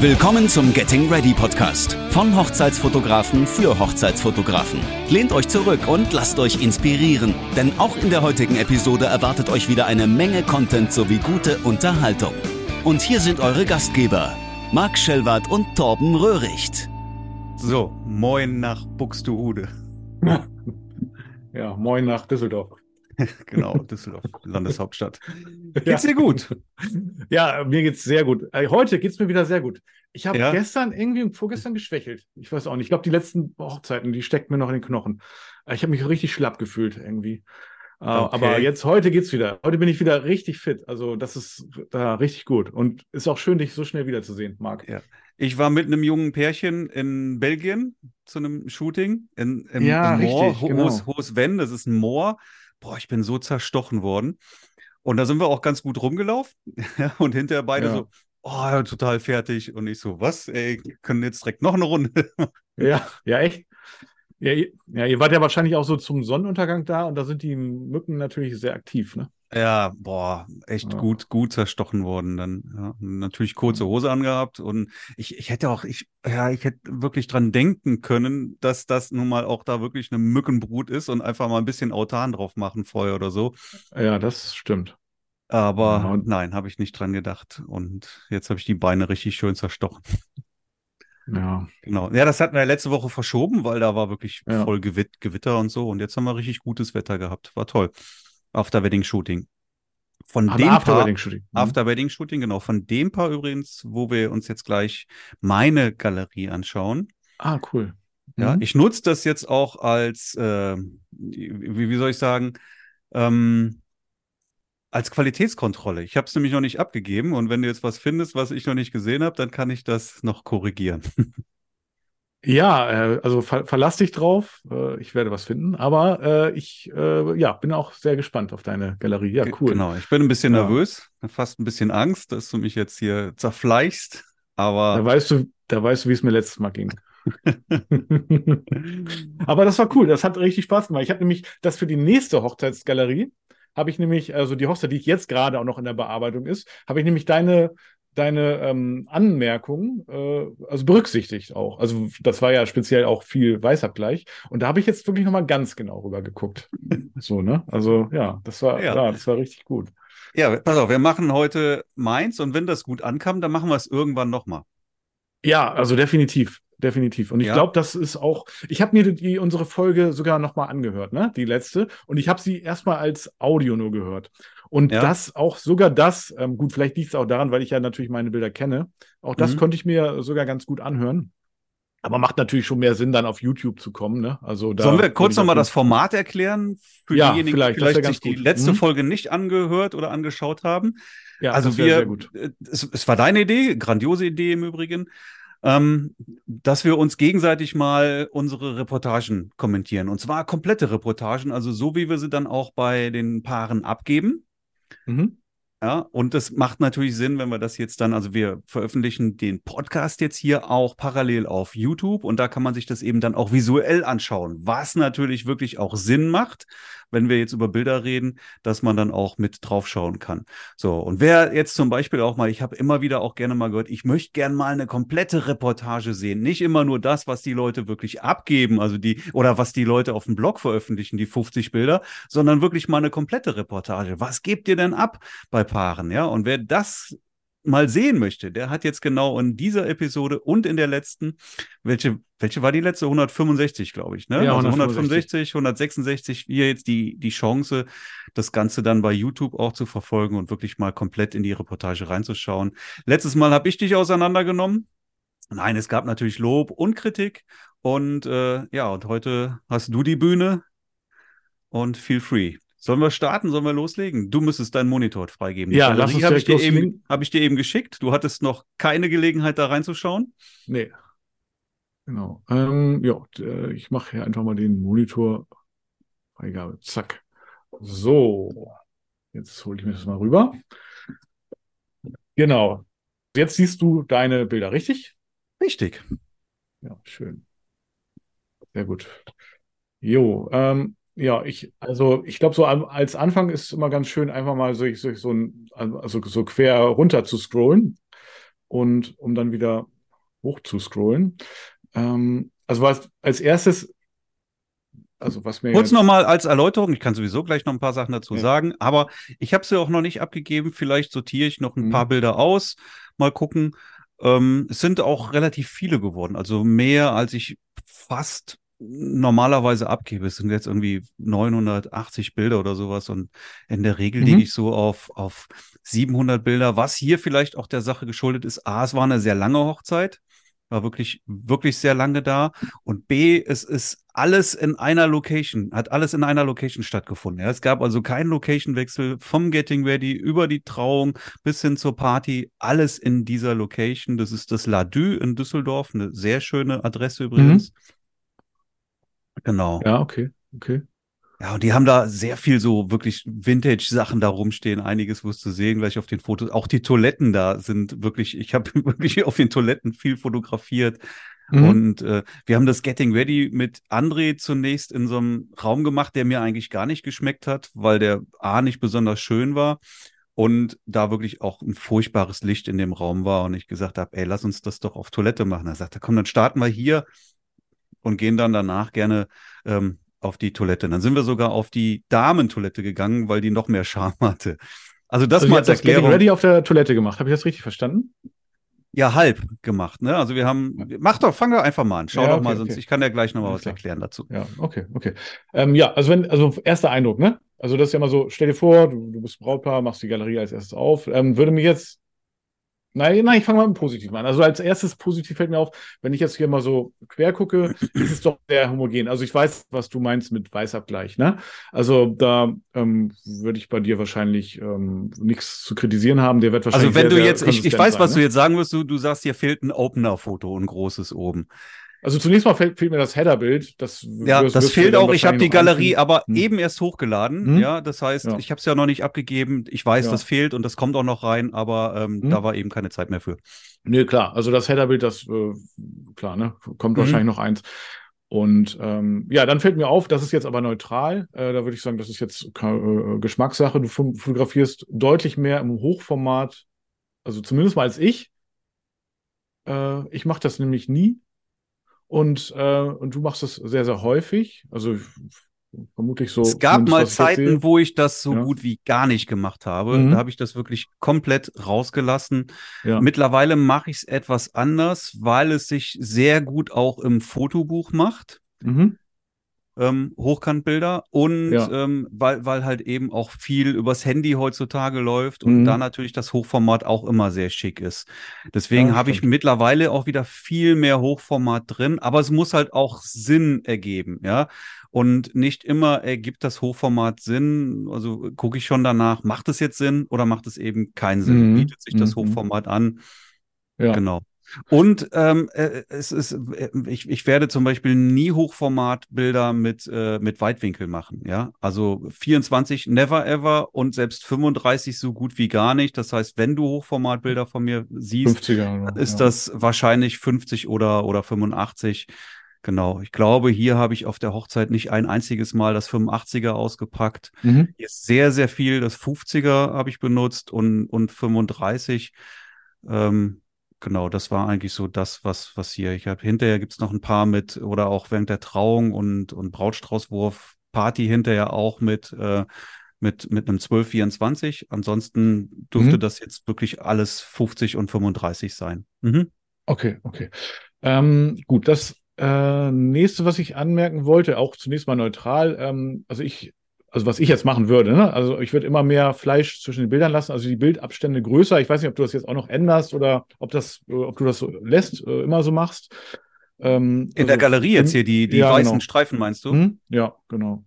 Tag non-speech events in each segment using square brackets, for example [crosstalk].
Willkommen zum Getting Ready Podcast von Hochzeitsfotografen für Hochzeitsfotografen. Lehnt euch zurück und lasst euch inspirieren, denn auch in der heutigen Episode erwartet euch wieder eine Menge Content sowie gute Unterhaltung. Und hier sind eure Gastgeber, Marc Schellwart und Torben Röhricht. So, moin nach Buxtehude. [laughs] Ja, moin nach Düsseldorf. [laughs] genau, Düsseldorf, Landeshauptstadt. [laughs] Geht's dir gut? Ja, mir geht's sehr gut. Äh, Heute geht's mir wieder sehr gut. Ich habe Ja? gestern irgendwie und vorgestern geschwächelt. Ich weiß auch nicht. Ich glaube, die letzten Hochzeiten, die stecken mir noch in den Knochen. Äh, Ich habe mich richtig schlapp gefühlt irgendwie. Äh, Okay. Aber jetzt, heute geht's wieder. Heute bin ich wieder richtig fit. Also, das ist da richtig gut. Und ist auch schön, dich so schnell wiederzusehen, Marc. Ja. Ich war mit einem jungen Pärchen in Belgien zu einem Shooting in, im, Ja, im Moor, richtig, Ho- genau. Hohes, Hohes Wenn, das ist ein Moor. Boah, ich bin so zerstochen worden. Und da sind wir auch ganz gut rumgelaufen. [laughs] Und hinterher beide Ja. so, oh, total fertig. Und ich so, was? Ey, können jetzt direkt noch eine Runde? [laughs] Ja, ja, echt. Ja, ihr, ja, ihr wart ja wahrscheinlich auch so zum Sonnenuntergang da und da sind die Mücken natürlich sehr aktiv, ne? Ja, boah, echt Ja. gut, gut zerstochen worden dann. Ja, natürlich kurze Hose angehabt und ich, ich hätte auch, ich, ja, ich hätte wirklich dran denken können, dass das nun mal auch da wirklich eine Mückenbrut ist und einfach mal ein bisschen Autan drauf machen vorher oder so. Ja, das stimmt. Aber Ja, nein, habe ich nicht dran gedacht. Und jetzt habe ich die Beine richtig schön zerstochen. Ja. Genau. Ja, das hatten wir letzte Woche verschoben, weil da war wirklich voll Gewit Gewitter und so. Und jetzt haben wir richtig gutes Wetter gehabt. War toll. After Wedding Shooting. Von Am dem Paar, After-Wedding-Shooting. Mhm. After Wedding Shooting, genau. Von dem Paar übrigens, wo wir uns jetzt gleich meine Galerie anschauen. Ah, cool. Ja, Mhm. ich nutze das jetzt auch als, äh, wie, wie soll ich sagen, ähm, als Qualitätskontrolle. Ich habe es nämlich noch nicht abgegeben und wenn du jetzt was findest, was ich noch nicht gesehen habe, dann kann ich das noch korrigieren. [laughs] Ja, äh, also ver verlass dich drauf. Äh, ich werde was finden. Aber äh, ich äh, ja, bin auch sehr gespannt auf deine Galerie. Ja, cool. Genau, ich bin ein bisschen Ja. nervös, fast ein bisschen Angst, dass du mich jetzt hier zerfleischst, Da aber weißt du, da weißt du, wie es mir letztes Mal ging. [laughs] Aber das war cool. Das hat richtig Spaß gemacht. Ich habe nämlich das für die nächste Hochzeitsgalerie, habe ich nämlich, also die Hochzeit, die ich jetzt gerade auch noch in der Bearbeitung ist, habe ich nämlich deine, deine ähm, Anmerkungen äh, also berücksichtigt auch. Also das war ja speziell auch viel Weißabgleich. Und da habe ich jetzt wirklich nochmal ganz genau rüber geguckt. So, ne? Also ja, das war, Ja. ja. das war richtig gut. ja, pass auf, wir machen heute meins und wenn das gut ankam, dann machen wir es irgendwann nochmal. Ja, also definitiv. Definitiv. Und ich Ja. glaube, das ist auch, ich habe mir die, die unsere Folge sogar nochmal angehört, ne? Die letzte. Und ich habe sie erstmal als Audio nur gehört. Und Ja. das, auch sogar das, ähm, gut, vielleicht liegt es auch daran, weil ich ja natürlich meine Bilder kenne. Auch das Mhm. konnte ich mir sogar ganz gut anhören. Aber macht natürlich schon mehr Sinn, dann auf YouTube zu kommen, ne? Also da Sollen wir kurz nochmal das Format erklären für Ja, diejenigen, vielleicht, die vielleicht sich die gut. letzte Mhm. Folge nicht angehört oder angeschaut haben? Ja, also wir, sehr gut. äh, es, es war deine Idee, grandiose Idee im Übrigen, ähm, dass wir uns gegenseitig mal unsere Reportagen kommentieren. Und zwar komplette Reportagen, also so wie wir sie dann auch bei den Paaren abgeben. Mhm. Ja, und das macht natürlich Sinn, wenn wir das jetzt dann, also wir veröffentlichen den Podcast jetzt hier auch parallel auf YouTube und da kann man sich das eben dann auch visuell anschauen, was natürlich wirklich auch Sinn macht, wenn wir jetzt über Bilder reden, dass man dann auch mit draufschauen kann. So, und wer jetzt zum Beispiel auch mal, ich habe immer wieder auch gerne mal gehört, ich möchte gerne mal eine komplette Reportage sehen, nicht immer nur das, was die Leute wirklich abgeben, also die, oder was die Leute auf dem Blog veröffentlichen, die 50 Bilder, sondern wirklich mal eine komplette Reportage. Was gebt ihr denn ab bei Paaren, ja? Und wer das mal sehen möchte, der hat jetzt genau in dieser Episode und in der letzten, welche, welche war die letzte? 165, glaube ich, ne? Ja, also 165. 165, 166, hier jetzt die, die Chance, das Ganze dann bei YouTube auch zu verfolgen und wirklich mal komplett in die Reportage reinzuschauen. Letztes Mal habe ich dich auseinandergenommen. Nein, es gab natürlich Lob und Kritik. Und äh, ja, und heute hast du die Bühne und feel free. Sollen wir starten? Sollen wir loslegen? Du müsstest deinen Monitor freigeben. Die Ja, lass uns habe ich, dir eben- hab ich dir eben geschickt. Du hattest noch keine Gelegenheit, da reinzuschauen. Nee. Genau. Ähm, ja, äh, ich mache hier einfach mal den Monitor. Freigabe. Zack. So. Jetzt hole ich mir das mal rüber. Genau. Jetzt siehst du deine Bilder, richtig? Richtig. Ja, schön. Sehr gut. Jo, ähm, ja, ich, also ich glaube, so als Anfang ist es immer ganz schön, einfach mal so, so, so, ein, also so quer runter zu scrollen. und um dann wieder hoch zu scrollen. Ähm, also was als erstes, also was mir Kurz nochmal als Erläuterung, ich kann sowieso gleich noch ein paar Sachen dazu Ja. sagen, aber ich habe sie auch noch nicht abgegeben. Vielleicht sortiere ich noch ein Mhm. paar Bilder aus. Mal gucken. Ähm, es sind auch relativ viele geworden, also mehr als ich fast normalerweise abgebe. Es sind jetzt irgendwie 980 Bilder oder sowas und in der Regel Mhm. liege ich so auf, auf 700 Bilder, was hier vielleicht auch der Sache geschuldet ist. A, es war eine sehr lange Hochzeit, war wirklich, wirklich sehr lange da und B, es ist alles in einer Location, hat alles in einer Location stattgefunden. Ja, es gab also keinen Location-Wechsel vom Getting Ready über die Trauung bis hin zur Party, alles in dieser Location. Das ist das La Du in Düsseldorf, eine sehr schöne Adresse übrigens. Genau. Ja, okay, okay. Ja, und die haben da sehr viel so wirklich Vintage-Sachen da rumstehen. Einiges wirst du sehen gleich auf den Fotos. Auch die Toiletten da sind wirklich, ich habe [laughs] wirklich auf den Toiletten viel fotografiert. Mhm. Und äh, wir haben das Getting Ready mit André zunächst in so einem Raum gemacht, der mir eigentlich gar nicht geschmeckt hat, weil der A nicht besonders schön war und da wirklich auch ein furchtbares Licht in dem Raum war und ich gesagt habe, ey, lass uns das doch auf Toilette machen. Er sagte, komm, dann starten wir hier und gehen dann danach gerne ähm, auf die Toilette. Dann sind wir sogar auf die Damentoilette gegangen, weil die noch mehr Charme hatte. Also das also mal als das Erklärung. Ready auf der Toilette gemacht. Habe ich das richtig verstanden? Ja, halb gemacht, ne? Also wir haben, mach doch, fang doch einfach mal an. Schau Ja, doch okay, mal, sonst okay. ich kann ja gleich noch mal Alles was klar. erklären dazu. Ja, okay, okay. Ähm, ja, also wenn, also erster Eindruck, ne? Also das ist ja immer so, stell dir vor, du, du bist Brautpaar, machst die Galerie als erstes auf. Ähm, würde mir jetzt, nein, nein, ich fange mal mit dem Positiven an. Also als erstes positiv fällt mir auf, wenn ich jetzt hier mal so quer gucke, ist es doch sehr homogen. Also ich weiß, was du meinst mit Weißabgleich, ne? Also da ähm, würde ich bei dir wahrscheinlich ähm, nichts zu kritisieren haben. Der wird wahrscheinlich Also wenn sehr, du jetzt, ich, ich weiß, sein, was ne? du jetzt sagen wirst, du, du sagst, hier fehlt ein Opener-Foto, ein großes oben. Also zunächst mal fällt, fehlt mir das Headerbild. Das Ja, das du fehlt auch. Ich habe die Galerie einfügen. aber Hm. eben erst hochgeladen. Hm. Ja, das heißt, Ja. ich habe es ja noch nicht abgegeben. Ich weiß, Ja. das fehlt und das kommt auch noch rein, aber ähm, Hm. da war eben keine Zeit mehr für. Nee, klar. Also das Headerbild, das, äh, klar, ne? Kommt Mhm. wahrscheinlich noch eins. Und ähm, ja, dann fällt mir auf, das ist jetzt aber neutral. Äh, da würde ich sagen, das ist jetzt äh, Geschmackssache. Du fo- fotografierst deutlich mehr im Hochformat, also zumindest mal als ich. Äh, ich mache das nämlich nie. Und, äh, und du machst das sehr, sehr häufig. Also vermutlich so. es gab mal. Zeiten, wo ich das so Ja. gut wie gar nicht gemacht habe. Mhm. Da habe ich das wirklich komplett rausgelassen. Ja. Mittlerweile mache ich es etwas anders, weil es sich sehr gut auch im Fotobuch macht. Mhm. Ähm, Hochkantbilder und Ja. ähm, weil, weil halt eben auch viel übers Handy heutzutage läuft und Mhm. da natürlich das Hochformat auch immer sehr schick ist. Deswegen Ja, habe ich mittlerweile auch wieder viel mehr Hochformat drin, aber es muss halt auch Sinn ergeben, ja. Und nicht immer ergibt das Hochformat Sinn. Also gucke ich schon danach, macht es jetzt Sinn oder macht es eben keinen Sinn? Mhm. Bietet sich das Mhm. Hochformat an? Ja. Genau. Und ähm, äh, es ist, äh, ich, ich werde zum Beispiel nie Hochformatbilder mit, äh, mit Weitwinkel machen, ja. Also 24 never ever und selbst 35 so gut wie gar nicht. Das heißt, wenn du Hochformatbilder von mir siehst, 50er. oder- ist ja. das wahrscheinlich 50 oder, oder 85. Genau. Ich glaube, hier habe ich auf der Hochzeit nicht ein einziges Mal das 85er ausgepackt. Mhm. Hier ist sehr, sehr viel. Das 50er habe ich benutzt und, und 35. Ähm, genau, das war eigentlich so das, was, was hier. Ich habe hinterher gibt es noch ein paar mit, oder auch während der Trauung und, und Brautstraußwurf, Party hinterher auch mit, äh, mit, mit einem 1224. Ansonsten dürfte Mhm. das jetzt wirklich alles 50 und 35 sein. Mhm. Okay, okay. Ähm, gut, das äh, nächste, was ich anmerken wollte, auch zunächst mal neutral, ähm, also ich, also was ich jetzt machen würde, ne? Also ich würde immer mehr Fleisch zwischen den Bildern lassen, also die Bildabstände größer. Ich weiß nicht, ob du das jetzt auch noch änderst oder ob das, äh, ob du das so lässt, äh, immer so machst. Ähm, In der also Galerie jetzt hier, die, die ja, weißen genau. Streifen meinst du? Hm? Ja, genau.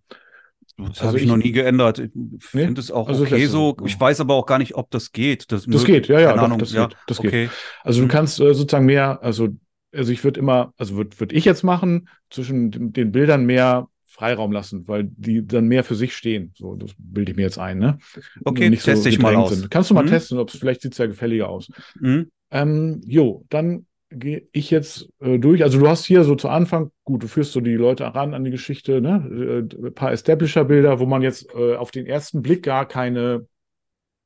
Das Also habe ich, ich- noch nie geändert. Ich Nee? finde es auch Also okay so. so. Ich weiß aber auch gar nicht, ob das geht. Das, Das geht, ja, ja, keine doch, Ahnung. das ja, geht, das geht. okay. Also du Mhm. kannst äh, sozusagen mehr, also, also ich würde immer, also würde würd ich jetzt machen, zwischen den Bildern mehr Freiraum lassen, weil die dann mehr für sich stehen. So, das bilde ich mir jetzt ein, ne? Okay, nicht so teste ich mal aus. Sind. Kannst du mal Mhm. testen, ob es vielleicht sieht es ja gefälliger aus. Mhm. Ähm, jo, dann gehe ich jetzt äh, durch. Also du hast hier so zu Anfang, gut, du führst so die Leute ran an die Geschichte, ne? Äh, ein paar Establisher-Bilder, wo man jetzt äh, auf den ersten Blick gar keine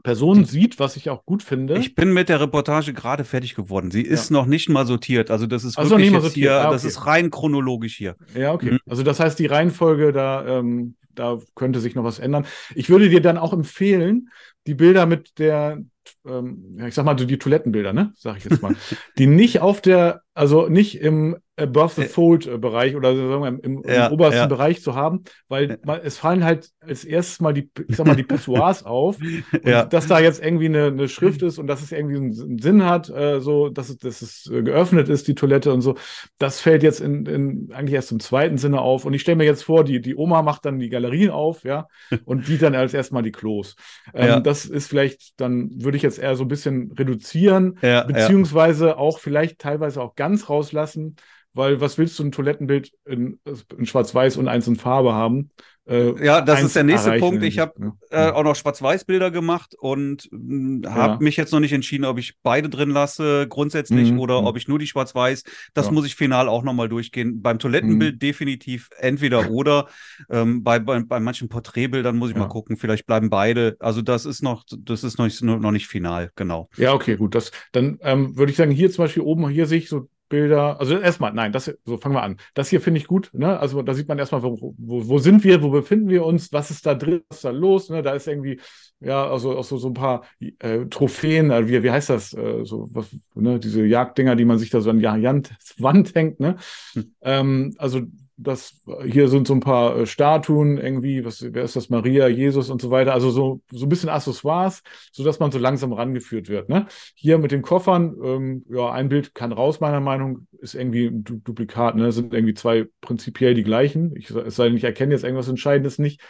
Person sieht, was ich auch gut finde. Ich bin mit der Reportage gerade fertig geworden. Sie ist Ja. noch nicht mal sortiert. Also das ist Ach so, wirklich jetzt sortiert. hier, Ah, das okay. ist rein chronologisch hier. Ja, okay. Mhm. Also das heißt, die Reihenfolge, da, ähm, da könnte sich noch was ändern. Ich würde dir dann auch empfehlen, die Bilder mit der, ähm, ja, ich sag mal, so die Toilettenbilder, ne? Sag ich jetzt mal, [laughs] die nicht auf der, also nicht im Above the Äh. Fold äh, Bereich oder sagen wir, im, im, Ja, im obersten ja. Bereich zu haben, weil man, es fallen halt als erstes mal die, ich sag mal, die Pissoirs [laughs] auf. Und Ja. dass da jetzt irgendwie eine, eine Schrift ist und dass es irgendwie einen, Sinn hat, äh, so, dass es, dass es äh, geöffnet ist, die Toilette und so, das fällt jetzt in, in eigentlich erst im zweiten Sinne auf. Und ich stelle mir jetzt vor, die, die Oma macht dann die Galerien auf, ja, [laughs] und sieht dann als erstmal die Klos. Ähm. Das ist vielleicht, dann würde ich jetzt eher so ein bisschen reduzieren, beziehungsweise auch vielleicht teilweise auch ganz rauslassen, weil was willst du ein Toilettenbild in, in Schwarz-Weiß und eins in Farbe haben? Äh, Ja, das ist der nächste erreichen Punkt. Ich habe irgendwie, äh, auch noch Schwarz-Weiß-Bilder gemacht und habe Ja. mich jetzt noch nicht entschieden, ob ich beide drin lasse, grundsätzlich, Mhm, oder mhm. ob ich nur die Schwarz-Weiß. Das Ja. muss ich final auch nochmal durchgehen. Beim Toilettenbild definitiv entweder oder. Ähm, bei, bei, bei manchen Porträtbildern muss ich Ja. mal gucken, vielleicht bleiben beide. Also das ist noch, das ist noch nicht, noch nicht final, genau. Ja, okay, gut. Das, dann ähm, würde ich sagen, hier zum Beispiel oben, hier sehe ich so Bilder. Also erstmal, nein, das so fangen wir an. Das hier finde ich gut. Ne? Also da sieht man erstmal, wo, wo, wo sind wir, wo befinden wir uns, was ist da drin, was ist da los? Ne? Da ist irgendwie, ja, also auch so, so ein paar äh, Trophäen, äh, wie, wie heißt das? Äh, so was, ne? Diese Jagddinger, die man sich da so an die Wand, hängt. Ne? Hm. Ähm, also das hier sind so ein paar äh, Statuen irgendwie, was, wer ist das? Maria, Jesus und so weiter. Also so, so ein bisschen Accessoires, sodass man so langsam rangeführt wird. Ne? Hier mit den Koffern, ähm, ja, ein Bild kann raus, meiner Meinung, ist irgendwie ein du Duplikat, ne? Sind irgendwie zwei prinzipiell die gleichen. Ich, es sei denn, ich erkenne jetzt irgendwas Entscheidendes nicht.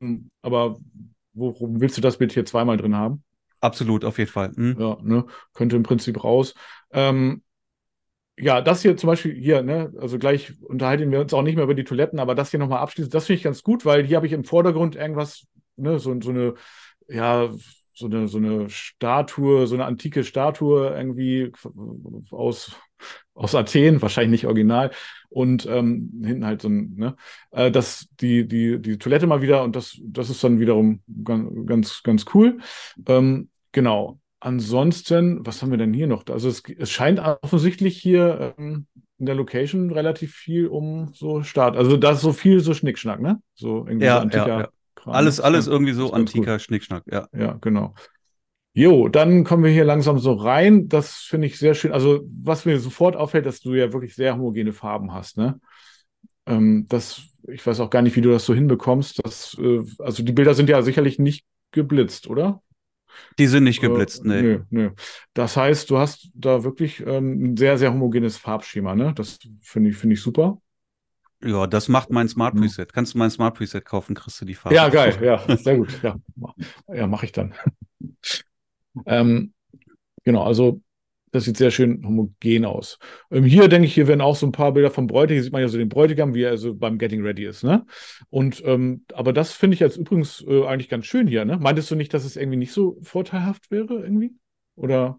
Hm, Aber worum willst du das Bild hier zweimal drin haben? Absolut, auf jeden Fall. Hm. Ja, ne? Könnte im Prinzip raus. Ähm, ja, das hier zum Beispiel hier, ne, also gleich unterhalten wir uns auch nicht mehr über die Toiletten, aber das hier nochmal abschließend, das finde ich ganz gut, weil hier habe ich im Vordergrund irgendwas, ne, so, so eine, ja, so eine, so eine Statue, so eine antike Statue irgendwie aus, aus Athen, wahrscheinlich nicht original. Und ähm, hinten halt so ein, ne, äh, das, die, die, die Toilette mal wieder und das, das ist dann wiederum ganz, ganz, ganz cool. Ähm, genau. Ansonsten, was haben wir denn hier noch? Also es, es scheint offensichtlich hier ähm, in der Location relativ viel um so Start. Also da ist so viel so Schnickschnack, ne? So irgendwie Ja, so antiker ja, ja. Kram. Alles, alles irgendwie so antiker Schnickschnack, ja. ja, genau. Jo, dann kommen wir hier langsam so rein. Das finde ich sehr schön. Also, was mir sofort auffällt, dass du ja wirklich sehr homogene Farben hast, ne? Ähm, das, ich weiß auch gar nicht, wie du das so hinbekommst. Das, äh, also die Bilder sind ja sicherlich nicht geblitzt, oder? Die sind nicht geblitzt, Äh, ne. Nö, nö. Das heißt, du hast da wirklich ähm, ein sehr, sehr homogenes Farbschema, ne? Das finde ich, finde ich super. Ja, das macht mein Smart Hm. Preset. Kannst du mein Smart Preset kaufen, kriegst du die Farbe. Ja, geil, [laughs] ja, sehr gut. Ja, ja mache ich dann. [laughs] ähm, genau, also das sieht sehr schön homogen aus. Ähm, hier denke ich, hier werden auch so ein paar Bilder vom Bräutigam. Hier sieht man ja so den Bräutigam, wie er also beim Getting Ready ist, ne? Und ähm, aber das finde ich jetzt übrigens äh, eigentlich ganz schön hier, ne? Meintest du nicht, dass es irgendwie nicht so vorteilhaft wäre, irgendwie? Oder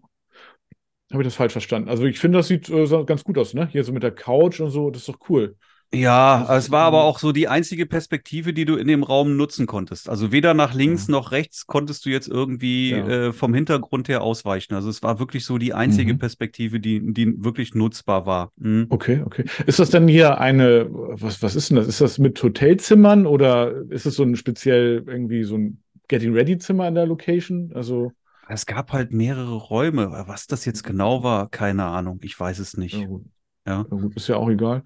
habe ich das falsch verstanden? Also ich finde, das sieht äh, so ganz gut aus, ne? Hier so mit der Couch und so, das ist doch cool. Ja, es war aber auch so die einzige Perspektive, die du in dem Raum nutzen konntest. Also weder nach links Ja. noch rechts konntest du jetzt irgendwie Ja. äh, vom Hintergrund her ausweichen. Also es war wirklich so die einzige Mhm. Perspektive, die, die wirklich nutzbar war. Mhm. Okay, okay. Ist das denn hier eine, was, was ist denn das? Ist das mit Hotelzimmern oder ist es so ein speziell irgendwie so ein Getting Ready Zimmer in der Location? Also, Es gab halt mehrere Räume. Was das jetzt genau war, keine Ahnung. Ich weiß es nicht. ja gut. Ja. Ja, gut, ist ja auch egal.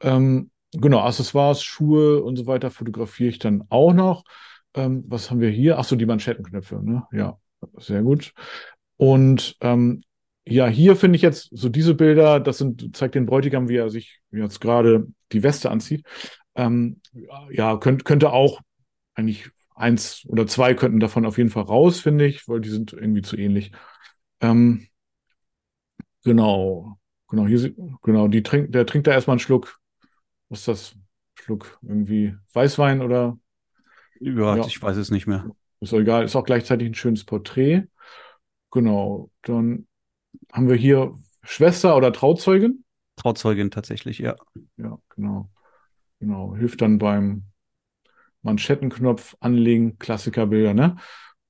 Ähm, genau, Accessoires, Schuhe und so weiter fotografiere ich dann auch noch. Ähm, was haben wir hier? Ach so, die Manschettenknöpfe, ne? Ja, sehr gut. Und ähm, ja, hier finde ich jetzt so diese Bilder, das sind, zeigt den Bräutigam, wie er sich jetzt gerade die Weste anzieht. Ähm, ja, könnt, könnte auch eigentlich eins oder zwei könnten davon auf jeden Fall raus, finde ich, weil die sind irgendwie zu ähnlich. Ähm, genau, genau, hier genau, die trinkt, der trinkt da erstmal einen Schluck. Was ist das? Schluck irgendwie Weißwein oder Ja, Ja. ich weiß es nicht mehr. ist auch egal, ist auch gleichzeitig ein schönes Porträt. Genau, dann haben wir hier Schwester oder Trauzeugin. Trauzeugin tatsächlich, ja. Ja, genau. Genau, hilft dann beim Manschettenknopf anlegen, Klassikerbilder, ne?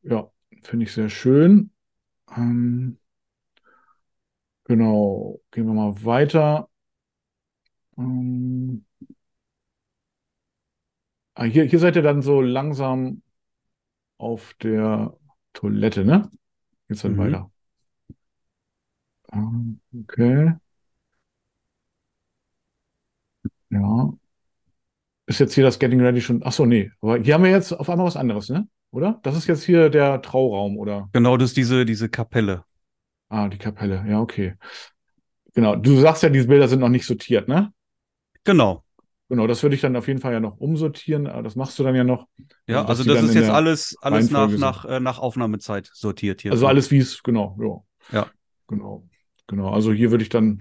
Ja, Finde ich sehr schön. Ähm, genau, gehen wir mal weiter. Ähm, ah, hier, hier seid ihr dann so langsam auf der Toilette, ne? Geht's dann Mhm. weiter. Ähm, okay. Ja. Ist jetzt hier das Getting Ready schon. Ach so, nee. Aber hier haben wir jetzt auf einmal was anderes, ne? Oder? Das ist jetzt hier der Trauraum, oder? Genau, das ist diese, diese Kapelle. Ah, die Kapelle. Ja, okay. Genau. Du sagst ja, diese Bilder sind noch nicht sortiert, ne? Genau. Genau, das würde ich dann auf jeden Fall ja noch umsortieren. aber Das machst du dann ja noch. Ja, also das ist jetzt alles, alles nach, nach, äh, nach Aufnahmezeit sortiert hier. Also alles wie es, genau, ja. Ja. Genau. Genau. Also hier würde ich dann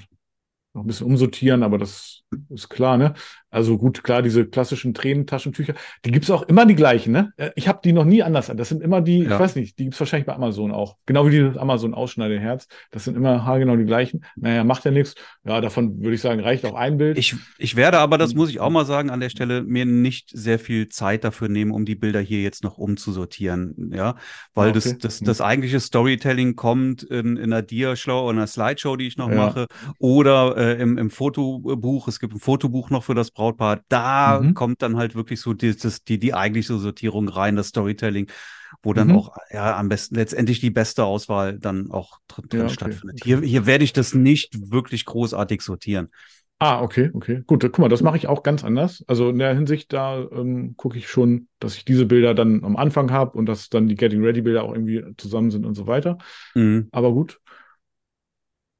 noch ein bisschen umsortieren, aber das ist klar, ne? Also gut, klar, diese klassischen Tränentaschentücher, die gibt's auch immer die gleichen, ne? Äh, Ich habe die noch nie anders. Das sind immer die, ich Ja. weiß nicht, die gibt's wahrscheinlich bei Amazon auch. Genau wie dieses Amazon Ausschneideherz. Das sind immer haargenau die gleichen. Naja, macht ja nichts. Ja, davon würde ich sagen, reicht auch ein Bild. Ich, ich werde aber, das muss ich auch mal sagen, an der Stelle mir nicht sehr viel Zeit dafür nehmen, um die Bilder hier jetzt noch umzusortieren. Ja, weil Ah, das, okay. das, Mhm. das eigentliche Storytelling kommt in, in einer Diashow oder einer Slideshow, die ich noch Ja. mache, oder äh, im, im Fotobuch. Es gibt ein Fotobuch noch für das Brautpaar. Da Mhm. kommt dann halt wirklich so die, das, die, die eigentliche Sortierung rein, das Storytelling, wo dann Mhm. auch ja am besten letztendlich die beste Auswahl dann auch drin, drin Ja, okay, stattfindet. Hier, hier werde ich das nicht wirklich großartig sortieren. Ah, okay, okay. Gut, guck mal, das mache ich auch ganz anders. Also in der Hinsicht, da ähm, gucke ich schon, dass ich diese Bilder dann am Anfang habe und dass dann die Getting Ready Bilder auch irgendwie zusammen sind und so weiter. Mhm. Aber gut.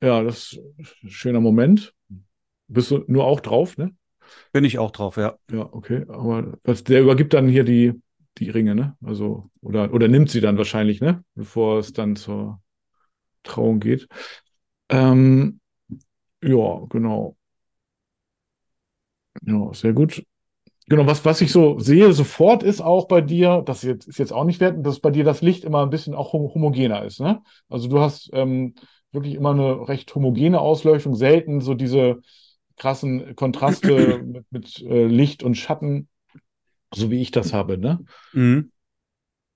Ja, das ist ein schöner Moment. Bist du nur auch drauf, ne? Bin ich auch drauf, ja. Ja, okay. Aber was, der übergibt dann hier die, die Ringe, ne? Also, oder, oder nimmt sie dann wahrscheinlich, ne? Bevor es dann zur Trauung geht. Ähm, ja, genau. Ja, sehr gut. Genau, was, was ich so sehe sofort ist auch bei dir, das jetzt, ist jetzt auch nicht wertend, dass bei dir das Licht immer ein bisschen auch hom homogener ist, ne? Also du hast ähm, wirklich immer eine recht homogene Ausleuchtung, selten so diese krassen Kontraste [clears throat] mit, mit äh, Licht und Schatten, so wie ich das habe, ne? Mhm.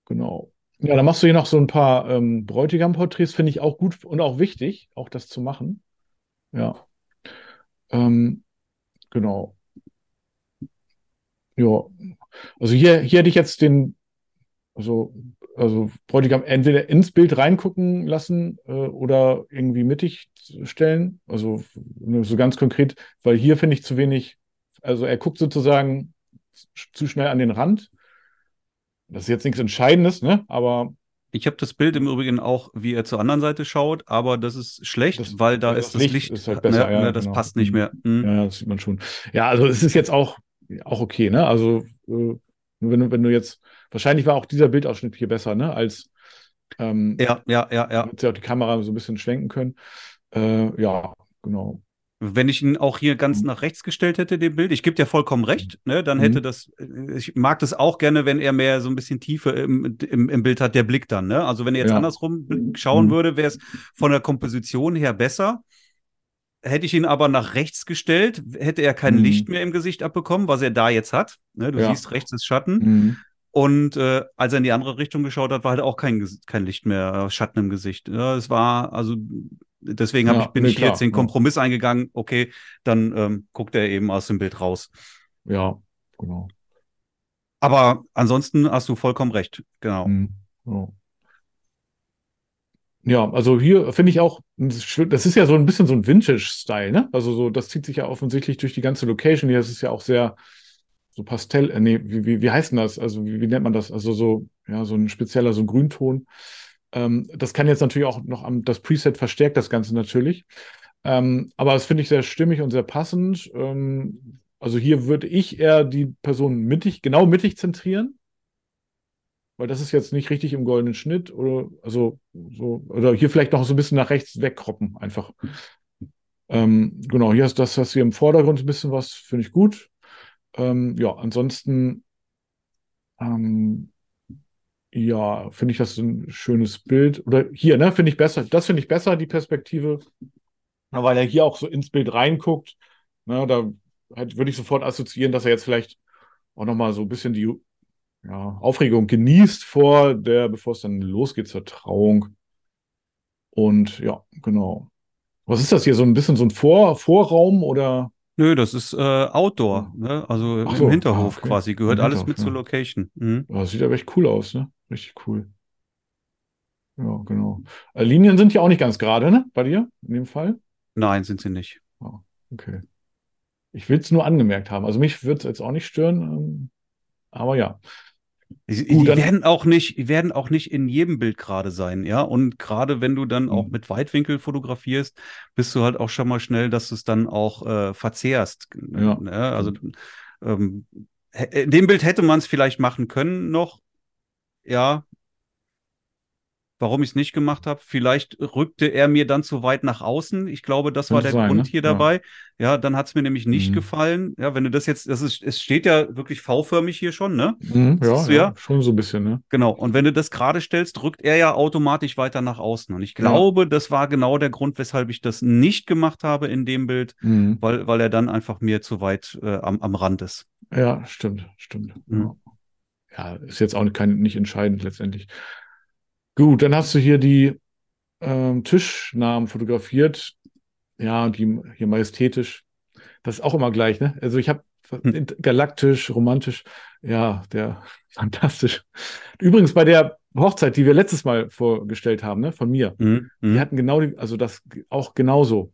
Genau. Ja, dann machst du hier noch so ein paar ähm, Bräutigam-Porträts, finde ich auch gut und auch wichtig, auch das zu machen. Ja. Ähm, genau. Ja. Also hier, hier hätte ich jetzt den, also, also Bräutigam entweder ins Bild reingucken lassen äh, oder irgendwie mittig stellen. Also so ganz konkret, weil hier finde ich zu wenig, also er guckt sozusagen zu schnell an den Rand. Das ist jetzt nichts Entscheidendes, ne? Aber Ich habe das Bild im Übrigen auch, wie er zur anderen Seite schaut, aber das ist schlecht, Das- weil da weil ist das das Licht Licht, ist halt besser, ne, ja, ne, das genau. passt nicht mehr. Mhm. Ja, das sieht man schon. Ja, also es ist jetzt auch, auch okay, ne? Also, äh, wenn, wenn du jetzt, wahrscheinlich war auch dieser Bildausschnitt hier besser, ne? Als ähm, Ja, ja, ja, ja. hätte ja auch die Kamera so ein bisschen schwenken können. Äh, ja, genau. Wenn ich ihn auch hier ganz Mhm. nach rechts gestellt hätte, dem Bild, ich gebe dir vollkommen recht, ne, dann Mhm. hätte das, äh, ich mag das auch gerne, wenn er mehr so ein bisschen Tiefe im, im, im Bild hat, der Blick dann, ne? Also wenn er jetzt Ja. andersrum schauen Mhm. würde, wäre es von der Komposition her besser. Hätte ich ihn aber nach rechts gestellt, hätte er kein Mhm. Licht mehr im Gesicht abbekommen, was er da jetzt hat. Ne? Du Ja. siehst, rechts ist Schatten. Und äh, als er in die andere Richtung geschaut hat, war halt auch kein, kein Licht mehr, äh, Schatten im Gesicht. Ja, es war, also deswegen Ja, ich, bin nee, ich klar, jetzt den ja. Kompromiss eingegangen, okay, dann ähm, guckt er eben aus dem Bild raus. Ja, genau. Aber ansonsten hast du vollkommen recht, genau. Mhm. Ja. Ja, also hier finde ich auch, das ist ja so ein bisschen so ein Vintage-Style, ne? Also so, das zieht sich ja offensichtlich durch die ganze Location hier. Ist ja auch sehr so Pastell, äh, nee, wie, wie, wie heißt denn das? Also wie, wie nennt man das? Also so, ja, so ein spezieller, so ein Grünton. Ähm, das kann jetzt natürlich auch noch am, das Preset verstärkt das Ganze natürlich. Ähm, aber das finde ich sehr stimmig und sehr passend. Ähm, also hier würde ich eher die Person mittig, genau mittig zentrieren. Weil das ist jetzt nicht richtig im goldenen Schnitt oder also so, oder hier vielleicht noch so ein bisschen nach rechts wegkroppen, einfach. Ähm, genau, hier ist das, was hier im Vordergrund ein bisschen was, finde ich gut. Ähm, ja, ansonsten, ähm, ja, finde ich das ein schönes Bild. Oder hier, ne, finde ich besser. Das finde ich besser, die Perspektive. Weil er hier auch so ins Bild reinguckt. Ne, da halt, würde ich sofort assoziieren, dass er jetzt vielleicht auch nochmal so ein bisschen die ja, Aufregung genießt vor der, bevor es dann losgeht zur Trauung. Und ja, genau. Was ist das hier? So ein bisschen so ein Vor Vorraum oder? Nö, das ist äh, Outdoor, ne? Also Ach so, im Hinterhof ah, okay. quasi. Gehört Im alles Hinterhof, mit zur ja. Location. Mhm. Oh, Das sieht aber echt cool aus, ne? Richtig cool. Ja, genau. Äh, Linien sind ja auch nicht ganz gerade, ne? Bei dir in dem Fall? Nein, sind sie nicht. Okay. Ich will es nur angemerkt haben. Also mich würde es jetzt auch nicht stören. Ähm, aber ja. Die, Gut, die werden auch nicht, werden auch nicht in jedem Bild gerade sein, ja. Und gerade wenn du dann auch Mhm. mit Weitwinkel fotografierst, bist du halt auch schon mal schnell, dass du es dann auch äh, verzehrst. Ja, Ne? Also ähm, hä- in dem Bild hätte man es vielleicht machen können noch, ja. Warum ich es nicht gemacht habe, vielleicht rückte er mir dann zu weit nach außen. Ich glaube, das war Könnte der sein, Grund ne? hier Ja. dabei. Ja, dann hat es mir nämlich nicht Mhm. gefallen. Ja, wenn du das jetzt, das ist, es steht ja wirklich V-förmig hier schon, ne? Mhm, ja, du ja, ja? schon so ein bisschen, ne? Genau. Und wenn du das gerade stellst, rückt er ja automatisch weiter nach außen. Und ich glaube, das war genau der Grund, weshalb ich das nicht gemacht habe in dem Bild, Mhm. weil, weil er dann einfach mir zu weit äh, am, am Rand ist. Ja, stimmt, stimmt. Mhm. Ja. ja, ist jetzt auch kein, nicht entscheidend letztendlich. Gut, dann hast du hier die ähm, Tischnamen fotografiert. Ja, und die hier majestätisch. Das ist auch immer gleich, ne? Also ich habe Hm. galaktisch, romantisch. Ja, der [laughs] fantastisch. Übrigens bei der Hochzeit, die wir letztes Mal vorgestellt haben, ne, von mir, Mhm. die Mhm. hatten genau die, also das auch genauso.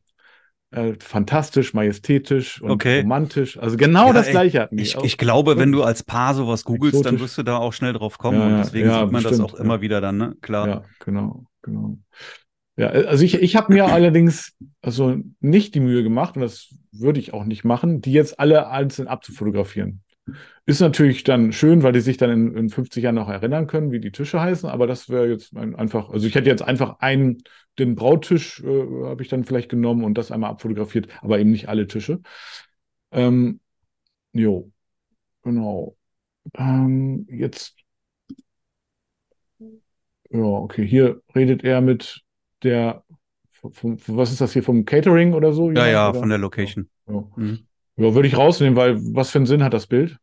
Äh, fantastisch, majestätisch und Okay. romantisch. Also genau Ja, das ey, gleiche hatten. Ich, ich glaube, wenn du als Paar sowas googelst, dann Exotisch. wirst du da auch schnell drauf kommen. Ja, und deswegen ja, sieht man das bestimmt, auch immer wieder dann, ne? Klar. Ja, genau, genau. Ja, also ich, ich habe mir [clears throat] allerdings also nicht die Mühe gemacht, und das würde ich auch nicht machen, die jetzt alle einzeln abzufotografieren. Ist natürlich dann schön, weil die sich dann in, in 50 Jahren noch erinnern können, wie die Tische heißen, aber das wäre jetzt ein, einfach, also ich hätte jetzt einfach einen, den Brautisch äh, habe ich dann vielleicht genommen und das einmal abfotografiert, aber eben nicht alle Tische. Ähm, jo, genau. Ähm, jetzt ja, okay. Hier redet er mit der, vom, was ist das hier, vom Catering oder so? Ja, ja, oder? von der Location. Ja, Mhm. Ja würde ich rausnehmen, weil was für einen Sinn hat das Bild?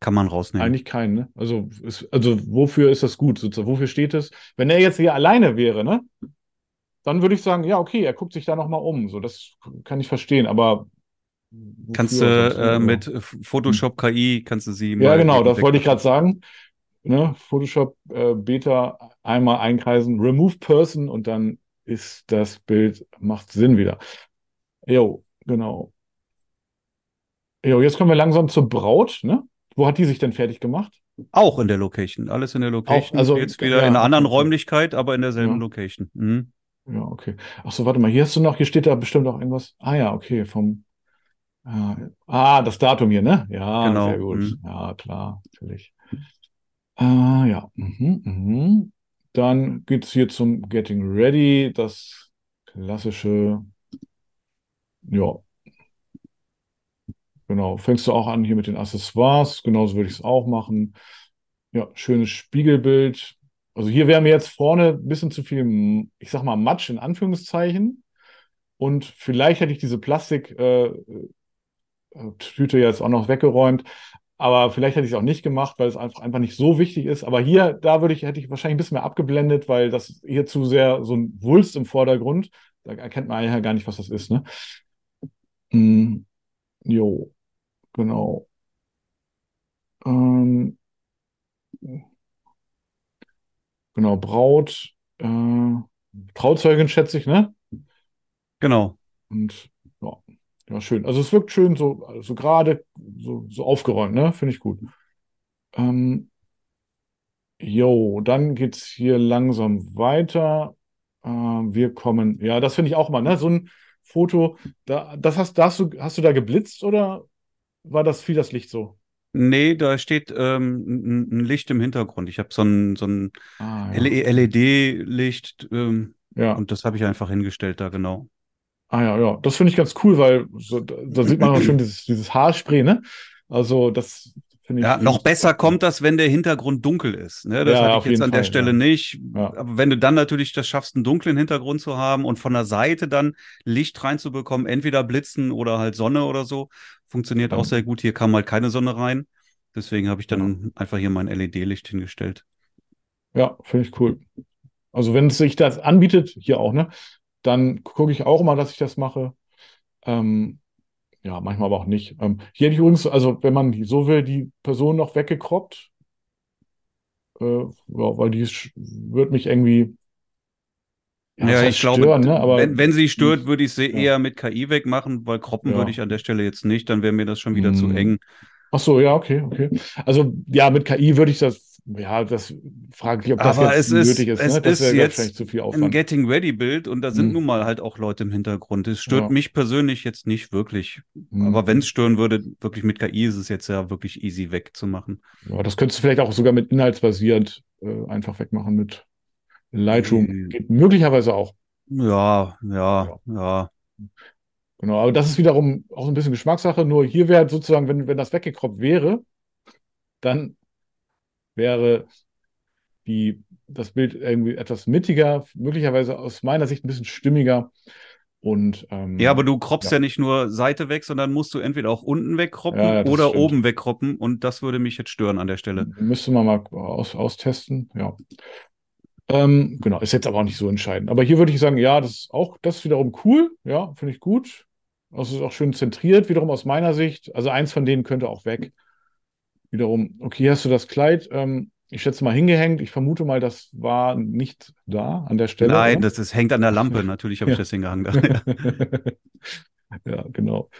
Kann man rausnehmen. Eigentlich keinen, ne? Also, ist, also wofür ist das gut? Sozusagen? Wofür steht es? Wenn er jetzt hier alleine wäre, ne? Dann würde ich sagen, ja, okay, er guckt sich da nochmal um. So, das kann ich verstehen, aber Kannst du äh, mit Photoshop KI, kannst du sie Ja, genau, das wollte ich gerade sagen. Ne, Photoshop äh, Beta einmal einkreisen, Remove Person und dann ist das Bild, macht Sinn wieder. Jo, genau. Jo, jetzt kommen wir langsam zur Braut, ne? Wo hat die sich denn fertig gemacht? Auch in der Location. Alles in der Location. also, Jetzt wieder ja, in einer anderen okay. Räumlichkeit, aber in derselben Ja. Location. Mhm. Ja, okay. Ach so, warte mal, hier hast du noch, hier steht da bestimmt auch irgendwas. Ah ja, okay, vom ah, ah, das Datum hier, ne? Ja, Genau, sehr gut. mhm. Ja, klar, natürlich. Ah, ja. Mhm, mhm. Dann geht's hier zum Getting Ready, das klassische, ja. Genau, fängst du auch an hier mit den Accessoires, genauso würde ich es auch machen. Ja, schönes Spiegelbild. Also hier wäre mir jetzt vorne ein bisschen zu viel, ich sag mal, Matsch in Anführungszeichen. Und vielleicht hätte ich diese Plastiktüte äh, Tüte jetzt auch noch weggeräumt. Aber vielleicht hätte ich es auch nicht gemacht, weil es einfach, einfach nicht so wichtig ist. Aber hier, da würde ich, hätte ich wahrscheinlich ein bisschen mehr abgeblendet, weil das hier zu sehr so ein Wulst im Vordergrund. Da erkennt man ja gar nicht, was das ist, ne? Mm, jo, genau. Ähm, genau, Braut, äh, Trauzeugin schätze ich, ne? Genau. Und ja, ja, schön. Also es wirkt schön so, so gerade, so, so aufgeräumt, ne? Finde ich gut. Ähm, jo, dann geht's hier langsam weiter. Äh, wir kommen, ja, das finde ich auch mal, ne? So ein Foto, da, das hast, da hast du, hast du da geblitzt oder war das viel das Licht so? Nee, da steht ähm, ein, Licht im Hintergrund. Ich habe so ein, so ein Ah, ja. LED-Licht ähm, Ja. und das habe ich einfach hingestellt da, genau. Ah ja, ja, das finde ich ganz cool, weil so, da, da sieht man auch schon dieses, dieses Haarspray, ne? Also das. Ja, noch besser kommt das, wenn der Hintergrund dunkel ist. Ne? Das Ja, hatte ich jetzt an der Fall, Stelle ja. nicht. Ja. Aber wenn du dann natürlich das schaffst, einen dunklen Hintergrund zu haben und von der Seite dann Licht reinzubekommen, entweder Blitzen oder halt Sonne oder so, funktioniert auch sehr gut. Hier kam halt keine Sonne rein. Deswegen habe ich dann einfach hier mein LED-Licht hingestellt. Ja, finde ich cool. Also wenn es sich das anbietet, hier auch, ne, dann gucke ich auch mal, dass ich das mache. Ähm, ja, manchmal aber auch nicht. Ähm, hier hätte ich übrigens, also wenn man so will, die Person noch weggekroppt, äh, ja, weil die wird mich irgendwie ja, Ja, ich glaube, stören, ne? Aber wenn, wenn sie stört, würde ich sie Ja. eher mit KI wegmachen, weil kroppen würde ich an der Stelle jetzt nicht, dann wäre mir das schon wieder zu Mm. eng. ach so, ja, okay, okay. Also ja, mit KI würde ich das, ja, das frage ich, ob das Aber jetzt es ist- nötig ist. es ne? Das ist jetzt zu viel Ein. Getting Ready Bild und da sind Mm. nun mal halt auch Leute im Hintergrund. Es stört Ja. mich persönlich jetzt nicht wirklich. Mm. Aber wenn es stören würde, wirklich mit KI ist es jetzt ja wirklich easy wegzumachen. Ja, das könntest du vielleicht auch sogar mit inhaltsbasierend äh, einfach wegmachen mit Lightroom. Mm. Geht möglicherweise auch. Ja, ja, ja. Genau, aber das ist wiederum auch so ein bisschen Geschmackssache. Nur hier wäre sozusagen, wenn, wenn das weggekroppt wäre, dann wäre die, das Bild irgendwie etwas mittiger, möglicherweise aus meiner Sicht ein bisschen stimmiger. Und ähm, Ja, aber du kroppst Ja. ja. nicht nur Seite weg, sondern musst du entweder auch unten wegkroppen Ja, oder stimmt. oben wegkroppen und das würde mich jetzt stören an der Stelle. müsste man mal aus, austesten. Ja. Ähm, genau, ist jetzt aber auch nicht so entscheidend. Aber hier würde ich sagen, ja, das ist auch, das ist wiederum cool. Ja, finde ich gut. Das ist auch schön zentriert, wiederum aus meiner Sicht. Also eins von denen könnte auch weg. Wiederum, okay, hast du das Kleid, ähm, ich schätze mal hingehängt. Ich vermute mal, das war nicht da an der Stelle. Nein, oder? das ist, hängt an der Lampe. [laughs] Natürlich habe ich das hingehangen. [laughs] ja, genau.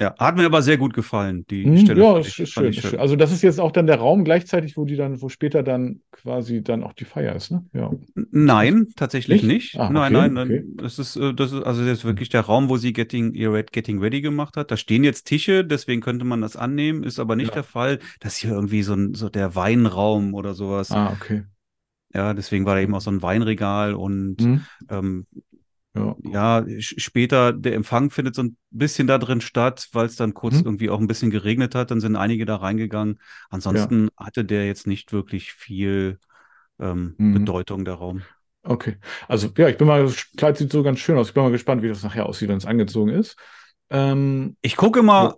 Ja, hat mir aber sehr gut gefallen, die Hm, Stelle. ja, ich- ist schön, schön. Also das ist jetzt auch dann der Raum gleichzeitig, wo die dann, wo später dann quasi dann auch die Feier ist, ne? Ja. Nein, tatsächlich Nicht? nicht. Ah, nein, okay, nein, nein. okay. Das ist, äh, das ist also das ist wirklich der Raum, wo sie Getting, ihr Red Getting Ready gemacht hat. Da stehen jetzt Tische, deswegen könnte man das annehmen, ist aber nicht Ja. der Fall. Das ist hier irgendwie so ein, so der Weinraum oder sowas. Ah, okay. Ja, deswegen war da eben auch so ein Weinregal und Hm, ähm, ja. ja, später der Empfang findet so ein bisschen da drin statt, weil es dann kurz Mhm. irgendwie auch ein bisschen geregnet hat. Dann sind einige da reingegangen. Ansonsten hatte der jetzt nicht wirklich viel ähm, Mhm. Bedeutung, der Raum. Okay. Also, ja, ich bin mal, das Kleid sieht so ganz schön aus. Ich bin mal gespannt, wie das nachher aussieht, wenn es angezogen ist. Ähm, Ich gucke mal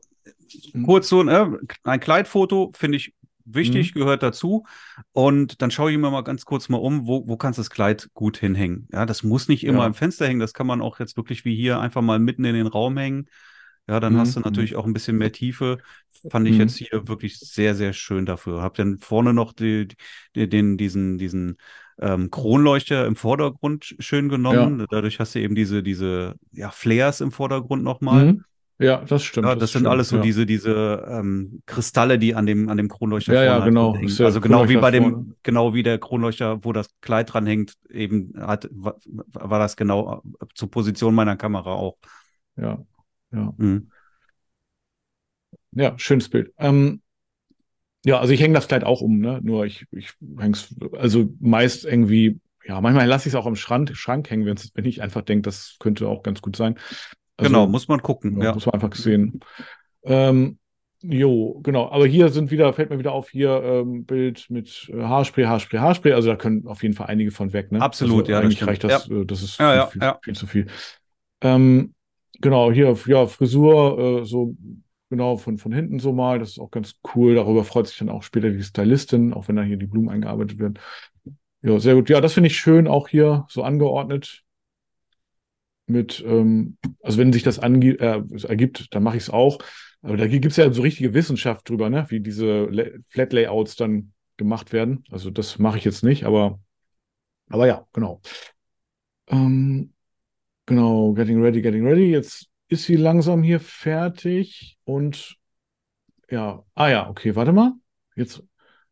Mhm. kurz so, ne, ein Kleidfoto finde ich wichtig, gehört dazu. Und dann schaue ich mir mal ganz kurz mal um, wo, wo kannst du das Kleid gut hinhängen. Ja, das muss nicht immer Ja. im Fenster hängen, das kann man auch jetzt wirklich wie hier einfach mal mitten in den Raum hängen. Ja, dann Mhm. hast du natürlich auch ein bisschen mehr Tiefe. Fand ich Mhm. jetzt hier wirklich sehr, sehr schön dafür. Hab dann vorne noch die, die, den, diesen, diesen ähm, Kronleuchter im Vordergrund sch- schön genommen. Dadurch hast du eben diese, diese ja, Flares im Vordergrund nochmal. mhm. Ja, das stimmt. Ja, das sind stimmt, alles so ja. diese, diese ähm, Kristalle, die an dem, an dem Kronleuchter Ja, ja, halt genau. der Also genau wie bei dem, vorne. genau wie der Kronleuchter, wo das Kleid dran hängt, eben hat, war, war das genau äh, zur Position meiner Kamera auch. Ja, ja. Mhm. Ja, schönes Bild. Ähm, ja, also ich hänge das Kleid auch um, ne? Nur ich, ich häng's, also meist irgendwie, ja, manchmal lasse ich es auch am Schrank, Schrank hängen, wenn ich einfach denke, das könnte auch ganz gut sein. Also, genau, muss man gucken. Ja, Ja. muss man einfach sehen. Ähm, jo, genau. Aber hier sind wieder, fällt mir wieder auf, hier ähm, Bild mit äh, Haarspray, Haarspray, Haarspray. Also da können auf jeden Fall einige von weg, ne? Absolut, also ja, das Eigentlich stimmt. reicht das, äh, das ist Ja, ja, viel, ja. viel zu viel. Ähm, genau, hier, ja, Frisur, äh, so genau von, von hinten so mal. Das ist auch ganz cool. Darüber freut sich dann auch später die Stylistin, auch wenn da hier die Blumen eingearbeitet werden. Ja, sehr gut. Ja, das finde ich schön, auch hier so angeordnet mit, ähm, also wenn sich das ange äh, ergibt, dann mache ich es auch. Aber da gibt es ja so richtige Wissenschaft drüber, ne? wie diese La- Flat Layouts dann gemacht werden. Also das mache ich jetzt nicht, aber, aber ja, genau. Ähm, genau, getting ready, getting ready. Jetzt ist sie langsam hier fertig und ja, ah ja, okay, warte mal. Jetzt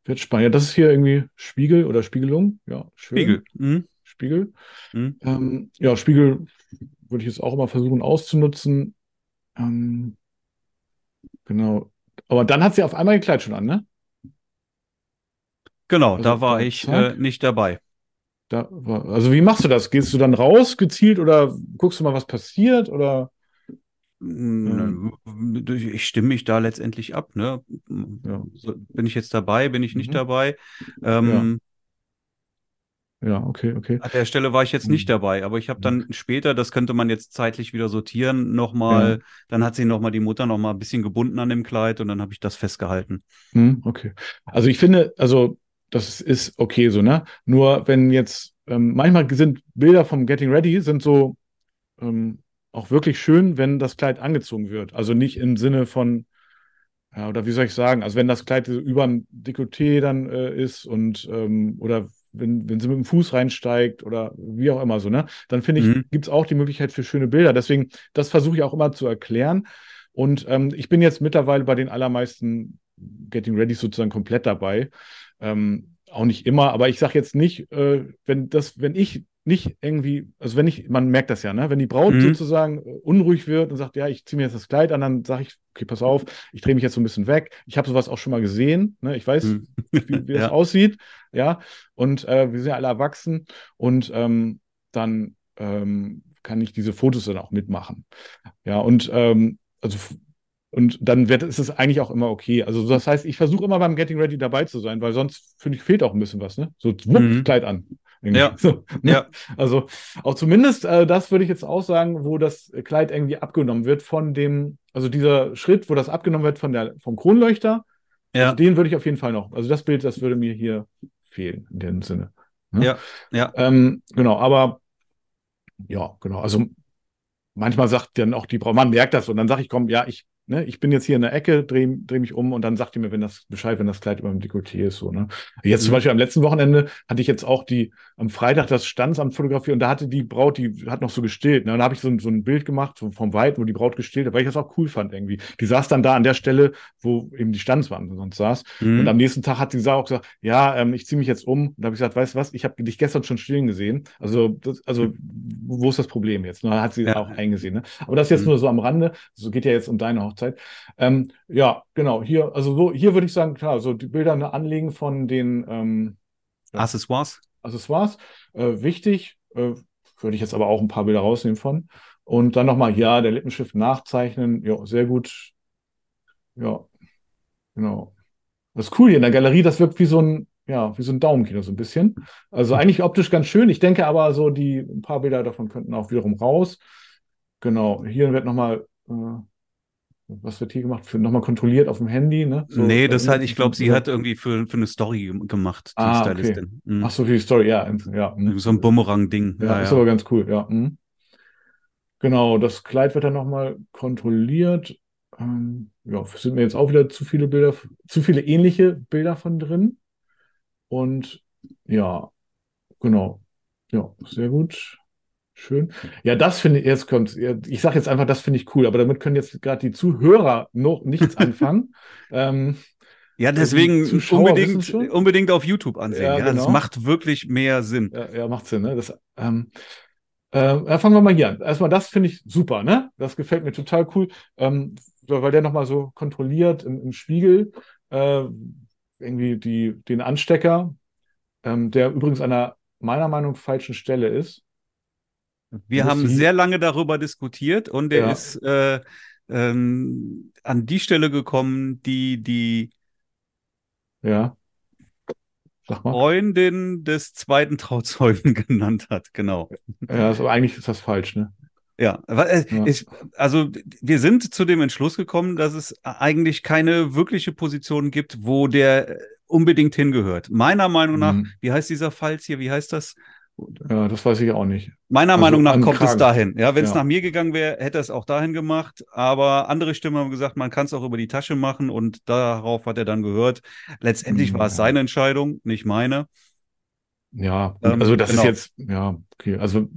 wird spannend. Ja, das ist hier irgendwie Spiegel oder Spiegelung. Ja, schön. Spiegel. Mhm. Spiegel. Mhm. Ähm, ja, Spiegel würde ich jetzt auch immer versuchen auszunutzen. Ähm, genau. Aber dann hat sie auf einmal ihr Kleid schon an, ne? Genau, Also da war ich äh, nicht dabei. Da war, also wie machst du das? Gehst du dann raus gezielt oder guckst du mal, was passiert? Oder Mm, Ich stimme mich da letztendlich ab. Ne? Ja. Bin ich jetzt dabei, bin ich nicht Mhm. dabei? Ähm, Ja, okay, okay. An der Stelle war ich jetzt nicht Mhm. dabei, aber ich habe dann später, das könnte man jetzt zeitlich wieder sortieren, nochmal, Ja. dann hat sie nochmal die Mutter nochmal ein bisschen gebunden an dem Kleid und dann habe ich das festgehalten. Hm, okay. Also ich finde, also das ist okay so, ne? Nur wenn jetzt, ähm, manchmal sind Bilder vom Getting Ready sind so ähm, auch wirklich schön, wenn das Kleid angezogen wird. Also nicht im Sinne von, ja, oder wie soll ich sagen, also wenn das Kleid so über dem Dekolleté dann äh, ist und ähm, oder wenn, wenn sie mit dem Fuß reinsteigt oder wie auch immer so, ne? Dann finde ich, Mhm. gibt es auch die Möglichkeit für schöne Bilder. Deswegen, das versuche ich auch immer zu erklären. Und ähm, ich bin jetzt mittlerweile bei den allermeisten Getting Ready sozusagen komplett dabei. Ähm, auch nicht immer, aber ich sage jetzt nicht, äh, wenn das, wenn ich nicht irgendwie, also wenn ich, man merkt das ja, ne? Wenn die Braut Mhm. sozusagen äh, unruhig wird und sagt, ja, ich ziehe mir jetzt das Kleid an, dann sage ich, okay, pass auf, ich drehe mich jetzt so ein bisschen weg. Ich habe sowas auch schon mal gesehen, ne? Ich weiß, Mhm. wie, wie [laughs] das Ja. aussieht, ja. Und äh, wir sind ja alle erwachsen und ähm, dann ähm, kann ich diese Fotos dann auch mitmachen. Ja, und ähm, also und dann wird ist es eigentlich auch immer okay. Also das heißt, ich versuche immer beim Getting Ready dabei zu sein, weil sonst finde ich fehlt auch ein bisschen was, ne? So wupp, Mhm. Kleid an. Irgendwie. Ja. [laughs] So, ne? Ja. Also auch zumindest äh, das würde ich jetzt auch sagen, wo das Kleid irgendwie abgenommen wird von dem, also dieser Schritt, wo das abgenommen wird von der vom Kronleuchter, Ja, also den würde ich auf jeden Fall noch. Also das Bild, das würde mir hier fehlen in dem Sinne. ne? Ja, ja. Ähm, genau, aber ja, genau. Also manchmal sagt dann auch die Braut, man merkt das und dann sage ich, komm, ja, ich, ne, ich bin jetzt hier in der Ecke, drehe dreh mich um und dann sagt die mir, wenn das Bescheid, wenn das Kleid über dem Dekolleté ist, so, ne. Jetzt zum Mhm. Beispiel am letzten Wochenende hatte ich jetzt auch die, am Freitag das Standesamt fotografiert und da hatte die Braut, die hat noch so gestillt, ne, und da habe ich so, ein- so ein Bild gemacht, so vom Weiten, wo die Braut gestillt hat, weil ich das auch cool fand irgendwie. Die saß dann da an der Stelle, wo eben die Standesbeamte sonst saß Mhm. und am nächsten Tag hat sie auch gesagt, ja, ähm, ich ziehe mich jetzt um. Und da habe ich gesagt, weißt du was, ich habe dich gestern schon stillen gesehen. Also, das, also wo ist das Problem jetzt? Und dann hat sie Ja. auch eingesehen. Ne? Aber das jetzt Mhm. nur so am Rande. So geht ja jetzt um deine Hochzeit. Ähm, ja, genau. Hier, also so, hier würde ich sagen, klar, so die Bilder ne, anlegen von den ähm, Accessoires. Accessoires. Äh, wichtig, äh, würde ich jetzt aber auch ein paar Bilder rausnehmen von. Und dann nochmal, ja, der Lippenstift nachzeichnen. Ja, sehr gut. Ja, genau. Das ist cool hier in der Galerie, das wirkt wie so ein, ja, wie so ein Daumenkino so ein bisschen. Also eigentlich optisch ganz schön. Ich denke aber so, die ein paar Bilder davon könnten auch wiederum raus. Genau, hier wird nochmal, äh, was wird hier gemacht? Für, nochmal kontrolliert auf dem Handy, ne? So, nee, das hat, ich glaube, sie hat irgendwie für, für eine Story gem- gemacht, die Ah, okay. Stylistin. Mhm. Ach so, für die Story, ja. Ja, hm. So ein Bumerang-Ding. Ja, ist aber ganz cool, ja. Mhm. Genau, das Kleid wird dann nochmal kontrolliert. Ähm, ja, sind mir jetzt auch wieder zu viele Bilder, zu viele ähnliche Bilder von drin. Und ja, genau. Ja, sehr gut. Schön. Ja, das finde ich, jetzt kommt, ich sage jetzt einfach, das finde ich cool, aber damit können jetzt gerade die Zuhörer noch nichts [laughs] anfangen. ähm, Ja, die deswegen unbedingt, unbedingt auf YouTube ansehen. Ja, Ja, das genau. macht wirklich mehr Sinn. Ja, ja, macht Sinn, ne? Das, ähm, äh, fangen wir mal hier an. Erstmal, das finde ich super, ne? Das gefällt mir total cool, ähm, weil der nochmal so kontrolliert im, im Spiegel äh, irgendwie die, den Anstecker, ähm, der übrigens an einer meiner Meinung nach falschen Stelle ist. Wir Das haben sehr lange darüber diskutiert und der Ja. ist äh, ähm, an die Stelle gekommen, die die Ja. Sag mal. Freundin des zweiten Trauzeugen [laughs] genannt hat. Genau. Ja, also eigentlich ist das falsch, ne? Ja, äh, Ja. Ich, also wir sind zu dem Entschluss gekommen, dass es eigentlich keine wirkliche Position gibt, wo der äh, unbedingt hingehört. Meiner Meinung nach, Mhm. wie heißt dieser Falz hier? Wie heißt das? Ja, das weiß ich auch nicht. Meiner Also Meinung nach kommt es Kragen. dahin. Ja, wenn es Ja. nach mir gegangen wäre, hätte es auch dahin gemacht. Aber andere Stimmen haben gesagt, man kann es auch über die Tasche machen und darauf hat er dann gehört. Letztendlich war es Ja. seine Entscheidung, nicht meine. Ja, Ähm, also das genau. ist jetzt, ja, okay, also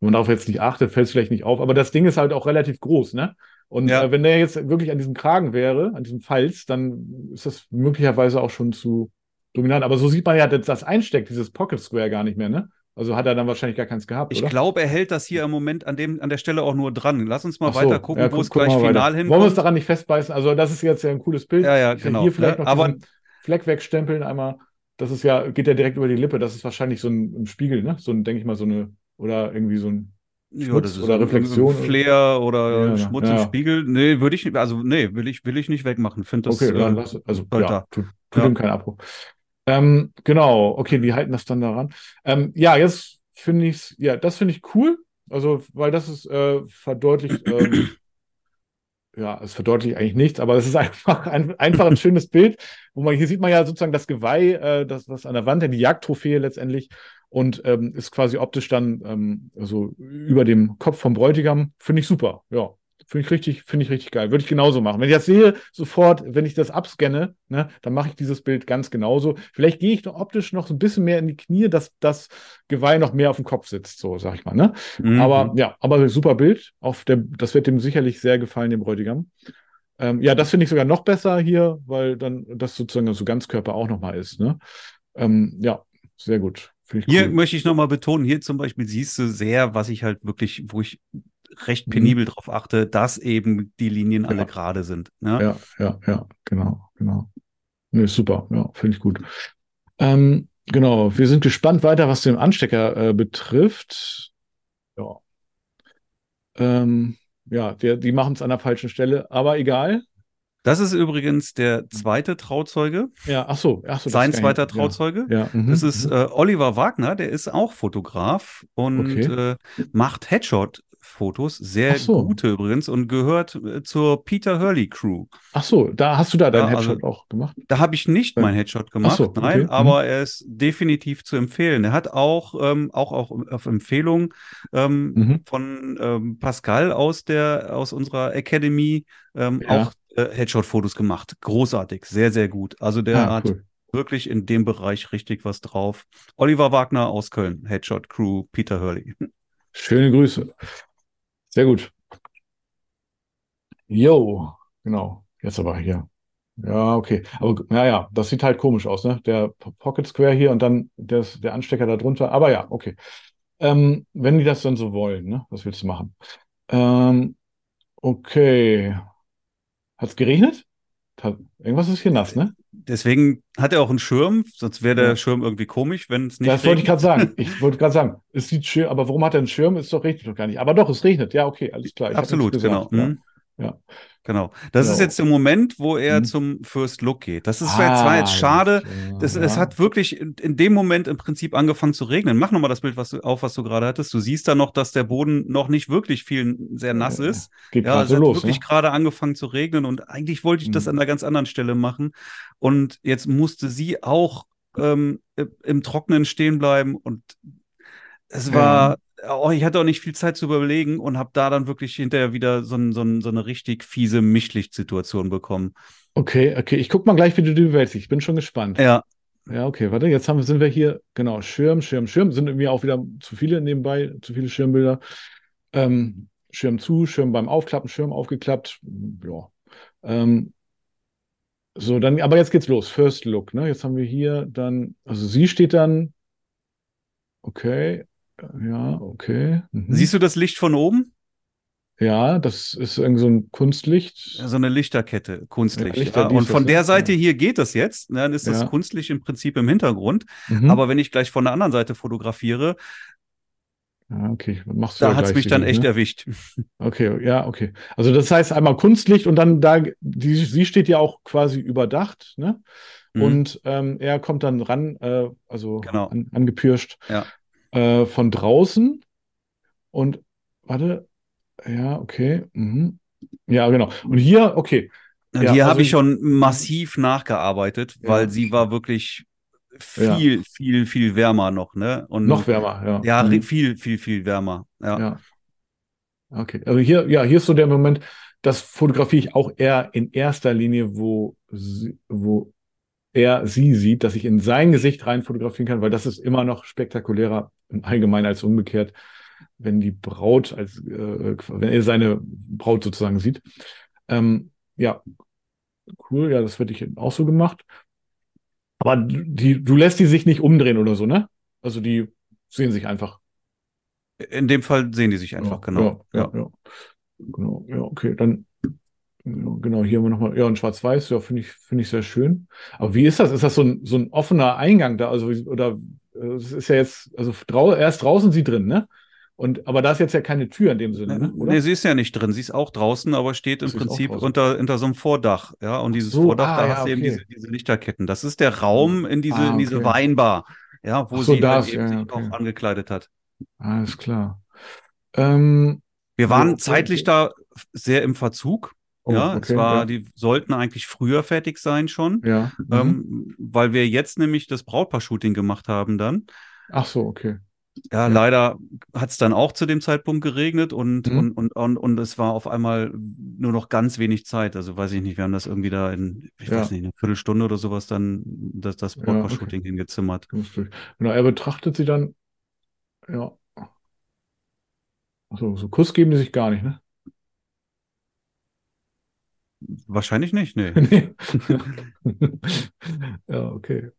wenn man darauf jetzt nicht achtet, fällt es vielleicht nicht auf, aber das Ding ist halt auch relativ groß, ne? Und Ja. äh, wenn der jetzt wirklich an diesem Kragen wäre, an diesem Falz, dann ist das möglicherweise auch schon zu dominant. Aber so sieht man ja das, das Einsteck, dieses Pocket Square gar nicht mehr, ne? Also hat er dann wahrscheinlich gar keins gehabt, Ich glaube, er hält das hier im Moment an, dem, an der Stelle auch nur dran. Lass uns mal so, weiter gucken, ja, wo guck- es guck gleich final Wollen wir uns daran nicht festbeißen? Also das ist jetzt ja ein cooles Bild. Ja, ja, genau, Hier vielleicht ne? noch Aber- Fleck wegstempeln einmal. Das ist ja, geht ja direkt über die Lippe. Das ist wahrscheinlich so ein, Spiegel, ne? So ein, denke ich mal, so eine, oder irgendwie so ein Ja, Schmutz das ist oder ein- Reflexion Flair oder Ja, Schmutz ja. im Spiegel. Nee, würde ich nicht, also nee, will ich, will ich nicht wegmachen. Finde das Okay, dann äh, lass, also ja, tut, tut Ja. ihm keinen Abbruch. Ähm, genau, okay, die halten das dann daran. Ähm, ja, jetzt finde ich es, ja, das finde ich cool. Also, weil das ist äh, verdeutlicht, ähm, [clears throat] ja, es verdeutlicht eigentlich nichts, aber es ist einfach ein, einfach ein schönes Bild, wo man hier sieht man ja sozusagen das Geweih, äh, das was an der Wand, die Jagdtrophäe letztendlich und ähm, ist quasi optisch dann ähm, also über dem Kopf vom Bräutigam. Finde ich super, ja. Finde ich richtig, finde ich richtig geil. Würde ich genauso machen. Wenn ich das sehe, sofort, wenn ich das abscanne, ne, dann mache ich dieses Bild ganz genauso. Vielleicht gehe ich noch optisch noch so ein bisschen mehr in die Knie, dass das Geweih noch mehr auf dem Kopf sitzt, so sag ich mal. Ne? Mhm. Aber ja, aber super Bild. Auf der, das wird dem sicherlich sehr gefallen, dem Bräutigam. Ähm, ja, das finde ich sogar noch besser hier, weil dann das sozusagen so Ganzkörper auch nochmal ist. Ne? Ähm, ja, sehr gut. Hier cool. möchte ich nochmal betonen, hier zum Beispiel siehst du sehr, was ich halt wirklich, wo ich recht mhm. penibel mhm. darauf achte, dass eben die Linien ja. alle gerade sind. Ne? Ja, ja, ja, genau, genau. Nee, super, ja, finde ich gut. Ähm, genau, wir sind gespannt weiter, was den Anstecker äh, betrifft. Ja. Ähm, ja, der, die machen es an der falschen Stelle, aber egal. Das ist übrigens der zweite Trauzeuge. Ja, ach so, ach so Sein zweiter Trauzeuge. Ja, ja mh, das ist mhm. äh, Oliver Wagner, der ist auch Fotograf und okay. äh, macht Headshot Fotos, sehr so. gute übrigens und gehört äh, zur Peter Hurley Crew. Ach so, da hast du da deinen ja, also Headshot also, auch gemacht? Da habe ich nicht ja. mein Headshot gemacht, so, okay. nein, mhm. aber er ist definitiv zu empfehlen. Er hat auch, ähm, auch, auch auf Empfehlung ähm, mhm. von ähm, Pascal aus der aus unserer Academy ähm, ja. auch äh, Headshot-Fotos gemacht. Großartig, sehr, sehr gut. Also der ah, hat cool. wirklich in dem Bereich richtig was drauf. Oliver Wagner aus Köln, Headshot Crew, Peter Hurley. Schöne Grüße. Sehr gut. Jo, genau. Jetzt aber hier. Ja, okay. Aber naja, das sieht halt komisch aus, ne? Der Pocket Square hier und dann das, der Anstecker da drunter. Aber ja, okay. Ähm, wenn die das dann so wollen, ne? Was willst du machen? Ähm, okay. Hat es geregnet? Irgendwas ist hier nass, ne? Deswegen hat er auch einen Schirm, sonst wäre der ja. Schirm irgendwie komisch, wenn es nicht. Das regnet. wollte ich gerade sagen. [laughs] Ich wollte gerade sagen, es sieht schön, aber warum hat er einen Schirm? Es doch regnet doch gar nicht. Aber doch, es regnet. Ja, okay, alles klar. Ich Absolut, genau. Ja. Mhm. Ja. Genau. Das genau. ist jetzt der Moment, wo er hm. zum First Look geht. Das ist ah, jetzt, war jetzt schade. Ja, das, ja. Es hat wirklich in, in, dem Moment im Prinzip angefangen zu regnen. Mach nochmal das Bild was du, auf, was du gerade hattest. Du siehst da noch, dass der Boden noch nicht wirklich viel sehr nass ist. Geht ja, es so hat los, wirklich ne? gerade angefangen zu regnen und eigentlich wollte ich hm. das an einer ganz anderen Stelle machen. Und jetzt musste sie auch ähm, im Trockenen stehen bleiben und es war, oh, ich hatte auch nicht viel Zeit zu überlegen und habe da dann wirklich hinterher wieder so, ein, so, ein, so eine richtig fiese Mischlichtsituation bekommen. Okay, okay. Ich guck mal gleich, wie du die bewältigst. Ich bin schon gespannt. Ja. Ja, okay, warte, jetzt haben, sind wir hier, genau, Schirm, Schirm, Schirm, sind irgendwie auch wieder zu viele nebenbei, zu viele Schirmbilder. Ähm, Schirm zu, Schirm beim Aufklappen, Schirm aufgeklappt. Ja. Ähm, so, dann, aber jetzt geht's los. First Look, ne? Jetzt haben wir hier dann, also sie steht dann, okay, ja, okay. Mhm. Siehst du das Licht von oben? Ja, das ist irgendwie so ein Kunstlicht. So eine Lichterkette, Kunstlicht. Ja, Lichter, ja. Und von der Seite ja. hier geht das jetzt. Ne, dann ist das Kunstlicht im Prinzip im Hintergrund. Mhm. Aber wenn ich gleich von der anderen Seite fotografiere, ja, okay. Machst du da hat es mich dann echt ne? erwischt. Okay, ja, okay. Also das heißt einmal Kunstlicht und dann da, die, sie steht ja auch quasi überdacht, ne? Mhm. Und ähm, er kommt dann ran, äh, also genau. an, angepirscht. Ja äh, von draußen. Und warte, ja, okay. Mhm. Ja, genau. Und hier, okay. Ja, hier also, habe ich schon massiv nachgearbeitet, ja. weil sie war wirklich viel, ja. viel, viel wärmer noch, ne? Und noch wärmer, ja. Ja, mhm. viel, viel, viel wärmer. Ja. ja. Okay. Also hier, ja, hier ist so der Moment, das fotografiere ich auch eher in erster Linie, wo, sie, wo er sie sieht, dass ich in sein Gesicht rein fotografieren kann, weil das ist immer noch spektakulärer im Allgemeinen als umgekehrt, wenn die Braut als, äh, wenn er seine Braut sozusagen sieht. Ähm, ja, cool, ja, das wird ich auch so gemacht. Aber die, du lässt die sich nicht umdrehen oder so, ne? Also die sehen sich einfach. In dem Fall sehen die sich einfach, ja, genau. Ja, ja, ja. Genau, ja, okay, dann Genau, hier haben wir nochmal, ja, ein Schwarz-Weiß, ja, finde ich, finde ich sehr schön. Aber wie ist das? Ist das so ein, so ein offener Eingang da? Also, oder, es ist ja jetzt, also drau erst draußen, sie drin, ne? Und, aber da ist jetzt ja keine Tür in dem Sinne, ne? Nee, sie ist ja nicht drin. Sie ist auch draußen, aber steht im Sie Prinzip unter, unter so einem Vordach. Ja, und dieses so, Vordach, ah, da ja, hast du eben okay. diese, diese Lichterketten. Das ist der Raum in diese, Ah, in diese okay. Weinbar, ja, wo so, sie das, halt eben ja, sich okay. auch angekleidet hat. Alles klar. Ähm, Wir waren zeitlich da sehr im Verzug. Oh, ja, okay, es war, ja. die sollten eigentlich früher fertig sein schon, Ja. mhm. ähm, weil wir jetzt nämlich das Brautpaar-Shooting gemacht haben dann. Ach so, okay. Ja, Ja. leider hat es dann auch zu dem Zeitpunkt geregnet und, Mhm. und, und, und, und es war auf einmal nur noch ganz wenig Zeit. Also weiß ich nicht, wir haben das irgendwie da in, ich Ja. weiß nicht, eine Viertelstunde oder sowas dann das, das Brautpaar-Shooting hingezimmert. Lustig. Er betrachtet sie dann, ja. So, so Kuss geben die sich gar nicht, ne? Wahrscheinlich nicht, nee. [laughs] Nee. [laughs] Ja, okay.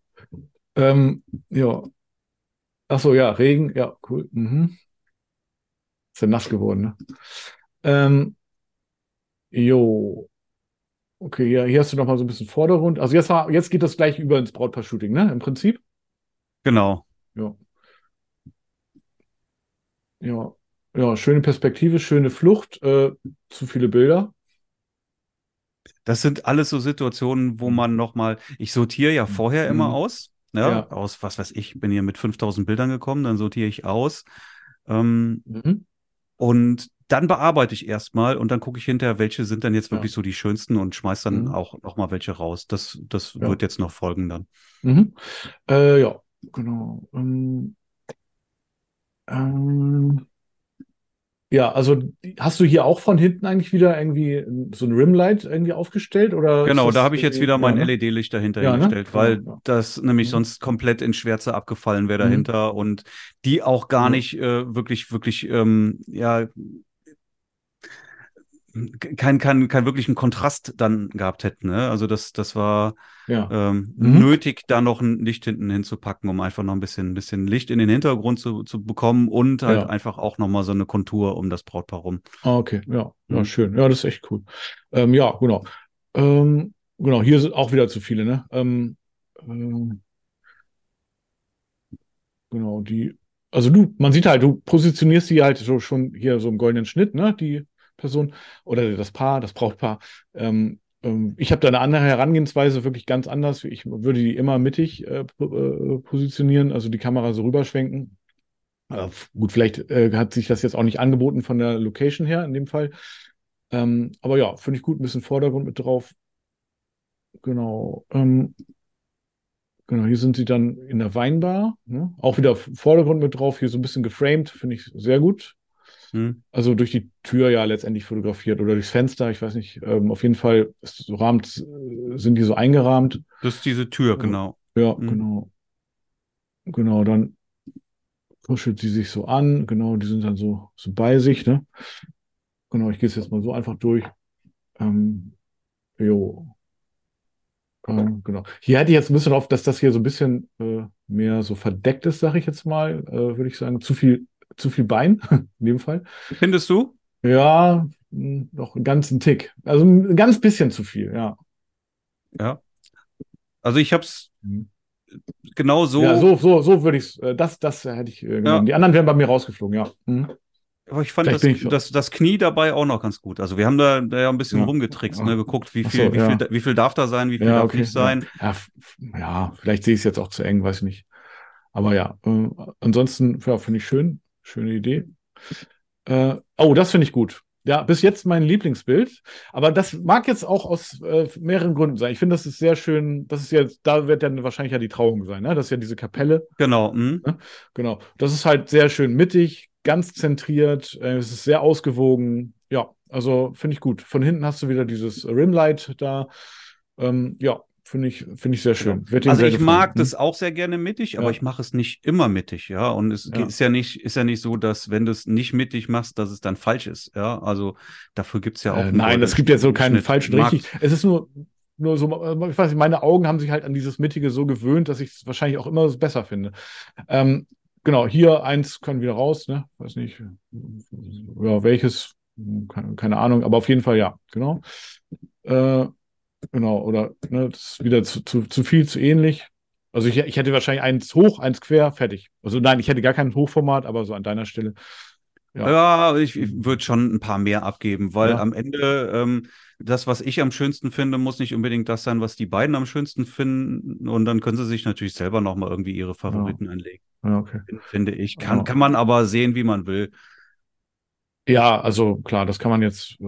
Ähm, ja. Ach so, ja, Regen, ja, cool. Mhm. Ist ja nass geworden, ne? Ähm, jo. Okay, ja, hier hast du noch mal so ein bisschen Vordergrund. Also jetzt, war- jetzt geht das gleich über ins Brautpaar-Shooting, ne? Im Prinzip. Genau. Ja. Ja. Ja, schöne Perspektive, schöne Flucht, äh, zu viele Bilder. Das sind alles so Situationen, wo man nochmal, ich sortiere ja vorher immer Mhm. aus, ja, Ja. aus, was weiß ich, bin hier mit 5000 Bildern gekommen, dann sortiere ich aus. Ähm, Mhm. Und dann bearbeite ich erstmal und dann gucke ich hinterher, welche sind dann jetzt Ja. wirklich so die schönsten und schmeiß dann Mhm. auch nochmal welche raus. Das, das Ja. wird jetzt noch folgen dann. Mhm. Äh, ja, genau. Ähm, ähm, ja, also hast du hier auch von hinten eigentlich wieder irgendwie so ein Rimlight irgendwie aufgestellt oder Genau, da habe ich jetzt wieder mein ja, ne? LED-Licht dahinter Ja, ne? hingestellt, weil Genau, ja. das nämlich Mhm. sonst komplett in Schwärze abgefallen wäre Mhm. dahinter und die auch gar nicht äh, wirklich, wirklich, ähm, ja, kein, kein, kein wirklichen Kontrast dann gehabt hätten. Ne? Also das, das war Ja. ähm, Mhm. nötig, da noch ein Licht hinten hinzupacken, um einfach noch ein bisschen, bisschen Licht in den Hintergrund zu, zu bekommen und halt Ja. einfach auch nochmal so eine Kontur um das Brautpaar rum. Ah, okay, ja, ja, Mhm. schön. Ja, das ist echt cool. Ähm, ja, genau. Ähm, genau, hier sind auch wieder zu viele, ne? Ähm, ähm, genau, die, also du, man sieht halt, du positionierst die halt so schon hier so im goldenen Schnitt, ne? Die Person oder das Paar, das Brautpaar. Ähm, ähm, ich habe da eine andere Herangehensweise, wirklich ganz anders. Ich würde die immer mittig äh, äh, positionieren, also die Kamera so rüberschwenken. Äh, gut, vielleicht äh, hat sich das jetzt auch nicht angeboten von der Location her in dem Fall. Ähm, aber ja, finde ich gut, ein bisschen Vordergrund mit drauf. Genau. Ähm, genau, hier sind sie dann in der Weinbar. Ne? Auch wieder Vordergrund mit drauf, hier so ein bisschen geframed, finde ich sehr gut. Hm? Also durch die Tür ja letztendlich fotografiert oder durchs Fenster, ich weiß nicht. Ähm, auf jeden Fall so rahmt, äh, sind die so eingerahmt. Das ist diese Tür, Ja. genau. Ja, Mhm. genau. Genau, dann kuschelt sie sich so an. Genau, die sind dann so, so bei sich, ne? Genau, ich gehe es jetzt mal so einfach durch. Ähm, jo. Ähm, genau. Hier hätte ich jetzt ein bisschen auf, dass das hier so ein bisschen äh, mehr so verdeckt ist, sage ich jetzt mal, äh, würde ich sagen. Zu viel, zu viel Bein [laughs] in dem Fall. Findest du? Ja, noch einen ganzen Tick. Also ein ganz bisschen zu viel, ja. Ja. Also ich habe es Mhm. genau so, Ja, so, so, so würde ich es, äh, das, das hätte ich äh, genommen. Die anderen wären bei mir rausgeflogen, ja. Mhm. aber ich fand das, ich das, das Knie dabei auch noch ganz gut. Also wir haben da, da ja ein bisschen Ja. rumgetrickst, Ja. ne, geguckt, wie viel, so, wie ja. viel, wie viel darf da sein, wie viel Ja, darf okay. nicht sein. Ja, ja, vielleicht sehe ich es jetzt auch zu eng, weiß ich nicht. Aber ja, äh, ansonsten ja, finde ich schön. Schöne Idee. Äh, oh, das finde ich gut. Ja, bis jetzt mein Lieblingsbild. Aber das mag jetzt auch aus äh, mehreren Gründen sein. Ich finde, das ist sehr schön. Das ist jetzt, da wird dann wahrscheinlich ja die Trauung sein, ne? Das ist ja diese Kapelle. Genau. Hm? Genau. Das ist halt sehr schön mittig, ganz zentriert. Äh, es ist sehr ausgewogen. Ja, also finde ich gut. Von hinten hast du wieder dieses Rimlight da. Ähm, ja, finde ich, finde ich sehr schön. Wird Ihnen Also sehr ich mag Hm? das auch sehr gerne mittig, aber Ja. ich mache es nicht immer mittig, ja. Und es Ja. ist ja nicht, ist ja nicht so, dass wenn du es nicht mittig machst, dass es dann falsch ist, ja. Also dafür gibt es ja auch. Äh, nein, es gibt jetzt so keinen falschen Mag- richtig. Es ist nur, nur so, äh, ich weiß nicht, meine Augen haben sich halt an dieses Mittige so gewöhnt, dass ich es wahrscheinlich auch immer besser finde. Ähm, genau, hier eins können wir raus, ne? Weiß nicht, ja, welches, keine, keine Ahnung, aber auf jeden Fall ja, genau. Äh, genau, oder ne, das ist wieder zu, zu, zu viel, zu ähnlich. Also ich, ich hätte wahrscheinlich eins hoch, eins quer, fertig. Also nein, ich hätte gar kein Hochformat, aber so an deiner Stelle. Ja, ja ich, ich würde schon ein paar mehr abgeben, weil ja. am Ende ähm, das, was ich am schönsten finde, muss nicht unbedingt das sein, was die beiden am schönsten finden. Und dann können sie sich natürlich selber nochmal irgendwie ihre Favoriten ja. anlegen. Ja, okay. Finde ich. Kann, kann man aber sehen, wie man will. Ja, also klar, das kann man jetzt äh,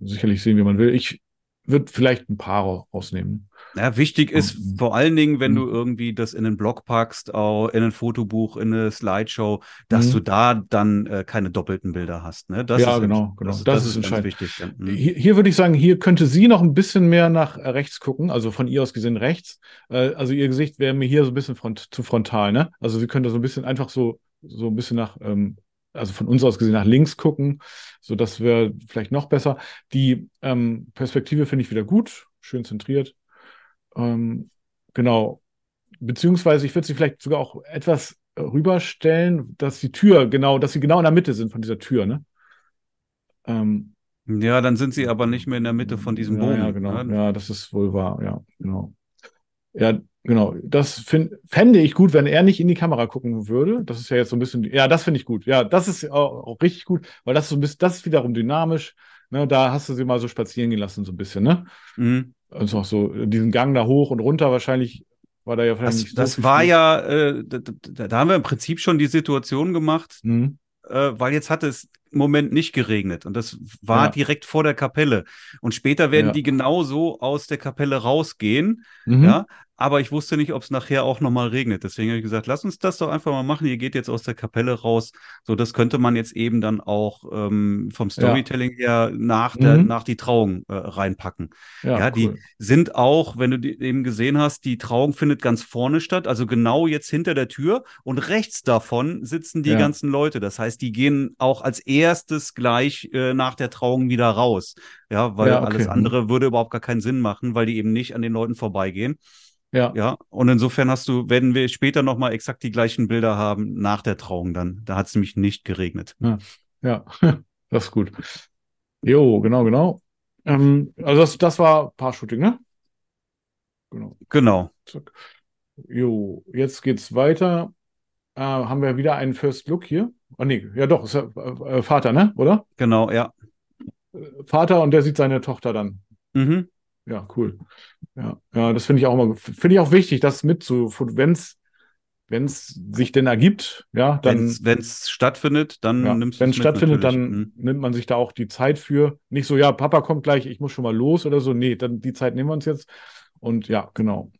sicherlich sehen, wie man will. Ich würde vielleicht ein paar rausnehmen. Ja, wichtig ist mhm. vor allen Dingen, wenn mhm. du irgendwie das in einen Blog packst, auch in ein Fotobuch, in eine Slideshow, dass mhm. du da dann äh, keine doppelten Bilder hast. Ne? Das ja, ist genau, genau. Das, das, das ist entscheidend. wichtig. Mhm. Hier, hier würde ich sagen, hier könnte sie noch ein bisschen mehr nach rechts gucken, also von ihr aus gesehen rechts. Äh, also ihr Gesicht wäre mir hier so ein bisschen front, zu frontal, ne? Also sie könnte so ein bisschen einfach so, so ein bisschen nach ähm, also von uns aus gesehen nach links gucken, so dass wir vielleicht noch besser. Die ähm, Perspektive finde ich wieder gut, schön zentriert. Ähm, genau. Beziehungsweise ich würde sie vielleicht sogar auch etwas rüberstellen, dass die Tür genau, dass sie genau in der Mitte sind von dieser Tür, ne? Ähm, ja, dann sind sie aber nicht mehr in der Mitte von diesem ja, Bogen. Ja, genau. Ne? Ja, das ist wohl wahr. Ja, genau. Ja, Genau, das find, fände ich gut, wenn er nicht in die Kamera gucken würde. Das ist ja jetzt so ein bisschen, ja, das finde ich gut. Ja, das ist auch, auch, richtig gut, weil das ist so ein bisschen, das ist wiederum dynamisch. Ne, da hast du sie mal so spazieren gelassen, so ein bisschen, ne? Mhm. Und auch so diesen Gang da hoch und runter wahrscheinlich war da ja vielleicht das, so Das war ja, äh, da, da, haben wir im Prinzip schon die Situation gemacht, mhm. äh, weil jetzt hat es Moment nicht geregnet und das war ja. direkt vor der Kapelle. Und später werden ja. die genauso aus der Kapelle rausgehen. Mhm. Ja, aber ich wusste nicht, ob es nachher auch nochmal regnet. Deswegen habe ich gesagt, lass uns das doch einfach mal machen. Ihr geht jetzt aus der Kapelle raus. So, das könnte man jetzt eben dann auch ähm, vom Storytelling ja. her nach, der, mhm. nach die Trauung äh, reinpacken. Ja, ja die cool. sind auch, wenn du die eben gesehen hast, die Trauung findet ganz vorne statt, also genau jetzt hinter der Tür und rechts davon sitzen die ganzen Leute. Das heißt, die gehen auch als erstes gleich äh, nach der Trauung wieder raus. Ja, weil okay. alles andere würde überhaupt gar keinen Sinn machen, weil die eben nicht an den Leuten vorbeigehen. Ja. Ja. Und insofern hast du, werden wir später nochmal exakt die gleichen Bilder haben nach der Trauung dann. Da hat es nämlich nicht geregnet. Ja. ja, [laughs] das ist gut. Jo, genau, genau. Ähm, also das, das war Paar-Shooting, ne? Genau. Genau. Jo, jetzt geht's weiter. Äh, haben wir wieder einen First Look hier? Oh nee, ja doch, ist ja äh, Vater, ne? Oder? Genau, ja. Vater und der sieht seine Tochter dann. Mhm. Ja, cool. Ja, ja das finde ich auch immer, finde ich auch wichtig, das mit zu, wenn es wenn es sich denn ergibt, ja, dann. Wenn es stattfindet, dann ja, nimmst du Wenn es stattfindet, dann mhm. nimmt man sich da auch die Zeit für. Nicht so, ja, Papa kommt gleich, ich muss schon mal los oder so. Nee, dann die Zeit nehmen wir uns jetzt. Und ja, genau.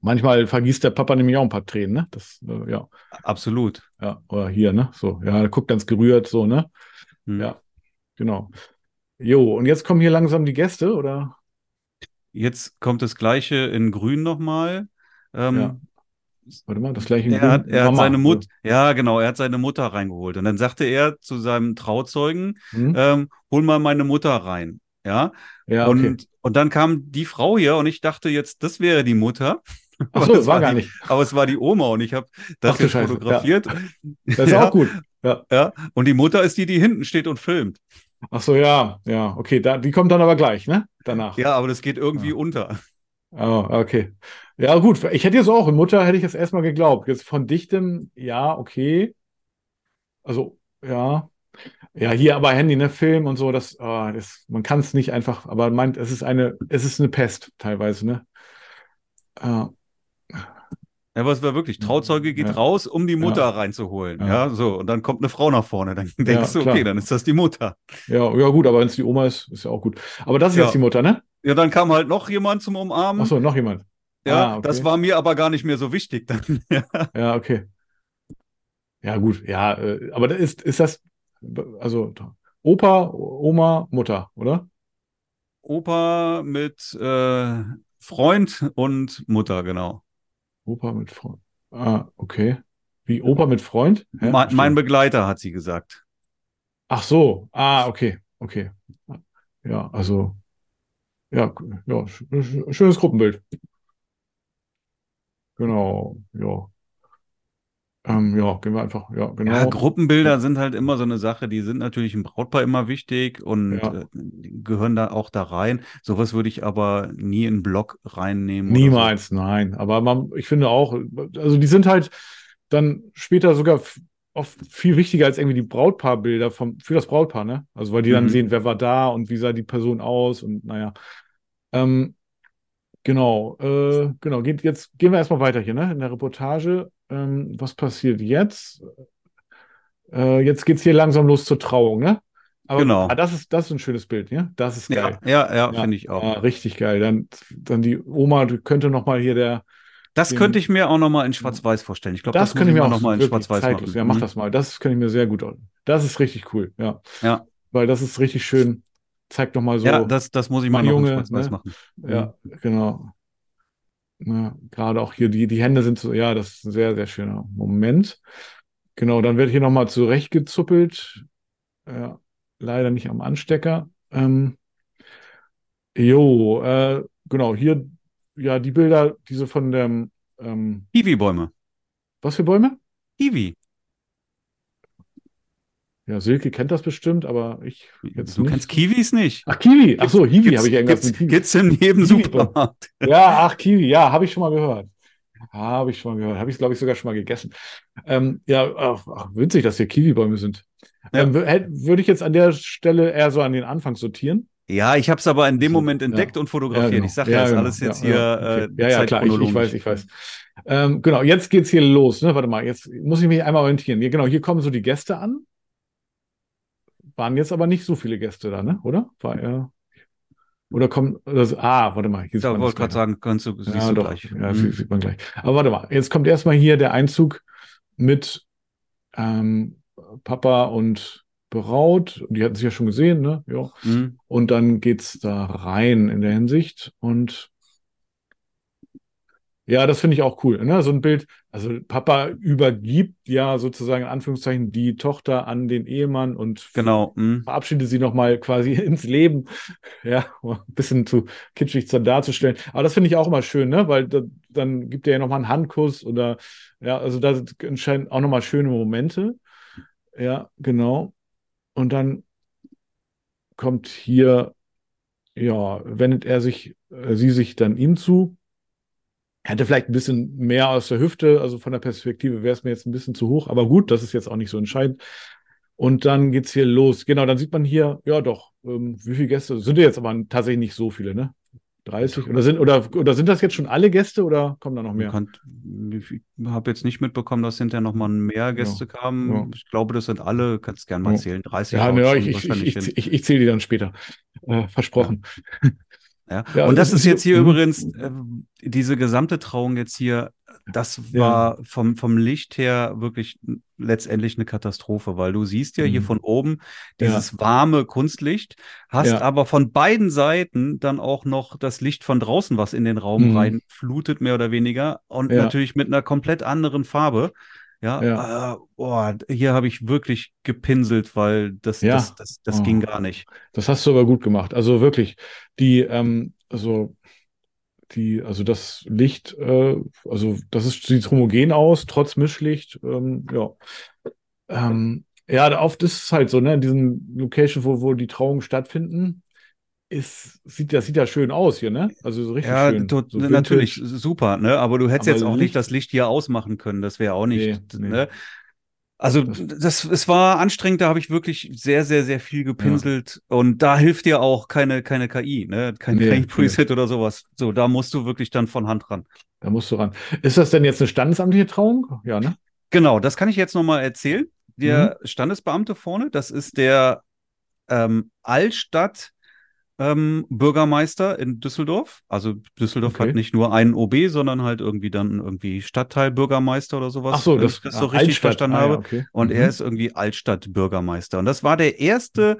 Manchmal vergießt der Papa nämlich auch ein paar Tränen, ne? Das, äh, ja. Absolut. Ja, oder hier, ne? So, ja, guckt ganz gerührt, so, ne? Mhm. Ja, genau. Jo, und jetzt kommen hier langsam die Gäste, oder? Jetzt kommt das gleiche in Grün nochmal. Ähm, ja. Warte mal, das gleiche in er Grün. Hat, er hat seine Mutter, ja genau, er hat seine Mutter reingeholt. Und dann sagte er zu seinem Trauzeugen, hm? ähm, hol mal meine Mutter rein. Ja. ja okay. und, und dann kam die Frau hier und ich dachte jetzt, das wäre die Mutter. [laughs] Ach so, das war, gar die, nicht. Aber es war die Oma und ich habe das Ach, jetzt fotografiert. Ja. Das ist [laughs] ja. auch gut. Ja. ja. Und die Mutter ist die, die hinten steht und filmt. Ach so, ja, ja, okay, da, die kommt dann aber gleich, ne? Danach. Ja, aber das geht irgendwie ja. unter. Oh, okay. Ja, gut, ich hätte jetzt auch, Mutter hätte ich es erstmal geglaubt. Jetzt von Dichtem, ja, okay. Also, ja. Ja, hier aber Handy, ne, Film und so, das, oh, das man kann es nicht einfach, aber meint, es ist eine, es ist eine Pest teilweise, ne? Uh, ja, was war wirklich? Trauzeuge geht ja. raus, um die Mutter ja. reinzuholen. Ja. so. Und dann kommt eine Frau nach vorne. Dann denkst du, okay, dann ist das die Mutter. Ja, ja, gut, aber wenn es die Oma ist, ist ja auch gut. Aber das ist jetzt die Mutter, ne? Ja, dann kam halt noch jemand zum Umarmen. Achso, noch jemand. Ja, ah, okay. das war mir aber gar nicht mehr so wichtig dann. [laughs] ja, okay. Ja, gut, ja, äh, aber ist, ist das, also Opa, Oma, Mutter, oder? Opa mit äh, Freund und Mutter, genau. Opa mit Freund. Ah, okay. Wie Opa mit Freund? Hä? Ma mein Begleiter, hat sie gesagt. Ach so. Ah, okay. Okay. Ja, also. Ja, ja, schönes Gruppenbild. Genau, ja. Ähm, ja, gehen wir einfach, ja, genau. Ja, Gruppenbilder sind halt immer so eine Sache, die sind natürlich im Brautpaar immer wichtig und ja. äh, gehören da auch da rein. Sowas würde ich aber nie in einen Blog reinnehmen. Niemals, so. nein. Aber man, ich finde auch, also die sind halt dann später sogar oft viel wichtiger als irgendwie die Brautpaarbilder vom, für das Brautpaar, ne? Also weil die dann Mhm. sehen, wer war da und wie sah die Person aus und naja. Ähm, genau, äh, genau. Geht, jetzt gehen wir erstmal weiter hier, ne? In der Reportage. Ähm, was passiert jetzt? Äh, jetzt geht's hier langsam los zur Trauung, ne? Aber Genau. ah, das ist, das ist ein schönes Bild, ne? Das ist geil. Ja, ja, ja, Ja, finde ich auch. Ja, richtig geil. Dann, dann die Oma könnte noch mal hier der. Das den- könnte ich mir auch nochmal in Schwarz-Weiß vorstellen. Ich glaube, Das, das, könnte ich mir auch noch mal in Schwarz-Weiß machen. Ja, mach Mhm. das mal. Das kann ich mir sehr gut. Das ist richtig cool. Ja. Ja. Weil das ist richtig schön. Zeigt noch mal so. Ja, das, das muss ich mal noch in Junge, Schwarz-Weiß ne? machen. Ja, genau. Ja, gerade auch hier, die, die Hände sind so, ja, das ist ein sehr, sehr schöner Moment. Genau, dann wird hier nochmal zurechtgezuppelt. Ja, leider nicht am Anstecker. Ähm, jo, äh, genau, hier, ja, die Bilder, diese von dem, ähm, Kiwi-Bäume. was für Bäume? Kiwi. Ja, Silke kennt das bestimmt, aber ich jetzt du nicht. kennst Kiwis nicht? Ach, Kiwi. Ach so, Hiwi habe ich irgendwas gibt's, mit Kiwi. gibt's in jedem. Supermarkt. Ja, ach, Kiwi, ja, habe ich schon mal gehört. Habe ich schon mal gehört. Habe ich, glaube ich, sogar schon mal gegessen. Ähm, ja, ach, witzig, dass hier Kiwi-Bäume sind. Ja. Ähm, Würde ich jetzt an der Stelle eher so an den Anfang sortieren? Ja, ich habe es aber in dem Moment entdeckt ja. und fotografiert. genau. Ich sage ja, ist genau. alles jetzt ja, hier ja, okay. äh, ja, ja, klar, ich, ich weiß, ich weiß. Ähm, genau, jetzt geht's hier los. Ne? Warte mal, jetzt muss ich mich einmal orientieren. Hier, genau, hier kommen so die Gäste an. Waren jetzt aber nicht so viele Gäste da, ne? Oder? War er. Oder kommen. Oder, so- ah, warte mal. Hier Ja, wollte gerade sagen, kannst du, siehst Ja, du doch. gleich. Ja, Mhm. sieht, sieht man gleich. Aber warte mal, jetzt kommt erstmal hier der Einzug mit ähm, Papa und Braut. Die hatten sich ja schon gesehen, ne? Ja. Mhm. Und dann geht's da rein in der Hinsicht. Und ja, das finde ich auch cool. Ne? So ein Bild, also Papa übergibt ja sozusagen in Anführungszeichen die Tochter an den Ehemann und Genau. Mhm. verabschiede sie nochmal quasi [laughs] ins Leben. Ja, ein bisschen zu kitschig zu darzustellen. Aber das finde ich auch immer schön, ne? Weil da, dann gibt er ja nochmal einen Handkuss oder ja, also da entscheiden auch nochmal schöne Momente. Ja, genau. Und dann kommt hier, ja, wendet er sich, äh, sie sich dann ihm zu. Hätte vielleicht ein bisschen mehr aus der Hüfte, also von der Perspektive wäre es mir jetzt ein bisschen zu hoch, aber gut, das ist jetzt auch nicht so entscheidend. Und dann geht's hier los. Genau, dann sieht man hier, ja doch, ähm, wie viele Gäste sind ja jetzt aber tatsächlich nicht so viele, ne? 30 oder sind oder oder sind das jetzt schon alle Gäste oder kommen da noch mehr? Ich habe jetzt nicht mitbekommen, dass hinterher nochmal mehr Gäste kamen. Ja. Ich glaube, das sind alle, kannst gerne mal Ja. zählen. 30 Ja, haut ne, ich, ich, ich, ich zähle die dann später. Äh, versprochen. Ja. Ja, und das das ist jetzt hier mhm. übrigens, äh, diese gesamte Trauung jetzt hier, das Ja. war vom, vom Licht her wirklich letztendlich eine Katastrophe, weil du siehst ja hier Mhm. von oben dieses warme Kunstlicht, hast Ja. aber von beiden Seiten dann auch noch das Licht von draußen, was in den Raum Mhm. reinflutet, mehr oder weniger, und Ja. natürlich mit einer komplett anderen Farbe. Ja, Ja. Äh, boah, hier habe ich wirklich gepinselt, weil das, Ja. das, das, das Oh. ging gar nicht. Das hast du aber gut gemacht. Also wirklich, die, ähm, also die, also das Licht, äh, also das ist, sieht homogen aus, trotz Mischlicht. Ähm, ja. Ähm, ja, oft ist es halt so, ne, in diesen Locations, wo, wo die Trauungen stattfinden, ist, sieht, das sieht ja schön aus hier, ne? Also so richtig Ja, schön. So natürlich, vintage. super, ne? Aber du hättest Aber jetzt auch Licht- nicht das Licht hier ausmachen können, das wäre auch nicht, Nee, nee. ne? Also Das- es war anstrengend, da habe ich wirklich sehr, sehr, sehr viel gepinselt und da hilft dir auch keine, keine KI, ne? Kein, Nee, kein nee. Preset oder sowas. So, da musst du wirklich dann von Hand ran. Da musst du ran. Ist das denn jetzt eine standesamtliche Trauung? Ja, ne? Genau, das kann ich jetzt nochmal erzählen. Der Mhm. Standesbeamte vorne, das ist der ähm, Altstadt ähm, Bürgermeister in Düsseldorf. Also Düsseldorf Okay. hat nicht nur einen OB, sondern halt irgendwie dann irgendwie Stadtteilbürgermeister oder sowas. Ach so, das, ich das so ah, richtig Altstadt. verstanden Ah, ja, habe. okay. Und Mhm. er ist irgendwie Altstadtbürgermeister. Und das war der erste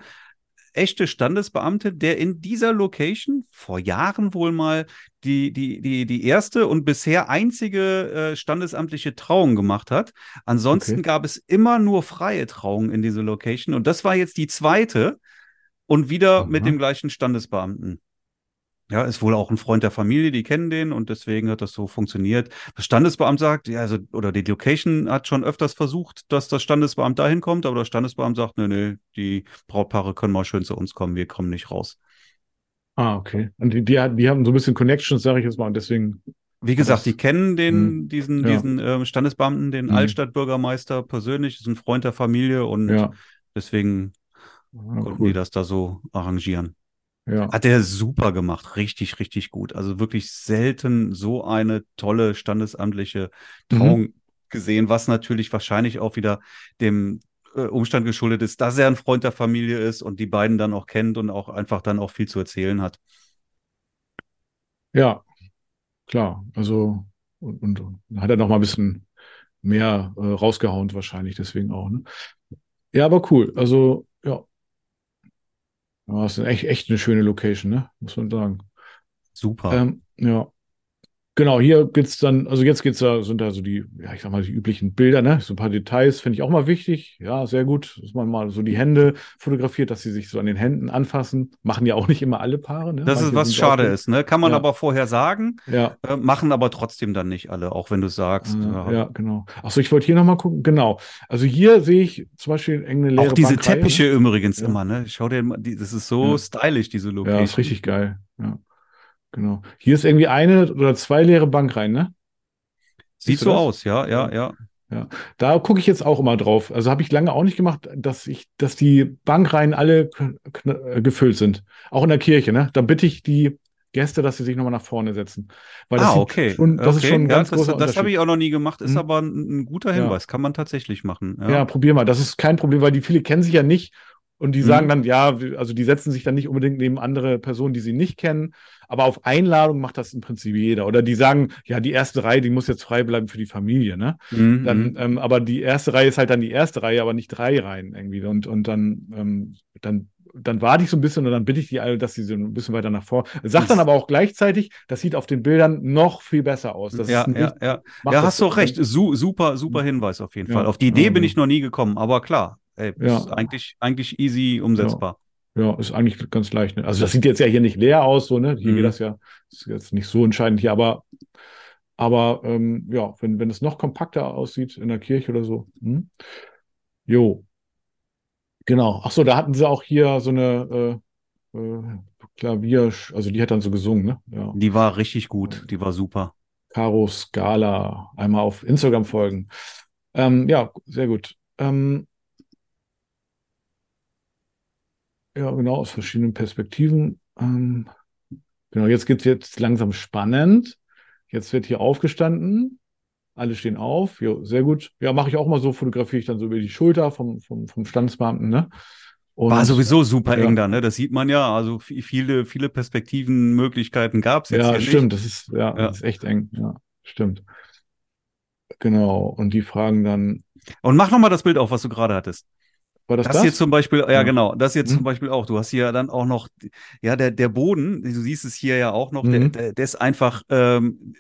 echte Standesbeamte, der in dieser Location vor Jahren wohl mal die, die, die, die erste und bisher einzige äh, standesamtliche Trauung gemacht hat. Ansonsten Okay. gab es immer nur freie Trauungen in dieser Location. Und das war jetzt die zweite und wieder Aha. mit dem gleichen Standesbeamten. Ja, ist wohl auch ein Freund der Familie, die kennen den und deswegen hat das so funktioniert. Das Standesbeamt sagt, ja, also, oder die Location hat schon öfters versucht, dass das Standesbeamt dahin kommt, aber das Standesbeamt sagt, nee, nee, die Brautpaare können mal schön zu uns kommen, wir kommen nicht raus. Ah, okay. Und die, die, die haben so ein bisschen Connections, sage ich jetzt mal, und deswegen Wie gesagt, das- die kennen den, Mhm. diesen, Ja. diesen ähm, Standesbeamten, den Mhm. Altstadtbürgermeister persönlich, ist ein Freund der Familie und Ja, deswegen ja konnten die cool. das da so arrangieren. Ja. Hat er super gemacht, richtig, richtig gut. Also wirklich selten so eine tolle standesamtliche Mhm. Trauung gesehen, was natürlich wahrscheinlich auch wieder dem äh, Umstand geschuldet ist, dass er ein Freund der Familie ist und die beiden dann auch kennt und auch einfach dann auch viel zu erzählen hat. Ja, klar. Also, und, und, und hat er noch mal ein bisschen mehr äh, rausgehauen, wahrscheinlich, deswegen auch. Ne? Ja, aber cool. Also, ja. Ja, ist echt, echt eine schöne Location, ne? Muss man sagen. Super. Ähm, ja. Genau, hier geht's dann, also jetzt geht's da, sind da so die, ja, ich sag mal, die üblichen Bilder, ne? So ein paar Details finde ich auch mal wichtig. Ja, sehr gut, dass man mal so die Hände fotografiert, dass sie sich so an den Händen anfassen. Machen ja auch nicht immer alle Paare, ne? das ist Manche was sind schade ist, ne? Kann man Ja. aber vorher sagen, Ja, äh, machen aber trotzdem dann nicht alle, auch wenn du sagst. äh, äh, ja, genau. Achso, ich wollte hier nochmal gucken. Genau. Also hier sehe ich zum Beispiel eine leere Auch diese Bankreihe, Teppiche übrigens Ja. immer, ne? Schau dir mal, die, das ist so Ja. stylisch, diese Ne? Location. Ja, ist richtig geil. Ja, genau. Hier ist irgendwie eine oder zwei leere Bankreihen, ne? Sieht so das? aus, ja, ja, ja. Da gucke ich jetzt auch immer drauf. Also habe ich lange auch nicht gemacht, dass ich, dass die Bankreihen alle äh, gefüllt sind. Auch in der Kirche, ne? Da bitte ich die Gäste, dass sie sich nochmal nach vorne setzen. Weil ah, okay. schon, das ist okay. schon ein ja, ganz das, großer das habe ich auch noch nie gemacht, ist Mhm. aber ein, ein guter Ja. Hinweis, kann man tatsächlich machen. Ja. Ja, probier mal. Das ist kein Problem, weil die viele kennen sich ja nicht und die Mhm. sagen dann, ja, also die setzen sich dann nicht unbedingt neben andere Personen, die sie nicht kennen. Aber auf Einladung macht das im Prinzip jeder. Oder die sagen, ja, die erste Reihe, die muss jetzt frei bleiben für die Familie, ne? Mhm, Dann, mhm. ähm, aber die erste Reihe ist halt dann die erste Reihe, aber nicht drei Reihen irgendwie. Und, und dann, ähm, dann, dann warte ich so ein bisschen und dann bitte ich die alle, dass sie so ein bisschen weiter nach vor. Sag dann aber auch gleichzeitig, das sieht auf den Bildern noch viel besser aus. Das ja, ja, ja. ja, hast du recht. Su super, super Hinweis auf jeden Ja, Fall. Auf die Idee ja, bin genau. ich noch nie gekommen, aber klar, ey, Ja. ist eigentlich, eigentlich easy umsetzbar. Ja, ist eigentlich ganz leicht. Ne? Also das sieht jetzt ja hier nicht leer aus, so, ne? Hier Mhm. geht das ja, ist jetzt nicht so entscheidend hier, aber, aber ähm, ja, wenn, wenn es noch kompakter aussieht in der Kirche oder so. Hm? Jo. Genau. Ach so, da hatten sie auch hier so eine äh, äh, Klavier, also die hat dann so gesungen, ne? Ja. Die war richtig gut, die war super. Caro Scala, einmal auf Instagram folgen. Ähm, ja, sehr gut. Ähm, ja, genau, aus verschiedenen Perspektiven. Ähm, genau, jetzt geht's jetzt langsam spannend. Jetzt wird hier aufgestanden. Alle stehen auf. Jo, sehr gut. Ja, mache ich auch mal so, fotografiere ich dann so über die Schulter vom, vom, vom Standesbeamten, ne? Und, War sowieso super ja. eng da, ne? Das sieht man ja. Also vi- viele, viele Perspektiven, Möglichkeiten gab es jetzt Ja, stimmt, nicht. das ist, ja, Ja. das ist echt eng. Ja, stimmt. Genau. Und die fragen dann, Und mach nochmal das Bild auf, was du gerade hattest. War das Das, das? hier zum Beispiel, ja, Ja. genau, das hier Mhm. zum Beispiel auch. Du hast hier dann auch noch, ja, der, der Boden, du siehst es hier ja auch noch, der, Mhm. der, der ist einfach ähm,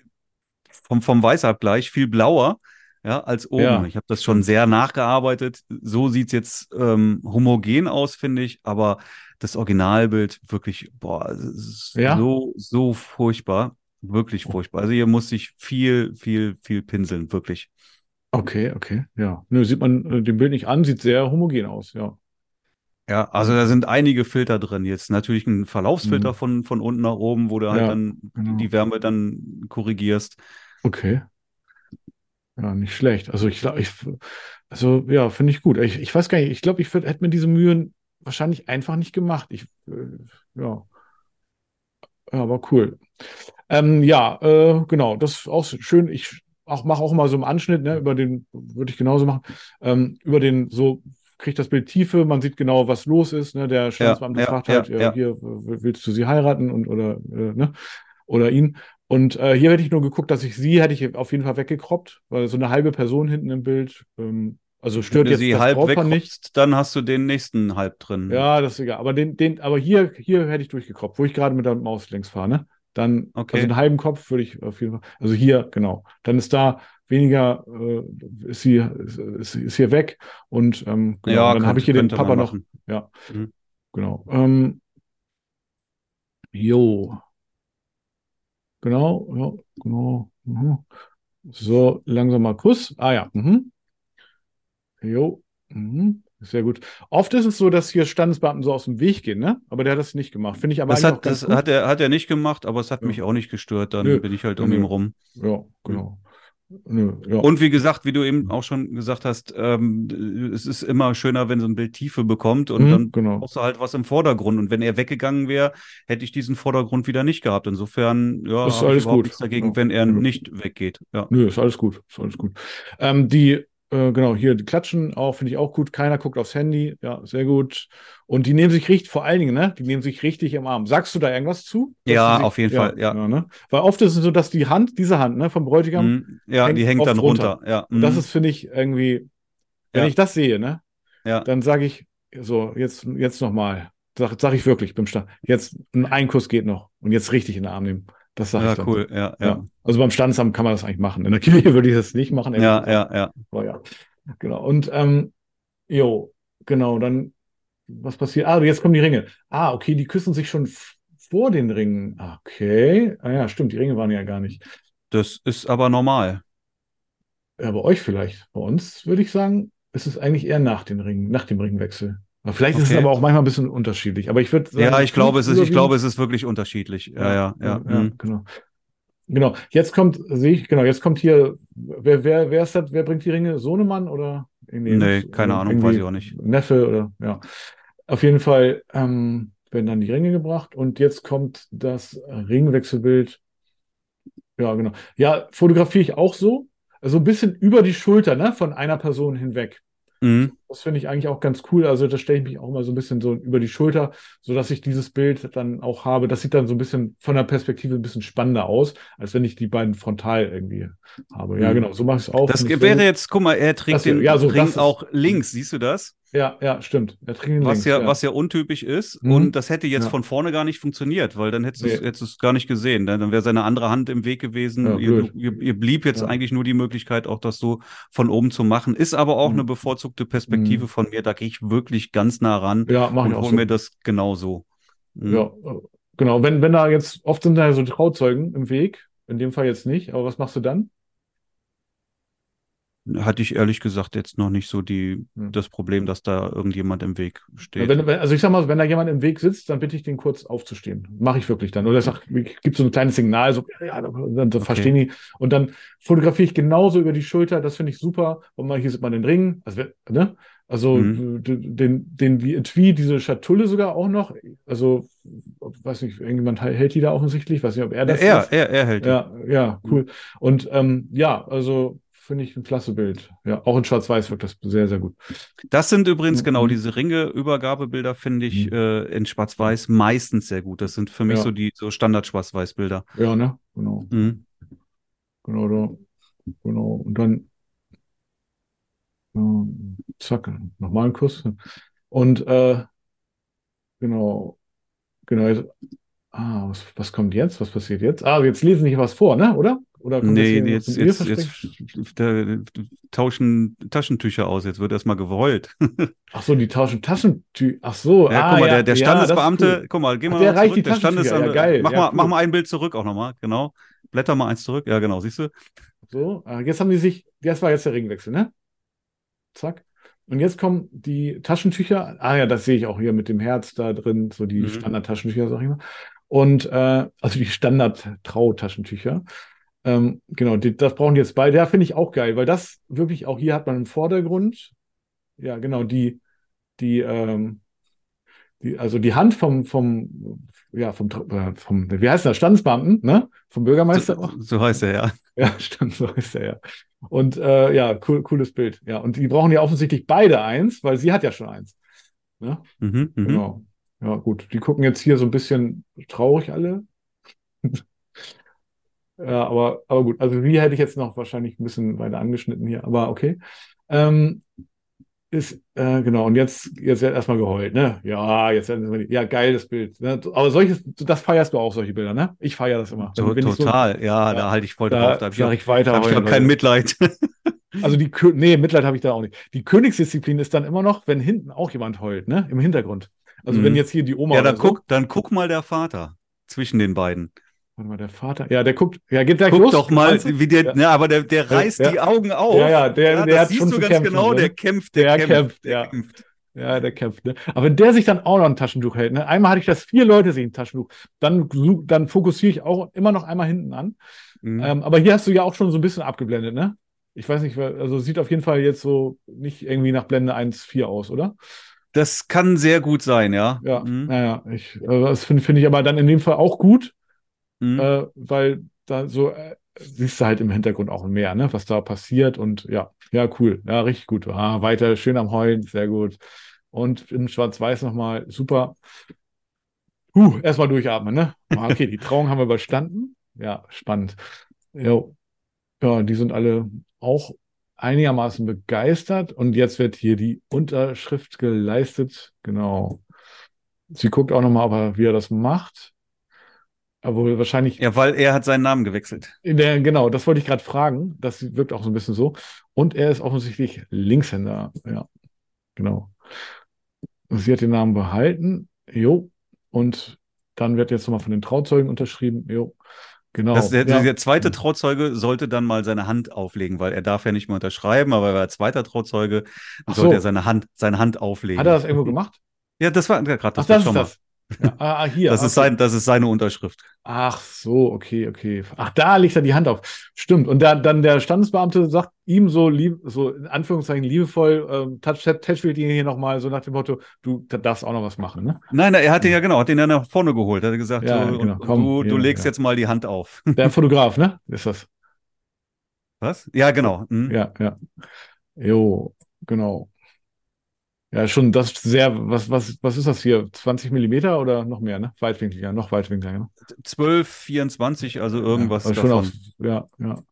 vom, vom Weißabgleich viel blauer, ja, als oben. Ja. Ich habe das schon sehr nachgearbeitet. So sieht's jetzt ähm, homogen aus, finde ich, aber das Originalbild wirklich, boah, es ist Ja? so, so furchtbar. Wirklich furchtbar. Also hier muss ich viel, viel, viel pinseln, wirklich. Okay, okay, ja. Nö, sieht man äh, dem Bild nicht an, sieht sehr homogen aus, ja. Ja, also da sind einige Filter drin. Jetzt natürlich ein Verlaufsfilter Mhm. von, von unten nach oben, wo du halt Ja, dann genau. die Wärme dann korrigierst. Okay. Ja, nicht schlecht. Also ich glaube, ich, also ja, finde ich gut. Ich, ich weiß gar nicht, ich glaube, ich würd, hätte mir diese Mühen wahrscheinlich einfach nicht gemacht. Ich, äh, ja. Ja, aber cool. Ähm, ja, äh, genau, das ist auch schön. Ich auch mache auch mal so einen Anschnitt, ne, über den, würde ich genauso machen, ähm, über den, so kriegt das Bild Tiefe, man sieht genau, was los ist, ne, der Standesbeamte ja, fragt ja, halt, äh, ja. hier, willst du sie heiraten und, oder, äh, ne, oder ihn. Und äh, hier hätte ich nur geguckt, dass ich sie hätte ich auf jeden Fall weggekroppt, weil so eine halbe Person hinten im Bild, ähm, also stört Wenn du jetzt sie das halb Brautpaar nicht. dann hast du den nächsten halb drin. Ja, das ist egal. Aber den, den, aber hier, hier hätte ich durchgekroppt, wo ich gerade mit der Maus längs fahre, ne? Dann, Okay. also einen halben Kopf würde ich auf jeden Fall, also hier, genau. Dann ist da weniger, äh, ist sie, ist, ist, hier weg und ähm, genau, Ja, dann habe ich hier den Papa noch, ja, Mhm. genau. Ähm, jo. Genau, ja, genau. Mhm. So, langsam mal Kuss. Ah ja. Mhm. Jo. Mhm. Sehr gut. Oft ist es so, dass hier Standesbeamten so aus dem Weg gehen, ne? Aber der hat das nicht gemacht. Finde ich aber Das, hat, das gut. hat, er, hat er nicht gemacht, aber es hat Ja. mich auch nicht gestört. Dann Nö. bin ich halt um Nö. ihn rum. Ja, genau. Nö, ja. Und wie gesagt, wie du eben auch schon gesagt hast, ähm, es ist immer schöner, wenn so ein Bild Tiefe bekommt und Mhm, dann genau. brauchst du halt was im Vordergrund. Und wenn er weggegangen wäre, hätte ich diesen Vordergrund wieder nicht gehabt. Insofern, ja, Ist alles gut. nichts dagegen, Ja. wenn er nicht weggeht. Ja. Nö, ist alles gut. Ist alles gut. Ähm, die, äh, genau, hier, die klatschen auch, finde ich auch gut. Keiner guckt aufs Handy. Ja, sehr gut. Und die nehmen sich richtig, vor allen Dingen, ne? Die nehmen sich richtig im Arm. Sagst du da irgendwas zu? Ja, sich, auf jeden Fall, ja. ne? Weil oft ist es so, dass die Hand, diese Hand, ne, vom Bräutigam, Mhm. ja, hängt die hängt dann runter. runter. Ja. und das Mhm. ist, finde ich, irgendwie, wenn Ja. ich das sehe, ne? ja. Dann sage ich, so, jetzt, jetzt nochmal. Sag, sag ich wirklich beim Start. Jetzt ein Einkuss geht noch. Und jetzt richtig in den Arm nehmen. Das sage ja, ich cool. Ja, Ja. ja. Also beim Standesamt kann man das eigentlich machen. In der Kirche [laughs] würde ich das nicht machen. Ja, ja, ja. Aber ja. Genau. Und ähm, jo, genau, dann, was passiert? Ah, jetzt kommen die Ringe. Ah, okay, die küssen sich schon vor den Ringen. Okay. Ah ja, stimmt, die Ringe waren ja gar nicht. Das ist aber normal. Ja, bei euch vielleicht. Bei uns würde ich sagen, ist es eigentlich eher nach den Ringen, nach dem Ringwechsel. Vielleicht ist es Okay. aber auch manchmal ein bisschen unterschiedlich. Aber ich würde sagen, Ja, ich glaube, es ist, ich glaube, es ist wirklich unterschiedlich. Ja, ja, ja. ja, mhm. genau. Genau. Jetzt kommt, sehe ich, genau, jetzt kommt hier, wer, wer, wer ist das, wer bringt die Ringe? Sohnemann oder? Nee, keine Ahnung, weiß ich auch nicht. Neffe oder, ja. Auf jeden Fall ähm, werden dann die Ringe gebracht und jetzt kommt das Ringwechselbild. Ja, genau. Ja, fotografiere ich auch so. Also ein bisschen über die Schulter, ne, von einer Person hinweg. Mhm. Das finde ich eigentlich auch ganz cool. Also da stelle ich mich auch mal so ein bisschen so über die Schulter, sodass ich dieses Bild dann auch habe. Das sieht dann so ein bisschen von der Perspektive ein bisschen spannender aus, als wenn ich die beiden frontal irgendwie habe. Ja, Mhm. genau, so mache ich es auch. Das wäre jetzt, guck mal, er trägt Das den ja, so, Ring auch links, siehst du das? Ja, ja, stimmt. Er Was links, ja, was ja untypisch ist. Mhm. Und das hätte jetzt Ja. von vorne gar nicht funktioniert, weil dann hättest du es Nee. du es gar nicht gesehen. ne? Dann, dann wäre seine andere Hand im Weg gewesen. Ja, ihr, ihr, ihr blieb jetzt Ja. eigentlich nur die Möglichkeit, auch das so von oben zu machen. Ist aber auch Mhm. eine bevorzugte Perspektive Mhm. von mir. Da gehe ich wirklich ganz nah ran Ja, mache ich und hole so. mir das genauso. Mhm. Ja, äh, genau. Wenn, wenn da jetzt, oft sind da so Trauzeugen im Weg, in dem Fall jetzt nicht, aber was machst du dann? Hatte ich ehrlich gesagt jetzt noch nicht so die, Hm. das Problem, dass da irgendjemand im Weg steht. Wenn, also ich sag mal, wenn da jemand im Weg sitzt, dann bitte ich den kurz aufzustehen. Mache ich wirklich dann. Oder ich sag, ich gebe so ein kleines Signal, so, ja, dann, Okay. verstehen die. Und dann fotografiere ich genauso über die Schulter. Das finde ich super. Und mal hier sieht man den Ring. Also, ne? Also Mhm. d- den, den wie Etui, diese Schatulle sogar auch noch. Also, weiß nicht, irgendjemand hält die da offensichtlich. Weiß nicht, ob er das er, ist. er, er hält die. Ja, ja, cool. Und ähm, ja, also finde ich ein klasse Bild. Ja, auch in Schwarz-Weiß wirkt das sehr, sehr gut. Das sind übrigens Mhm. genau diese Ringe-Übergabebilder, finde ich Mhm. äh, in Schwarz-Weiß meistens sehr gut. Das sind für mich Ja. so die so Standard-Schwarz-Weiß-Bilder. Ja, ne? Genau. Mhm. Genau, da. Genau. Und dann ähm, zack, nochmal ein Kuss. Und äh, genau, genau. Jetzt, ah, was, was kommt jetzt? Was passiert jetzt? Ah, jetzt lesen Sie was vor, ne? Oder? Oder kommt Nee, jetzt, jetzt, jetzt tauschen Taschentücher aus. Jetzt wird erstmal geheult. [laughs] Ach so, die tauschen Taschentücher. Ach so, Ja, ah, guck mal, ja, der, der ja, Standesbeamte, cool. guck mal, geh Ach, mal der reicht zurück. die Der Taschentücher, Standesamt, ja, geil, mach, ja, mal, mach cool. mal ein Bild zurück auch nochmal, genau. Blätter mal eins zurück. Ja, genau, siehst du? So, ah, jetzt haben die sich, das war jetzt der Ringwechsel, ne? Zack. Und jetzt kommen die Taschentücher. Ah ja, das sehe ich auch hier mit dem Herz da drin, so die Mhm. Standard-Taschentücher, sag ich mal. Und äh, also die Standard-Trau-Taschentücher. Ähm, genau, die, das brauchen die jetzt beide. Ja, finde ich auch geil, weil das wirklich auch hier hat man im Vordergrund, ja, genau, die, die, ähm, die, also die Hand vom, vom, ja, vom, äh, vom, wie heißt das, Standesbeamten, ne? Vom Bürgermeister. So, so heißt er, ja. Ja, [laughs] stimmt, so ist er ja. Und äh, ja, cool, cooles Bild. Ja, und die brauchen ja offensichtlich beide eins, weil sie hat ja schon eins. Ne? Mhm, mhm. Genau. Ja, gut. Die gucken jetzt hier so ein bisschen traurig alle. Ja, aber, aber gut. Also wie hätte ich jetzt noch wahrscheinlich ein bisschen weiter angeschnitten hier, aber okay. Ähm, ist, äh, genau, und jetzt, jetzt wird erstmal geheult, ne? Ja, jetzt werden wir, ja, geiles Bild. Ne? Aber solches, das feierst du auch, solche Bilder, ne? Ich feiere das immer. To Wenn ich so- total, ja, Ja, da halte ich voll da drauf. Da habe ich, ich weiter. hab ich auch kein. Mitleid. [laughs] [laughs] Also die, nee, Mitleid habe ich da auch nicht. Die Königsdisziplin ist dann immer noch, wenn hinten auch jemand heult, ne? Im Hintergrund. Also Mhm. wenn jetzt hier die Oma ja, dann so, guck, dann guck mal der Vater zwischen den beiden. Warte mal, der Vater, ja, der guckt, ja, geht gleich Guck los. doch mal, wie der, Ja. ne, aber der, der reißt Ja. die Augen auf. Ja, ja, der- der das hat siehst schon du ganz kämpfen, genau, ne? der kämpft, der, Der kämpft, kämpft, der ja. kämpft. Ja, der kämpft, ne? Aber wenn der sich dann auch noch ein Taschentuch hält, ne? Einmal hatte ich das, vier Leute sich ein Taschentuch. Dann, dann fokussiere ich auch immer noch einmal hinten an. Mhm. Ähm, aber hier hast du ja auch schon so ein bisschen abgeblendet, ne? Ich weiß nicht, also sieht auf jeden Fall jetzt so nicht irgendwie nach Blende 1.4 aus, oder? Das kann sehr gut sein, ja. Ja, mhm. naja, ich, also das finde find ich aber dann in dem Fall auch gut, mhm. äh, weil da so äh, siehst du halt im Hintergrund auch mehr, ne, was da passiert und ja, ja, cool, ja, richtig gut. Ah, weiter, schön am Heulen, sehr gut. Und in Schwarz-Weiß nochmal, super. Uh, erstmal durchatmen, ne? Ah, okay, die Trauung haben wir überstanden. Ja, spannend. Jo. Ja, die sind alle auch einigermaßen begeistert und jetzt wird hier die Unterschrift geleistet. Genau. Sie guckt auch nochmal, wie er das macht. Aber wahrscheinlich. Ja, weil er hat seinen Namen gewechselt. Der, genau, das wollte ich gerade fragen. Das wirkt auch so ein bisschen so. Und er ist offensichtlich Linkshänder. Ja, genau. Sie hat den Namen behalten. Jo. Und dann wird jetzt nochmal von den Trauzeugen unterschrieben. Jo. Genau. Das, der, ja. der, zweite Trauzeuge sollte dann mal seine Hand auflegen, weil er darf ja nicht mehr unterschreiben, aber er war zweiter Trauzeuge, dann sollte er seine Hand, seine Hand auflegen. Hat er das irgendwo gemacht? Ja, das war gerade das. Ach, das ist das. Ja, ah, ah, hier. Das, okay. ist sein, das ist seine Unterschrift. Ach so, okay, okay. Ach, da legt er die Hand auf. Stimmt. Und da, dann der Standesbeamte sagt ihm so, lieb, so in Anführungszeichen liebevoll, ähm, touch, tätschelt ihn hier nochmal so nach dem Motto, du darfst auch noch was machen, ne? Nein, er hat den ja genau, hat den ja nach vorne geholt. Er hat gesagt, ja, so, genau. Komm, du, du legst jetzt mal die Hand auf. [laughs] Der Fotograf, ne? Ist das? Was? Ja, genau. Mhm. Ja, ja. Jo, genau. Ja, schon das sehr, was, was, was ist das hier? 20 Millimeter oder noch mehr, ne? Weitwinkliger, noch weitwinkliger, ne? 12, 24, also irgendwas ja, davon. Auf, ja, ja.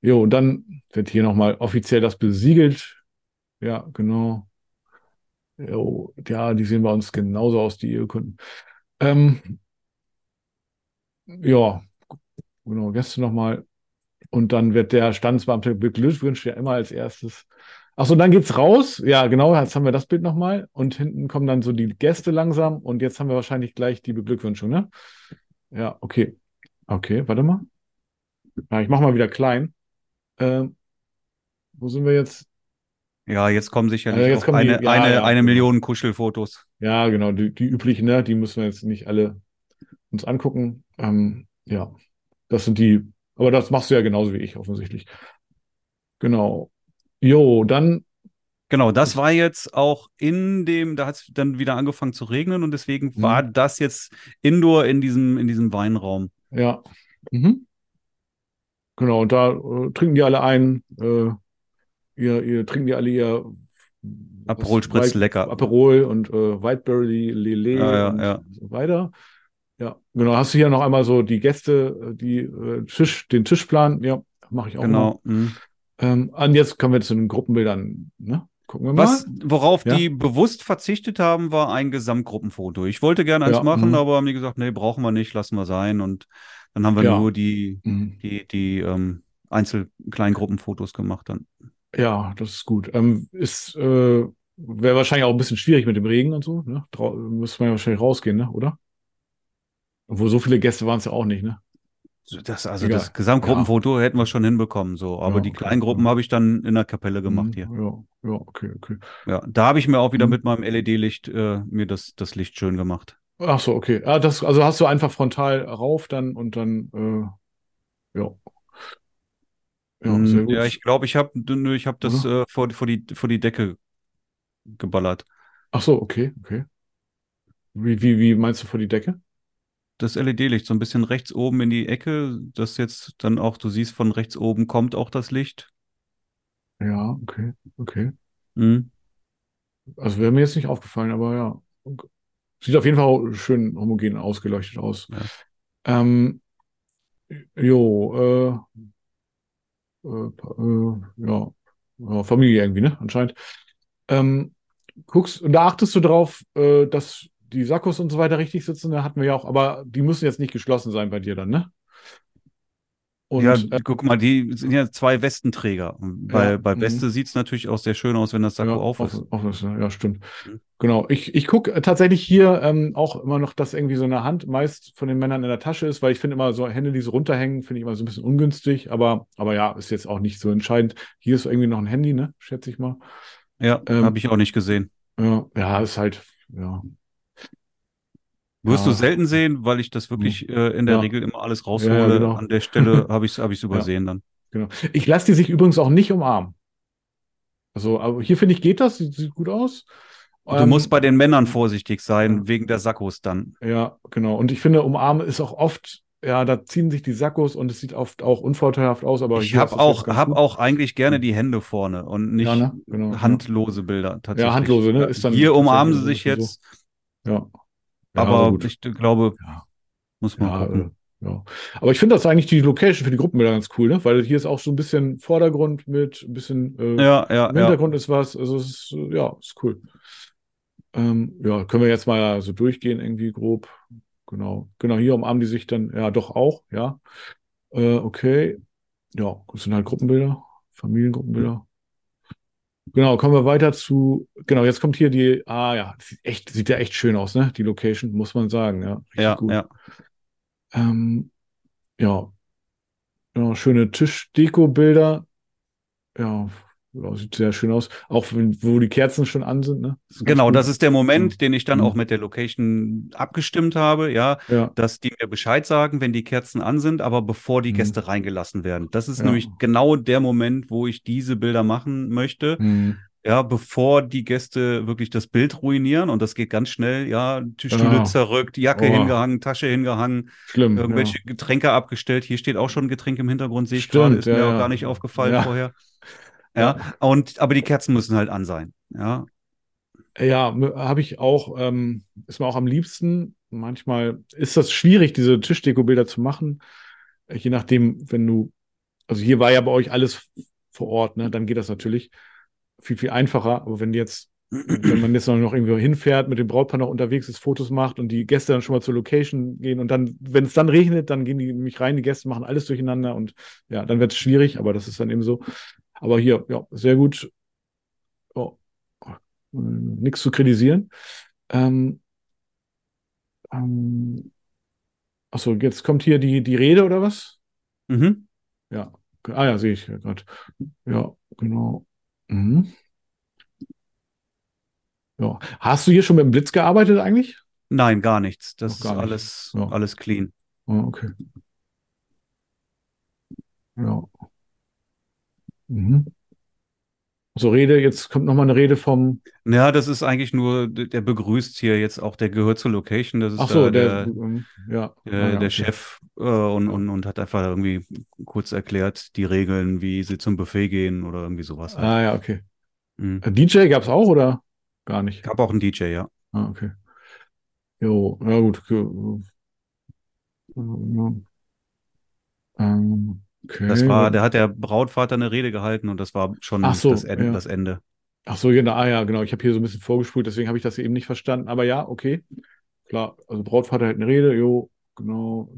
Jo, und dann wird hier nochmal offiziell das besiegelt. Ja, genau. Jo, ja, die sehen bei uns genauso aus, die Urkunden. Ähm, ja, genau, Gäste nochmal. Und dann wird der Standesbeamte beglückwünscht ja immer als erstes. Achso, dann geht's raus. Ja, genau, jetzt haben wir das Bild nochmal. Und hinten kommen dann so die Gäste langsam. Und jetzt haben wir wahrscheinlich gleich die Beglückwünschung, ne? Ja, okay. Okay, warte mal. Ja, ich mach mal wieder klein. Ähm, wo sind wir jetzt? Ja, jetzt kommen sicherlich äh, jetzt kommen eine, die, ja, eine, ja, eine Million Kuschelfotos. Ja, genau, die, die üblichen, ne? Die müssen wir jetzt nicht alle uns angucken. Ähm, ja, das sind die, aber das machst du ja genauso wie ich, offensichtlich. Genau. Jo, dann. Genau, das war jetzt auch in dem, da hat es dann wieder angefangen zu regnen und deswegen mhm. war das jetzt indoor in diesem, in diesem Weinraum. Ja. Mhm. Genau, und da äh, trinken die alle ein, äh, ihr, ihr trinken die alle ihr Aperol spritzt lecker. Aperol und äh, Whiteberry Lillet ja, ja, und ja. so weiter. Ja, genau. Hast du hier noch einmal so die Gäste, äh, die äh, Tisch, den Tischplan? Ja, mache ich auch. Genau. Mhm. Ähm, und jetzt kommen wir zu den Gruppenbildern. Ne? Gucken wir mal. Was, worauf ja? die bewusst verzichtet haben, war ein Gesamtgruppenfoto. Ich wollte gerne eins ja, machen, mh. aber haben die gesagt, nee, brauchen wir nicht, lassen wir sein. Und dann haben wir ja. nur die, mhm. die, die ähm, Einzel-Kleingruppenfotos gemacht dann. Ja, das ist gut. Ähm, ist, äh, wäre wahrscheinlich auch ein bisschen schwierig mit dem Regen und so. Ne? müsste man ja wahrscheinlich rausgehen, ne? oder? Obwohl so viele Gäste waren es ja auch nicht, ne? Das, also Egal. das Gesamtgruppenfoto ja. hätten wir schon hinbekommen, so. Aber ja, die Kleingruppen ja. habe ich dann in der Kapelle gemacht hier. Ja, ja, okay, okay. Ja, da habe ich mir auch wieder mhm. mit meinem LED-Licht äh, mir das, das Licht schön gemacht. Ach so, okay. Ah, das, also hast du einfach frontal rauf dann und dann, äh, ja. Ja, mm, sehr gut. ja, ich glaube, ich habe ich hab das äh, vor, vor, die, vor die Decke geballert. Ach so, okay, okay. Wie, wie, wie meinst du vor die Decke? Das LED-Licht so ein bisschen rechts oben in die Ecke, dass jetzt dann auch, du siehst, von rechts oben kommt auch das Licht. Ja, okay, okay. Mhm. Also wäre mir jetzt nicht aufgefallen, aber ja. Sieht auf jeden Fall schön homogen ausgeleuchtet aus. Ja. Ähm, jo, äh, äh, äh, ja, ja, Familie irgendwie, ne? Anscheinend. Ähm, guckst, da achtest du drauf, äh, dass die Sakkos und so weiter richtig sitzen, da hatten wir ja auch, aber die müssen jetzt nicht geschlossen sein bei dir dann, ne? Und, ja, äh, guck mal, die sind ja zwei Westenträger. Bei, ja, bei mhm. Weste sieht es natürlich auch sehr schön aus, wenn das Sakko ja, auf ist. Auf, ist ja, stimmt. Mhm. Genau. Ich, ich gucke tatsächlich hier ähm, auch immer noch, dass irgendwie so eine Hand meist von den Männern in der Tasche ist, weil ich finde immer so Hände, die so runterhängen, finde ich immer so ein bisschen ungünstig. Aber, aber ja, ist jetzt auch nicht so entscheidend. Hier ist irgendwie noch ein Handy, ne? Schätze ich mal. Ja, ähm, habe ich auch nicht gesehen. Ja, ja, ist halt, ja. Wirst Ja. du selten sehen, weil ich das wirklich äh, in der Ja. Regel immer alles raushole. ja, genau. An der Stelle [laughs] habe ich es hab ich's übersehen dann. Genau. Ich lasse die sich übrigens auch nicht umarmen. Also, aber hier finde ich, geht das, sieht, sieht gut aus. Du Ähm, musst bei den Männern vorsichtig sein, wegen der Sakkos dann. Ja, genau. Und ich finde, umarmen ist auch oft, ja, da ziehen sich die Sackos und es sieht oft auch unvorteilhaft aus, aber Ich habe auch, hab gut. auch eigentlich gerne die Hände vorne und nicht Ja, ne? Genau, handlose Bilder tatsächlich. Ja, handlose, ne? Ist dann Hier umarmen sie sich so. jetzt, Ja. Ja, aber gut. ich glaube, Ja. muss man Ja, äh, ja. Aber ich finde das eigentlich die Location für die Gruppenbilder ganz cool, ne? Weil hier ist auch so ein bisschen Vordergrund mit ein bisschen äh, Ja, ja, im ja. Hintergrund ist was. Also es ist, äh, ja, ist cool. Ähm, ja, können wir jetzt mal so durchgehen, irgendwie grob. Genau. Genau, hier umarmen die sich dann, ja, doch auch, ja. Äh, okay. Ja, das sind halt Gruppenbilder, Familiengruppenbilder. Genau, kommen wir weiter zu, genau, jetzt kommt hier die, ah ja, sieht echt, sieht ja echt schön aus, ne? Die Location, muss man sagen, ja. Richtig Ja, gut. ja. Ähm, ja. ja, schöne Tischdeko-Bilder. Ja, ja, sieht sehr schön aus. Auch wenn, wo die Kerzen schon an sind, ne? ganz Genau, das ist der Moment, den ich dann Mhm. auch mit der Location abgestimmt habe, ja, Ja, dass die mir Bescheid sagen, wenn die Kerzen an sind, aber bevor die Mhm. Gäste reingelassen werden. Das ist nämlich genau der Moment, wo ich diese Bilder machen möchte. hm, Ja, bevor die Gäste wirklich das Bild ruinieren und das geht ganz schnell, ja, die Stühle Ja. zerrückt, Jacke Oh. hingehangen, Tasche hingehangen, schlimm. irgendwelche. Getränke abgestellt. Hier steht auch schon ein Getränk im Hintergrund, sehe ich gerade, ist mir auch gar nicht aufgefallen Ja. vorher. Ja, und aber die Kerzen müssen halt an sein. Ja, Ja, habe ich auch, ähm, ist mir auch am liebsten. Manchmal ist das schwierig, diese Tischdeko-Bilder zu machen. Äh, Je nachdem, wenn du, also hier war ja bei euch alles vor Ort, ne? Dann geht das natürlich viel, viel einfacher. Aber wenn jetzt, wenn man jetzt noch irgendwo hinfährt, mit dem Brautpaar noch unterwegs ist, Fotos macht und die Gäste dann schon mal zur Location gehen und dann, wenn es dann regnet, dann gehen die nämlich rein, die Gäste machen alles durcheinander und ja, dann wird es schwierig, aber das ist dann eben so. Aber hier, ja, sehr gut. Oh, nichts zu kritisieren. Ähm, ähm, achso, jetzt kommt hier die, die Rede oder was? mhm. Ja. Ah ja, sehe ich ja gerade. Ja, genau. Mhm. Ja. Hast du hier schon mit dem Blitz gearbeitet eigentlich? Nein, gar nichts. Das gar ist nicht. alles, Ja. alles clean. Ah, okay. Ja. Mhm. So, Rede, jetzt kommt nochmal eine Rede vom, Ja, das ist eigentlich nur, der begrüßt hier jetzt auch, der gehört zur Location. Das ist ach so, der, der, ähm, ja, der, ah, ja, der. Chef äh, und, und, und hat einfach irgendwie kurz erklärt, die Regeln, wie sie zum Buffet gehen oder irgendwie sowas. halt. Ah ja, okay. Mhm. Äh, DJ gab es auch oder gar nicht? Gab auch einen DJ, ja. Ah, okay. Jo, ja gut. Ja. Ähm, okay. Das war, der hat der Brautvater eine Rede gehalten und das war schon so, das, Ende, ja. das Ende. Ach so, genau, ah ja, genau. Ich habe hier so ein bisschen vorgespult, deswegen habe ich das eben nicht verstanden. Aber ja, okay. Klar, also Brautvater hält eine Rede, jo, genau.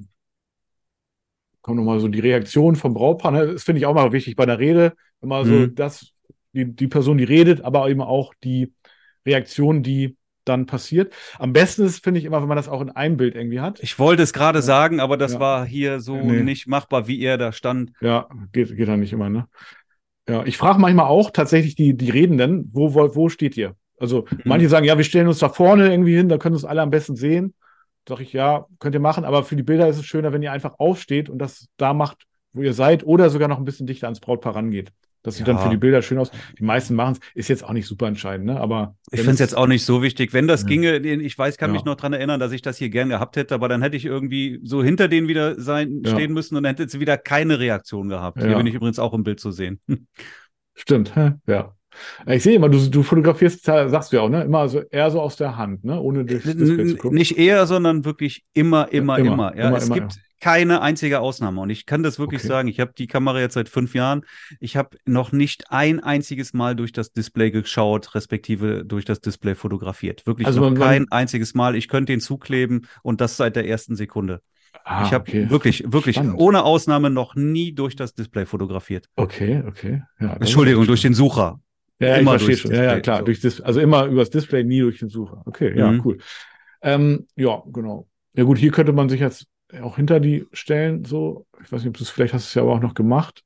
Kommt nochmal so die Reaktion vom Brautpaar. Ne? Das finde ich auch mal wichtig bei der Rede. Immer so, Mhm. dass die, die Person, die redet, aber eben auch die Reaktion, die dann passiert. Am besten ist, finde ich, immer, wenn man das auch in einem Bild irgendwie hat. Ich wollte es gerade Ja. sagen, aber das Ja. war hier so Nee. nicht machbar, wie er da stand. Ja, geht, geht ja nicht immer, ne? Ja, ich frage manchmal auch tatsächlich die, die Redenden, wo, wo, wo steht ihr? Also Mhm. manche sagen, ja, wir stellen uns da vorne irgendwie hin, da können uns alle am besten sehen. Sag ich, ja, könnt ihr machen, aber für die Bilder ist es schöner, wenn ihr einfach aufsteht und das da macht, wo ihr seid, oder sogar noch ein bisschen dichter ans Brautpaar rangeht. Das sieht Ja. dann für die Bilder schön aus. Die meisten machen es, ist jetzt auch nicht super entscheidend, ne? Aber Ich finde es jetzt auch nicht so wichtig. Wenn das Ja. ginge, ich weiß, kann Ja. mich noch dran erinnern, dass ich das hier gern gehabt hätte, aber dann hätte ich irgendwie so hinter denen wieder sein, Ja. stehen müssen und dann hätte sie wieder keine Reaktion gehabt. Hier Ja. bin ich übrigens auch im Bild zu sehen. [laughs] Stimmt, ja. Ich sehe immer, du, du fotografierst, sagst du ja auch, ne? Immer so eher so aus der Hand, ne? Ohne durchs Display zu gucken. Nicht eher, sondern wirklich immer, immer, Immer, immer. Ja, immer, es immer, gibt keine einzige Ausnahme. Und ich kann das wirklich Okay. sagen. Ich habe die Kamera jetzt seit fünf Jahren. Ich habe noch nicht ein einziges Mal durch das Display geschaut, respektive durch das Display fotografiert. Wirklich Also man- man- kein einziges Mal. Ich könnte den zukleben und das seit der ersten Sekunde. Ah, ich habe okay. wirklich, wirklich Spannend. ohne Ausnahme noch nie durch das Display fotografiert. Okay, okay. Ja, Entschuldigung, durch den Sucher. Ja, ja, ich Immer verstehe. Ja, ja, klar. so. Durch das, also immer übers Display, nie durch den Sucher. Okay, ja, Mhm. cool. Ähm, ja, genau. Ja, gut, hier könnte man sich jetzt auch hinter die stellen, so. Ich weiß nicht, ob du es, vielleicht hast du es ja aber auch noch gemacht.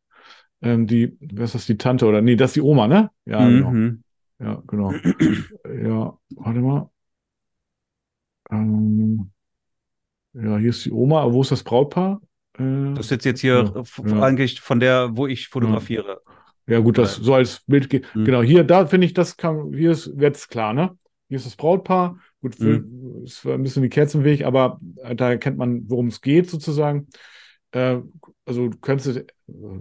Ähm, die, was ist das, die Tante oder, nee, das ist die Oma, ne? Ja, genau. Mhm. Ja, genau. Ja, warte mal. Ähm, ja, hier ist die Oma. Wo ist das Brautpaar? Äh, Das ist jetzt, hier ja. eigentlich von der, wo ich fotografiere. Ja, gut, das so als Bild geht. Mhm. Genau, hier, da finde ich, das kann, hier ist jetzt klar, ne? Hier ist das Brautpaar. Gut, Mhm. es war ein bisschen die Kerzenweg, aber äh, da erkennt man, worum es geht, sozusagen. Äh, also du könntest,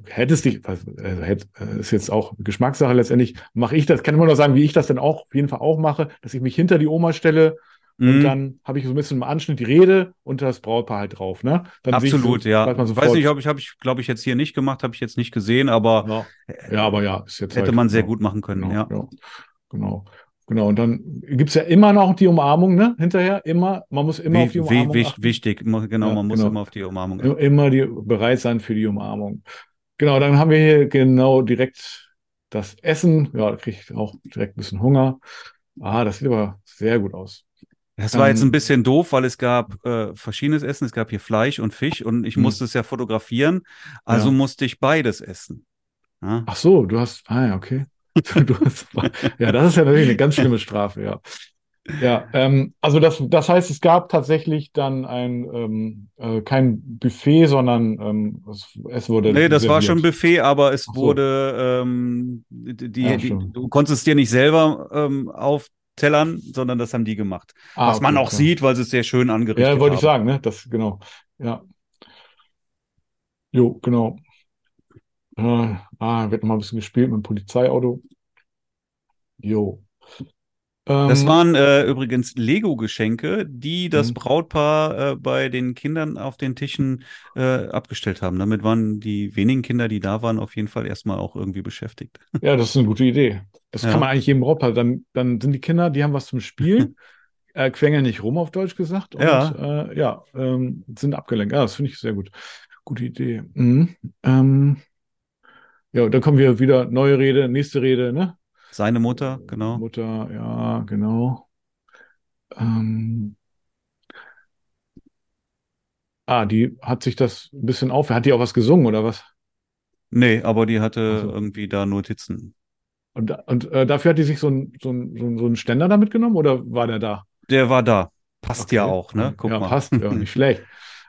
hättest dich, also, hätt, äh, ist jetzt auch Geschmackssache letztendlich, mache ich das, kann immer nur sagen, wie ich das dann auch auf jeden Fall auch mache, dass ich mich hinter die Oma stelle und Mhm. dann habe ich so ein bisschen im Anschnitt die Rede und das Brautpaar halt drauf, ne? Dann Absolut, so, ja. weiß man nicht, ob ich, habe ich, glaube ich, jetzt hier nicht gemacht, habe ich jetzt nicht gesehen, aber ja, ja, aber ja, ist jetzt hätte halt, man sehr genau. gut machen können, Genau, ja. ja. Genau. Genau. Und dann gibt es ja immer noch die Umarmung, ne? Hinterher. Immer. Man muss immer auf die Wie, wie, Umarmung wich- achten. wichtig, genau, Ja, man muss genau. immer auf die Umarmung I- Immer die, bereit sein für die Umarmung. Genau, dann haben wir hier genau direkt das Essen. Ja, da kriege ich auch direkt ein bisschen Hunger. Ah, das sieht aber sehr gut aus. Das war jetzt Ähm, ein bisschen doof, weil es gab äh, verschiedenes Essen. Es gab hier Fleisch und Fisch und ich Hm. musste es ja fotografieren. Also Ja. musste ich beides essen. Ja. Ach so, du hast, ah ja, okay. [laughs] Ja, das ist ja natürlich eine ganz schlimme Strafe, ja. Ja, ähm, also das, das heißt, es gab tatsächlich dann ein ähm, äh, kein Buffet, sondern ähm, es, es wurde Nee, das war schon serviert. Buffet, aber es so. wurde, ähm, die, Ja, die, du konntest es dir nicht selber ähm, auftellern, sondern das haben die gemacht. Ah, Was man okay, auch klar. sieht, weil sie es sehr schön angerichtet Ja, wollte ich haben. sagen, ne? Das, genau. Ja. Jo, genau. Äh, ah, wird noch mal ein bisschen gespielt mit dem Polizeiauto. Jo. Das Ähm, waren äh, übrigens Lego-Geschenke, die das Mhm. Brautpaar äh, bei den Kindern auf den Tischen äh, abgestellt haben. Damit waren die wenigen Kinder, die da waren, auf jeden Fall erstmal auch irgendwie beschäftigt. [laughs] Ja, das ist eine gute Idee. Das Ja. kann man eigentlich jedem Brautpaar. Dann, dann sind die Kinder, die haben was zum Spielen, [laughs] äh, quengeln nicht rum, auf Deutsch gesagt. Und Ja. äh, ja, ähm, sind abgelenkt. Ja, das finde ich sehr gut. Gute Idee. Mhm. Ähm, ja, dann kommen wir wieder neue Rede, nächste Rede, ne? Seine Mutter, genau. Mutter, ja, genau. Ähm, ah, die hat sich das ein bisschen auf. Hat die auch was gesungen oder was? Nee, aber die hatte so. irgendwie da Notizen. Und, und äh, dafür hat die sich so ein, so ein, so ein, einen Ständer da mitgenommen oder war der da? Der war da. Passt ja Okay. auch, ne? Guck ja, mal. passt, ja, nicht [laughs] schlecht.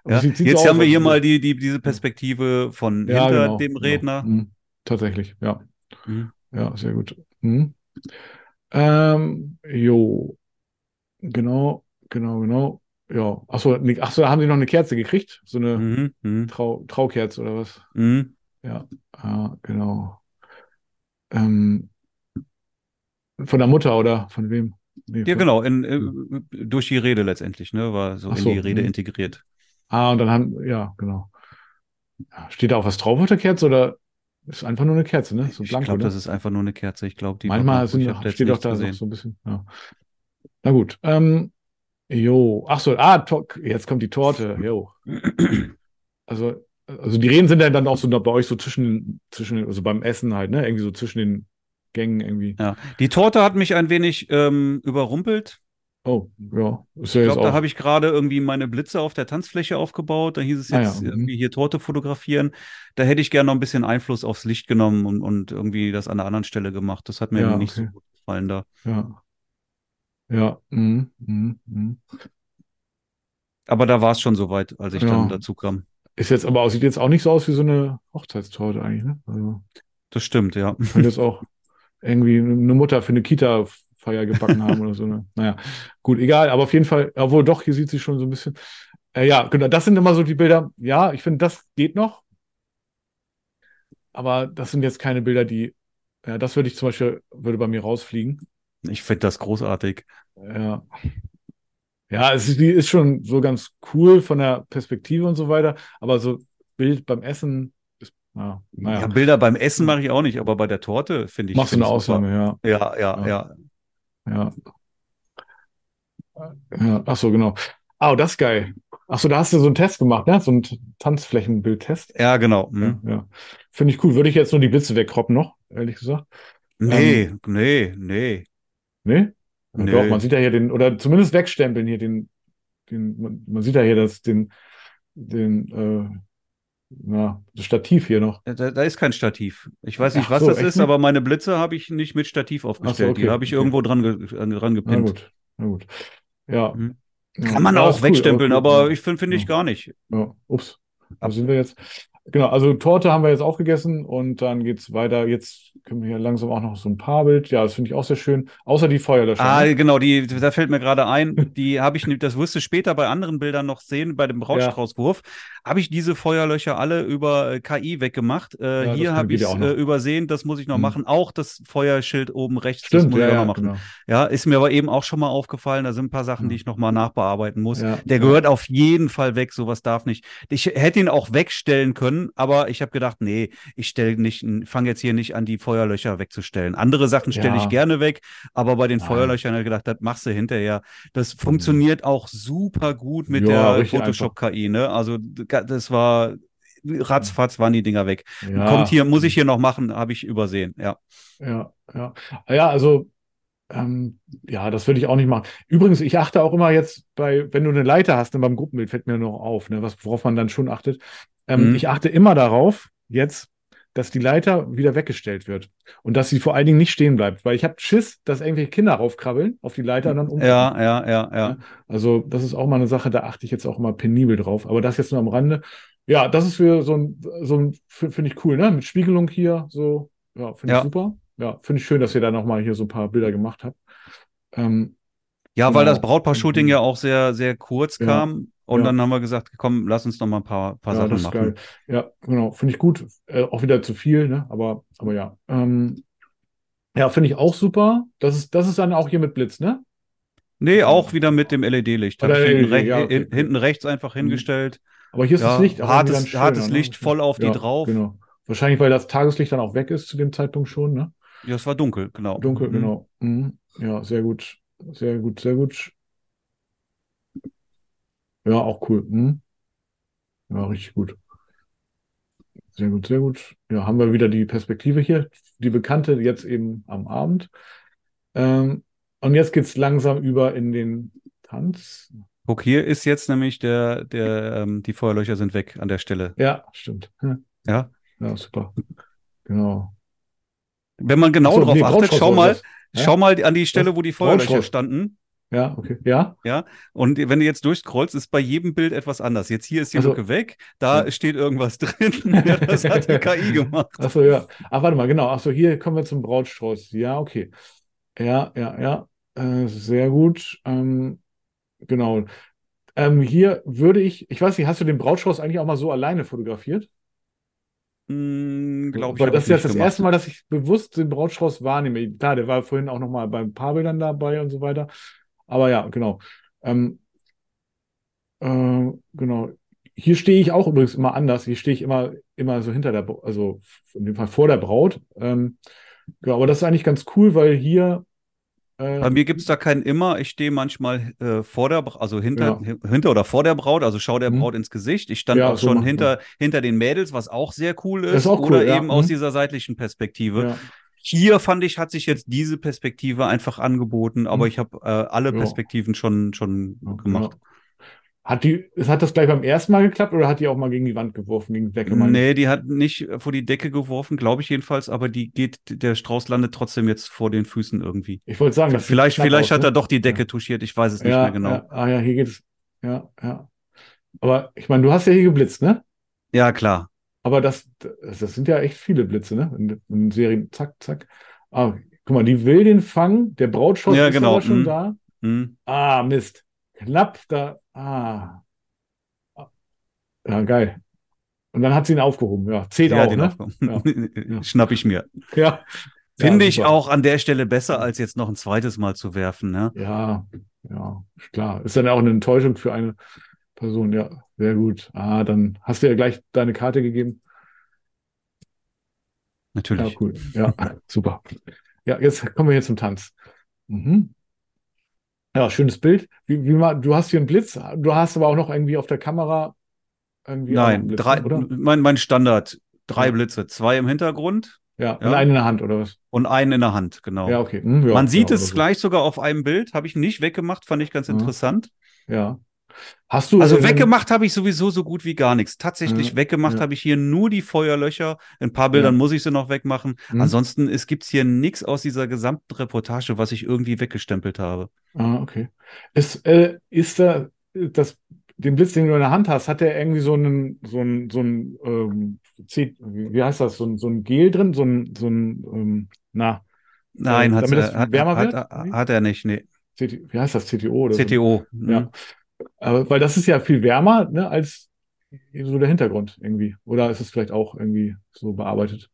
Ja, jetzt haben wir hier als- mal die, die, diese Perspektive von Ja, hinter genau, dem genau. Redner. Mhm. Tatsächlich, ja. Mhm. Ja, sehr gut. Mhm. Ähm, jo, genau, genau, genau. Ja, achso, nee, achso, da haben sie noch eine Kerze gekriegt? So eine Mhm. Mhm. Trau Traukerze oder was? Mhm. Ja, ah, genau. Ähm, von der Mutter oder von wem? Nee, Ja, von- genau, in, äh, durch die Rede letztendlich, ne? War so Ach in so, die Rede mhm. integriert. Ah, und dann haben, ja, genau. Steht da auch was drauf auf der Kerze oder ist einfach nur eine Kerze, ne? So Ich blank, glaube, oder? das ist einfach nur eine Kerze. Ich glaube, die Manchmal sind, ich steht auch da gesehen. so ein bisschen. Ja. Na gut. Ähm, jo. Ach so, ah, jetzt kommt die Torte. Jo. Also, also die Reden sind ja dann auch so bei euch so zwischen, zwischen, also beim Essen halt, ne? Irgendwie so zwischen den Gängen irgendwie. Ja. Die Torte hat mich ein wenig ähm, überrumpelt. Oh, ja. Ist Ich ja jetzt glaube, da habe ich gerade irgendwie meine Blitze auf der Tanzfläche aufgebaut. Da hieß es Ah, jetzt ja, mhm. irgendwie hier Torte fotografieren. Da hätte ich gerne noch ein bisschen Einfluss aufs Licht genommen und, und irgendwie das an einer anderen Stelle gemacht. Das hat mir Ja, nicht so gut gefallen da. Ja. Ja. Mhm, mhm, mhm. Aber da war es schon soweit, als ich Ja. dann dazu kam. Ist jetzt aber, sieht jetzt auch nicht so aus wie so eine Hochzeitstorte eigentlich, ne? Also, Das stimmt, ja. könnte jetzt auch irgendwie eine Mutter für eine Kita-Feier gebacken haben oder so. Ne? Naja, gut, egal, aber auf jeden Fall, obwohl doch, hier sieht sie schon so ein bisschen. Äh, ja, genau, das sind immer so die Bilder. Ja, ich finde, das geht noch. Aber das sind jetzt keine Bilder, die, ja, das würde ich zum Beispiel, würde bei mir rausfliegen. Ich finde das großartig. Ja. Ja, es ist, die ist schon so ganz cool von der Perspektive und so weiter, aber so Bild beim Essen ist, ja, Ja, naja, Bilder beim Essen mache ich auch nicht, aber bei der Torte finde ich. machst du eine. Ausnahme, ja. Ja, ja, Ja. Ja. Ja. Ja, ach so, genau. Ah, das ist geil. Ach so, da hast du so einen Test gemacht, ne? So einen Tanzflächenbildtest. Ja, genau. Ja, Hm. ja. Finde ich cool. Würde ich jetzt nur die Blitze wegkroppen noch, ehrlich gesagt. Nee, nee, nee. Nee? Ja, Nee. Doch, man sieht ja hier den, oder zumindest wegstempeln hier den, den, man, man sieht ja hier das, den, den, Ja, das Stativ hier noch. Da, da ist kein Stativ. Ich weiß nicht, Ach was so, das ist, nicht? aber meine Blitze habe ich nicht mit Stativ aufgestellt. okay, Die habe ich okay. irgendwo dran, ge dran Na gepinnt. gut, na gut. Ja. Mhm. Ja, Kann man ja, auch cool, wegstempeln, cool, aber ja. ich finde find ich Ja. gar nicht. Ja, ups. Wo sind wir jetzt? Genau, also Torte haben wir jetzt auch gegessen und dann geht's weiter. Jetzt können wir hier langsam auch noch so ein Paarbild. Ja, das finde ich auch sehr schön. Außer die Feuerlöscher. Ah, ne? genau, die, da fällt mir gerade ein, [laughs] die habe ich, nicht- das wirst du später bei anderen Bildern noch sehen, bei dem Brautstraußwurf, habe ich diese Feuerlöcher alle über äh, KI weggemacht. Äh, Ja, das hier habe ich ja es äh, übersehen, das muss ich noch Mhm. machen. Auch das Feuerschild oben rechts, das Stimmt, muss ja, ich auch ja, noch machen. genau. Ja, ist mir aber eben auch schon mal aufgefallen, da sind ein paar Sachen, Ja. die ich noch mal nachbearbeiten muss. Ja, Der ja. gehört auf jeden Fall weg, sowas darf nicht. Ich hätte ihn auch wegstellen können, aber ich habe gedacht, nee, ich stelle nicht, fange jetzt hier nicht an, die Feuerlöcher wegzustellen. Andere Sachen stelle Ja. ich gerne weg, aber bei den Nein. Feuerlöchern habe ich gedacht, das machst du hinterher. Das funktioniert auch super gut mit Ja, der Photoshop-KI, ne? Also das war ratzfatz waren die Dinger weg. Ja. Kommt hier, muss ich hier noch machen, habe ich übersehen, ja. Ja, ja. Ja, also, ähm, ja, das würde ich auch nicht machen. Übrigens, ich achte auch immer jetzt bei, wenn du eine Leiter hast, ne, beim Gruppenbild fällt mir noch auf, ne, was, worauf man dann schon achtet. Ähm, Mhm. Ich achte immer darauf, jetzt, dass die Leiter wieder weggestellt wird und dass sie vor allen Dingen nicht stehen bleibt, weil ich habe Schiss, dass irgendwelche Kinder raufkrabbeln auf die Leiter und dann um. Ja, ja, ja, ja. Also, das ist auch mal eine Sache, da achte ich jetzt auch immer penibel drauf. Aber das jetzt nur am Rande. Ja, das ist für so ein, so ein, finde ich cool, ne? Mit Spiegelung hier, so, ja, finde ich Ja. super. Ja, finde ich schön, dass ihr da nochmal hier so ein paar Bilder gemacht habt. Ähm, Ja, weil Genau. das Brautpaar-Shooting ja auch sehr, sehr kurz Ja. kam. Und Ja. dann haben wir gesagt, komm, lass uns noch mal ein paar, paar ja, Sachen machen. geil. Ja, genau, finde ich gut. Äh, auch wieder zu viel, ne? Aber, aber ja. Ähm, ja, finde ich auch super. Das ist, das ist dann auch hier mit Blitz, ne? Nee, auch wieder mit dem LED-Licht. Ich hinten, LED, ja, okay. hin- hinten rechts einfach Mhm. hingestellt. Aber hier ist das Licht hartes- hartes schöner, ne? Licht voll auf die drauf. Genau. Wahrscheinlich, weil das Tageslicht dann auch weg ist zu dem Zeitpunkt schon, ne? Ja, es war dunkel, genau. Dunkel, Mhm. genau. Mhm. Ja, sehr gut. Sehr gut, sehr gut. Ja, auch cool. Mhm. Ja, richtig gut. Sehr gut, sehr gut. Ja, haben wir wieder die Perspektive hier, die bekannte, jetzt eben am Abend. Ähm, und jetzt geht's langsam über in den Tanz. Guck, hier ist jetzt nämlich der, der, ähm, die Feuerlöcher sind weg an der Stelle. Ja, stimmt. Hm. [laughs] Ja. Ja, super. Genau. Wenn man genau so, drauf nee, achtet, schau mal. Ja? schau mal an die Stelle, wo die Feuerlöcher standen. Ja, okay. Ja, Und wenn du jetzt durchscrollst, ist bei jedem Bild etwas anders. Jetzt hier ist die Also- Lücke weg, da Ja. steht irgendwas [laughs] drin. ja, das hat die KI [laughs] gemacht. Achso, ja. Ach, warte mal, genau. Achso, hier kommen wir zum Brautstrauß. Ja, okay. Ja, ja, ja. Äh, sehr gut. Ähm, genau. Ähm, hier würde ich, ich weiß nicht, hast du den Brautstrauß eigentlich auch mal so alleine fotografiert? Hm, glaube ich, Weil das ist jetzt das gemacht. erste Mal, dass ich bewusst den Brautstrauß wahrnehme. Klar, der war vorhin auch noch mal beim Paarbildern dabei und so weiter. Aber ja, genau. Ähm, äh, genau. Hier stehe ich auch übrigens immer anders. Hier stehe ich immer, immer so hinter der, also in dem Fall vor der Braut. Ähm, genau, aber das ist eigentlich ganz cool, weil hier äh, Bei mir gibt es da keinen immer. Ich stehe manchmal äh, vor der, Bra- also hinter, hin- hinter oder vor der Braut, also schau der Mhm. Braut ins Gesicht. Ich stand Ja, auch so schon hinter, hinter den Mädels, was auch sehr cool ist. Ist auch cool, oder ja. eben aus Mhm. dieser seitlichen Perspektive. ja, Hier fand ich, hat sich jetzt diese Perspektive einfach angeboten, aber Mhm. ich habe äh, alle Ja. Perspektiven schon, schon ja, gemacht. Ja. Hat die, hat das gleich beim ersten Mal geklappt oder hat die auch mal gegen die Wand geworfen, gegen die Decke? ich? Nee, die hat nicht vor die Decke geworfen, glaube ich jedenfalls, aber die geht, der Strauß landet trotzdem jetzt vor den Füßen irgendwie. Ich wollte sagen, Vielleicht, vielleicht aus, hat ne? er doch die Decke touchiert, ich weiß es nicht ja, mehr genau. Ja, ah ja, hier geht's. Ja, ja. Aber ich meine, du hast ja hier geblitzt, ne? Ja, klar. Aber das, das sind ja echt viele Blitze, ne? In, in Serien, zack, zack. Ah, guck mal, die will den fangen, der Brautschuss Ja, ist genau, aber schon mhm. da. Hm. Ah, Mist. Knapp da. Ah. Ja, geil. Und dann hat sie ihn aufgehoben. Ja, zählt Ja, auch, [laughs] den ne? Ja. Schnapp ich mir. Ja. Finde Ja, ich auch an der Stelle besser, als jetzt noch ein zweites Mal zu werfen. Ne? Ja, ja, klar. Ist dann auch eine Enttäuschung für eine Person. Ja, sehr gut. Ah, dann hast du ja gleich deine Karte gegeben. Ja, Natürlich. cool. Ja, [laughs] super. Ja, jetzt kommen wir hier zum Tanz. Mhm. Ja, schönes Bild. Wie, wie mal, du hast hier einen Blitz, du hast aber auch noch irgendwie auf der Kamera Nein, Blitz, drei, mein, mein Standard, drei Ja. Blitze, zwei im Hintergrund Ja, und Ja. einen in der Hand, oder was? und einen in der Hand, genau. Ja, okay. Hm, ja, Man sieht ja, es so. gleich sogar auf einem Bild, habe ich nicht weggemacht, fand ich ganz Mhm. interessant. Ja. Hast du. Also äh, weggemacht habe ich sowieso so gut wie gar nichts. Tatsächlich Ja, weggemacht ja. habe ich hier nur die Feuerlöcher. In ein paar Bildern Ja. muss ich sie noch wegmachen. Mhm. Ansonsten es gibt's hier nichts aus dieser gesamten Reportage, was ich irgendwie weggestempelt habe. Ah, okay. Ist, äh, ist da das, den Blitz, den du in der Hand hast, hat der irgendwie so einen, so ein, so ein, ähm, wie heißt das, so ein, so ein Gel drin, so ein, so ein, ähm, na, Nein, Äh, hat, damit es hat, hat, hat, hat er nicht. Nee. CT, wie heißt das, CTO oder so? CTO. mhm. Ja. Aber, weil das ist ja viel wärmer, ne, als so der Hintergrund irgendwie. Oder ist es vielleicht auch irgendwie so bearbeitet?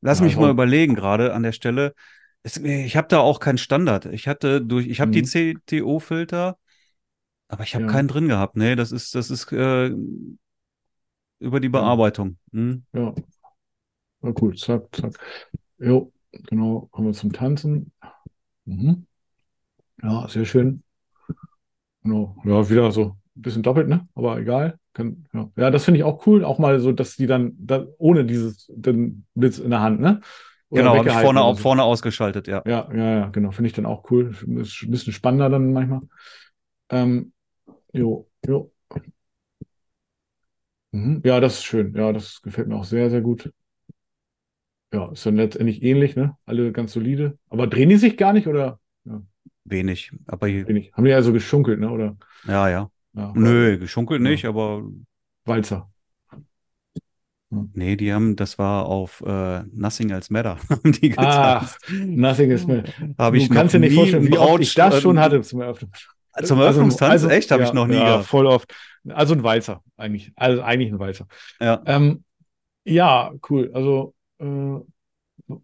Lass Ja, mich mal überlegen gerade an der Stelle. Es, ich habe da auch keinen Standard. Ich hatte durch, ich habe die Mhm. CTO-Filter, aber ich habe Ja. keinen drin gehabt. Nee, das ist, das ist äh, über die Bearbeitung. Mhm. Ja. Ja, cool. Zack, zack. Jo, genau. Kommen wir zum Tanzen. Mhm. Ja, sehr schön. Genau. Ja, wieder so ein bisschen doppelt, ne? Aber egal. Kann, ja. ja, das finde ich auch cool. Auch mal so, dass die dann, da, ohne dieses den Blitz in der Hand, ne? Oder Genau, habe ich vorne, so. vorne ausgeschaltet, ja. Ja, ja, ja, genau. Finde ich dann auch cool. Ist ein bisschen spannender dann manchmal. Ähm, jo, jo. Mhm. Ja, das ist schön. Ja, das gefällt mir auch sehr, sehr gut. Ja, ist dann letztendlich ähnlich, ne? Alle ganz solide. Aber drehen die sich gar nicht oder Wenig. Aber wenig? Haben die also geschunkelt, ne? Oder ja, ja. ja, Nö, geschunkelt Ja. nicht, aber Walzer. nee, die haben, das war auf äh, Nothing Else Matter, [laughs] haben die getanzt. Nothing is mehr. Habe ich du kannst dir nicht vorstellen, wie oft ich das Brautst- schon hatte zum Eröffnen. Zum Also- Eröffnungstanz? also- Echt? Habe ich ja, noch nie ja, gehabt. voll oft. Also ein Walzer, eigentlich. Also eigentlich ein Walzer. Ja. Ähm, ja, cool. Also, äh,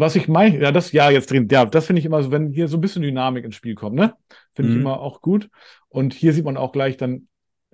was ich meine, ja, das, ja, jetzt drin, ja, das finde ich immer so, wenn hier so ein bisschen Dynamik ins Spiel kommt, ne? Finde ich Mhm. immer auch gut. Und hier sieht man auch gleich dann,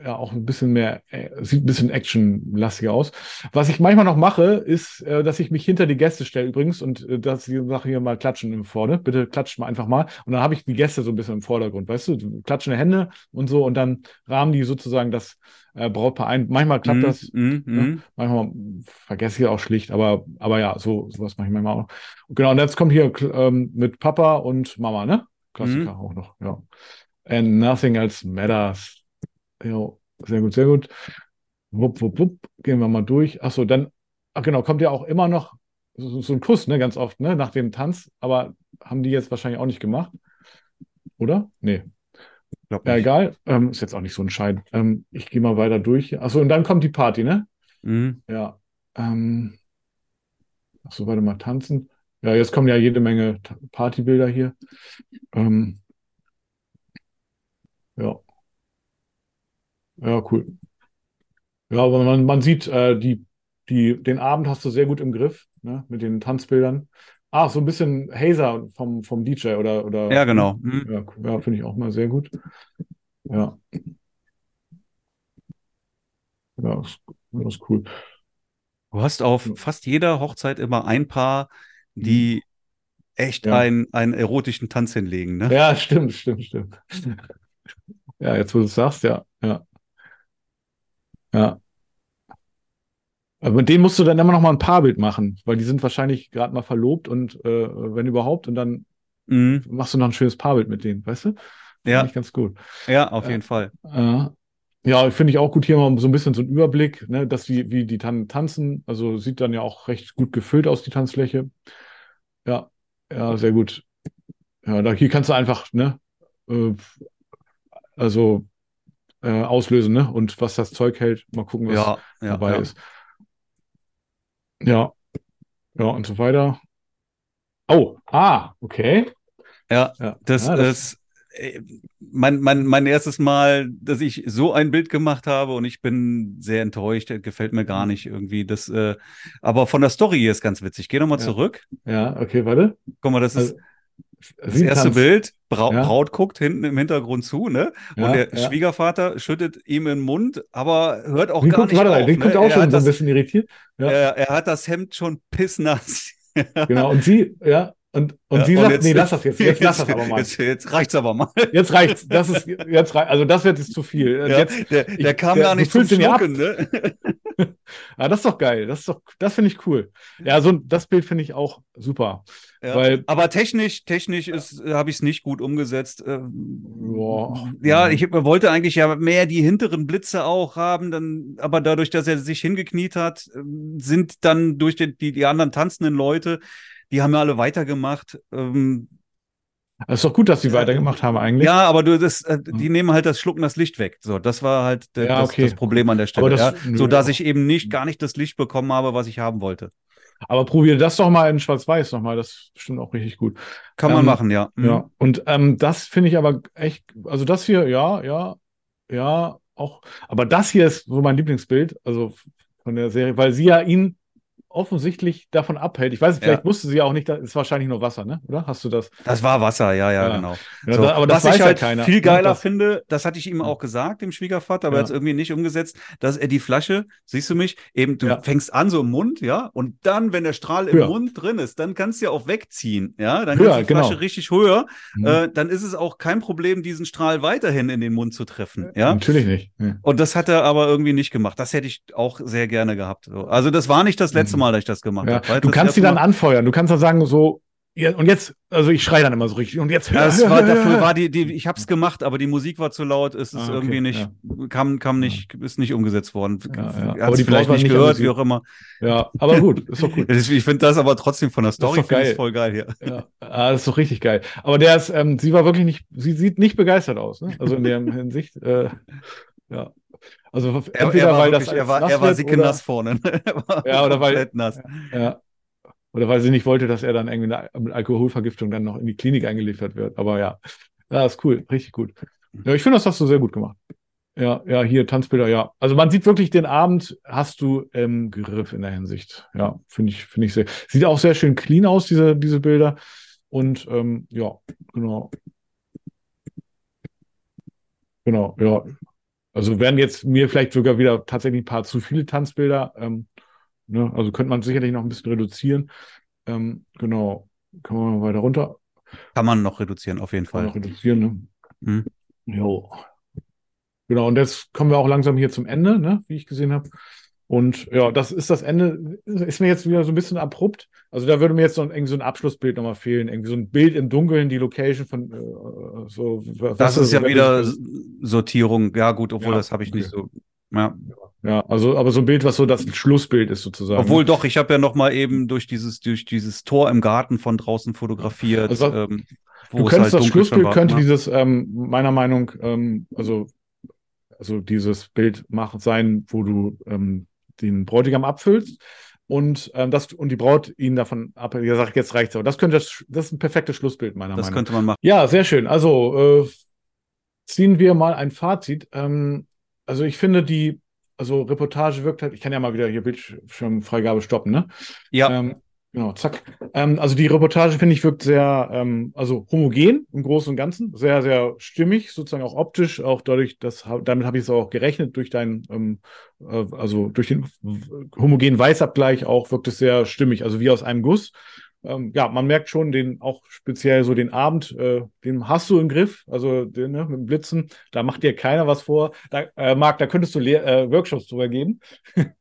ja, auch ein bisschen mehr, äh, sieht ein bisschen actionlastiger aus. Was ich manchmal noch mache, ist, äh, dass ich mich hinter die Gäste stelle übrigens und äh, dass die Sache hier mal klatschen im Vorne. Bitte klatscht mal einfach mal. Und dann habe ich die Gäste so ein bisschen im Vordergrund, weißt du? Klatschende Hände und so und dann rahmen die sozusagen das äh, Brautpaar ein. Manchmal klappt Mhm, das, mhm, ne? mhm. Manchmal vergesse ich auch schlicht, aber, aber ja, so sowas mache ich manchmal auch. Genau, und jetzt kommt hier ähm, mit Papa und Mama, ne? Klassiker Mhm. auch noch, ja. And nothing else matters. Jo, sehr gut, sehr gut. Wupp, wupp, wupp. Gehen wir mal durch. Achso, dann, ach genau, kommt ja auch immer noch so, so ein Kuss, ne, ganz oft, ne, nach dem Tanz, aber haben die jetzt wahrscheinlich auch nicht gemacht. Oder? Nee. Glaub Ja, nicht. egal. Ähm, ist jetzt auch nicht so entscheidend. Ähm, ich gehe mal weiter durch. Achso, und dann kommt die Party, ne? Mhm. Ja. Ähm, ach so, warte mal, tanzen. Ja, jetzt kommen ja jede Menge Partybilder hier. Ähm, ja. Ja, cool. Ja, aber man, man sieht, äh, die, die, den Abend hast du sehr gut im Griff, ne, mit den Tanzbildern. Ah, so ein bisschen Hazer vom, vom DJ oder, oder. Ja, genau. Mhm. Ja, cool. ja finde ich auch mal sehr gut. Ja. Ja, ist, das ist cool. Du hast auf fast jeder Hochzeit immer ein Paar, die echt Ja. einen, einen erotischen Tanz hinlegen, ne? Ja, stimmt, stimmt, stimmt. Ja, jetzt wo du es sagst, ja, ja. Ja. Aber mit denen musst du dann immer noch mal ein Paarbild machen, weil die sind wahrscheinlich gerade mal verlobt und äh, wenn überhaupt, und dann Mhm. machst du noch ein schönes Paarbild mit denen, weißt du? Ja. Finde ich ganz gut. Ja, auf Äh, jeden Fall. Äh, ja, finde ich auch gut hier mal so ein bisschen so ein Überblick, ne, dass die, wie die tan tanzen. Also sieht dann ja auch recht gut gefüllt aus, die Tanzfläche. Ja, ja, sehr gut. Ja, da hier kannst du einfach, ne, äh, also äh, auslösen, ne? Und was das Zeug hält, mal gucken, was Ja, ja, dabei ja. ist. Ja, ja, und so weiter. Oh, ah, okay. Ja, das ja, ist äh, mein, mein, mein erstes Mal, dass ich so ein Bild gemacht habe und ich bin sehr enttäuscht. Das gefällt mir Mhm. gar nicht irgendwie. Das, äh, aber von der Story hier ist ganz witzig. Geh nochmal Ja. zurück. Ja, okay, warte. Guck mal, das ist Also, das erste. Bild. Brau Ja. Braut guckt hinten im Hintergrund zu, ne? Ja, und der ja. Schwiegervater schüttet ihm in den Mund, aber hört auch Den gar guckt, nicht warte, auf. den ne? guckt auch er, schon hat so ein das, bisschen irritiert. Ja. er, er hat das Hemd schon pissnass. [laughs] Genau, und sie, ja, und, und Ja, sie und sagt, jetzt- nee, lass das jetzt, jetzt lass das [laughs] aber mal. Jetzt, jetzt reicht's aber mal. Jetzt reicht's, das ist, jetzt reicht, also das wird jetzt zu viel. Ja, Jetzt, der, der ich- kam der- gar nicht zum ja. Schlucken, ne? [laughs] ah, das ist doch geil. Das ist doch, das finde ich cool. Ja, so das Bild finde ich auch super. Ja, weil, aber technisch, technisch ist, habe ich es nicht gut umgesetzt. Ähm, Boah. ja, ich wollte eigentlich ja mehr die hinteren Blitze auch haben, dann, aber dadurch, dass er sich hingekniet hat, ähm, sind dann durch die, die, die anderen tanzenden Leute, die haben ja alle weitergemacht. Ähm, es ist doch gut, dass sie weitergemacht haben eigentlich. Ja, aber du, das, äh, die nehmen halt das Schlucken das Licht weg. So, das war halt der, Ja, das, okay. das Problem an der Stelle. Das- ja, so dass ich eben nicht gar nicht das Licht bekommen habe, was ich haben wollte. Aber probier das doch mal in Schwarz-Weiß nochmal. Das ist bestimmt auch richtig gut. Kann man Ähm, machen, ja. Mhm. Ja. Und ähm, das finde ich aber echt, also das hier, ja, ja, ja, auch. Aber das hier ist so mein Lieblingsbild, also von der Serie, weil sie ja ihn offensichtlich davon abhält. Ich weiß, vielleicht Ja. wusste sie ja auch nicht, das ist wahrscheinlich nur Wasser, ne? Oder? Hast du das? Das war Wasser, ja, ja, Ja. genau. Ja, So, aber das was ich ja halt keiner. viel ne? geiler Das- finde, das hatte ich ihm auch gesagt, dem Schwiegervater, aber Ja. jetzt irgendwie nicht umgesetzt, dass er die Flasche, siehst du mich, eben du Ja. fängst an so im Mund, ja, und dann, wenn der Strahl im. Mund drin ist, dann kannst du ja auch wegziehen, ja, dann kannst du die Flasche genau. richtig höher, Mhm. äh, dann ist es auch kein Problem, diesen Strahl weiterhin in den Mund zu treffen, ja. Natürlich nicht. Ja. Und das hat er aber irgendwie nicht gemacht. Das hätte ich auch sehr gerne gehabt. So. Also das war nicht das letzte Mhm. Mal, dass ich das gemacht Ja. habe. Du kannst sie dann Mal- anfeuern. Du kannst dann sagen, so, ja, und jetzt, also ich schreie dann immer so richtig. Und jetzt Ja, es war, dafür war die, die, ich habe es gemacht, aber die Musik war zu laut, es ist Ah, okay, irgendwie nicht, kam, kam nicht, ist nicht umgesetzt worden. Ja, ja. Die vielleicht nicht gehört, wie auch immer. Ja, aber gut, ist doch [laughs] gut. Ich finde das aber trotzdem von der Story geil. voll geil hier. Ja, ah, das ist doch richtig geil. Aber der ist, ähm, sie war wirklich nicht, sie sieht nicht begeistert aus, ne? Also in der [laughs] Hinsicht, äh, ja. Also Er, entweder er war, weil wirklich, das er war, nass er war sickenass vorne. [laughs] Er war Ja, oder weil- nass. Oder, ja. Oder weil sie nicht wollte, dass er dann irgendwie mit Alkoholvergiftung dann noch in die Klinik eingeliefert wird. Aber ja, ja, ist cool, richtig gut. Ja, ich finde, das hast du sehr gut gemacht. Ja, ja, hier Tanzbilder, ja. Also man sieht wirklich den Abend, hast du im Griff in der Hinsicht. Ja, finde ich, finde ich sehr. Sieht auch sehr schön clean aus, diese, diese Bilder. Und ähm, ja, genau. Genau, ja. Also werden jetzt mir vielleicht sogar wieder tatsächlich ein paar zu viele Tanzbilder. Ähm, ne? Also könnte man sicherlich noch ein bisschen reduzieren. Ähm, genau. Kann man mal weiter runter Kann man noch reduzieren, auf jeden kann man Fall. noch reduzieren, ne? Mhm. Jo. Genau, und jetzt kommen wir auch langsam hier zum Ende, ne, wie ich gesehen habe. Und ja, das ist das Ende. Ist mir jetzt wieder so ein bisschen abrupt. Also da würde mir jetzt noch irgendwie so ein Abschlussbild nochmal fehlen. Irgendwie so ein Bild im Dunkeln, die Location von äh, so. Das ist ja wieder Sortierung. Ja, gut, obwohl Ja, das habe ich nicht okay. so. Ja. Ja, also, aber so ein Bild, was so das Schlussbild ist, sozusagen. Obwohl doch, ich habe ja noch mal eben durch dieses, durch dieses Tor im Garten von draußen fotografiert. Also, ähm, wo Du es könntest halt das Schlussbild war. könnte Ja. dieses, ähm, meiner Meinung, ähm, also, also dieses Bild machen sein, wo du ähm, den Bräutigam abfüllst und ähm, das und die Braut ihn davon ab, ja, sag ich, jetzt reicht's aber. Das könnte das, das ist ein perfektes Schlussbild, meiner Das Meinung könnte man machen. Ja, sehr schön. Also äh, ziehen wir mal ein Fazit. Ähm, also ich finde die, also Reportage wirkt halt, ich kann ja mal wieder hier Bildschirmfreigabe stoppen, ne? Ja, Ähm, genau, zack. Ähm, also die Reportage, finde ich, wirkt sehr, ähm, also homogen im Großen und Ganzen, sehr, sehr stimmig, sozusagen auch optisch, auch dadurch, dass, damit habe ich es auch gerechnet, durch deinen, ähm, äh, also durch den homogenen Weißabgleich auch wirkt es sehr stimmig, also wie aus einem Guss. Ähm, ja, man merkt schon den, auch speziell so den Abend, äh, den hast du im Griff, also den, ne, mit dem Blitzen, da macht dir keiner was vor. Da, äh, Marc, da könntest du Lehr äh, Workshops drüber geben.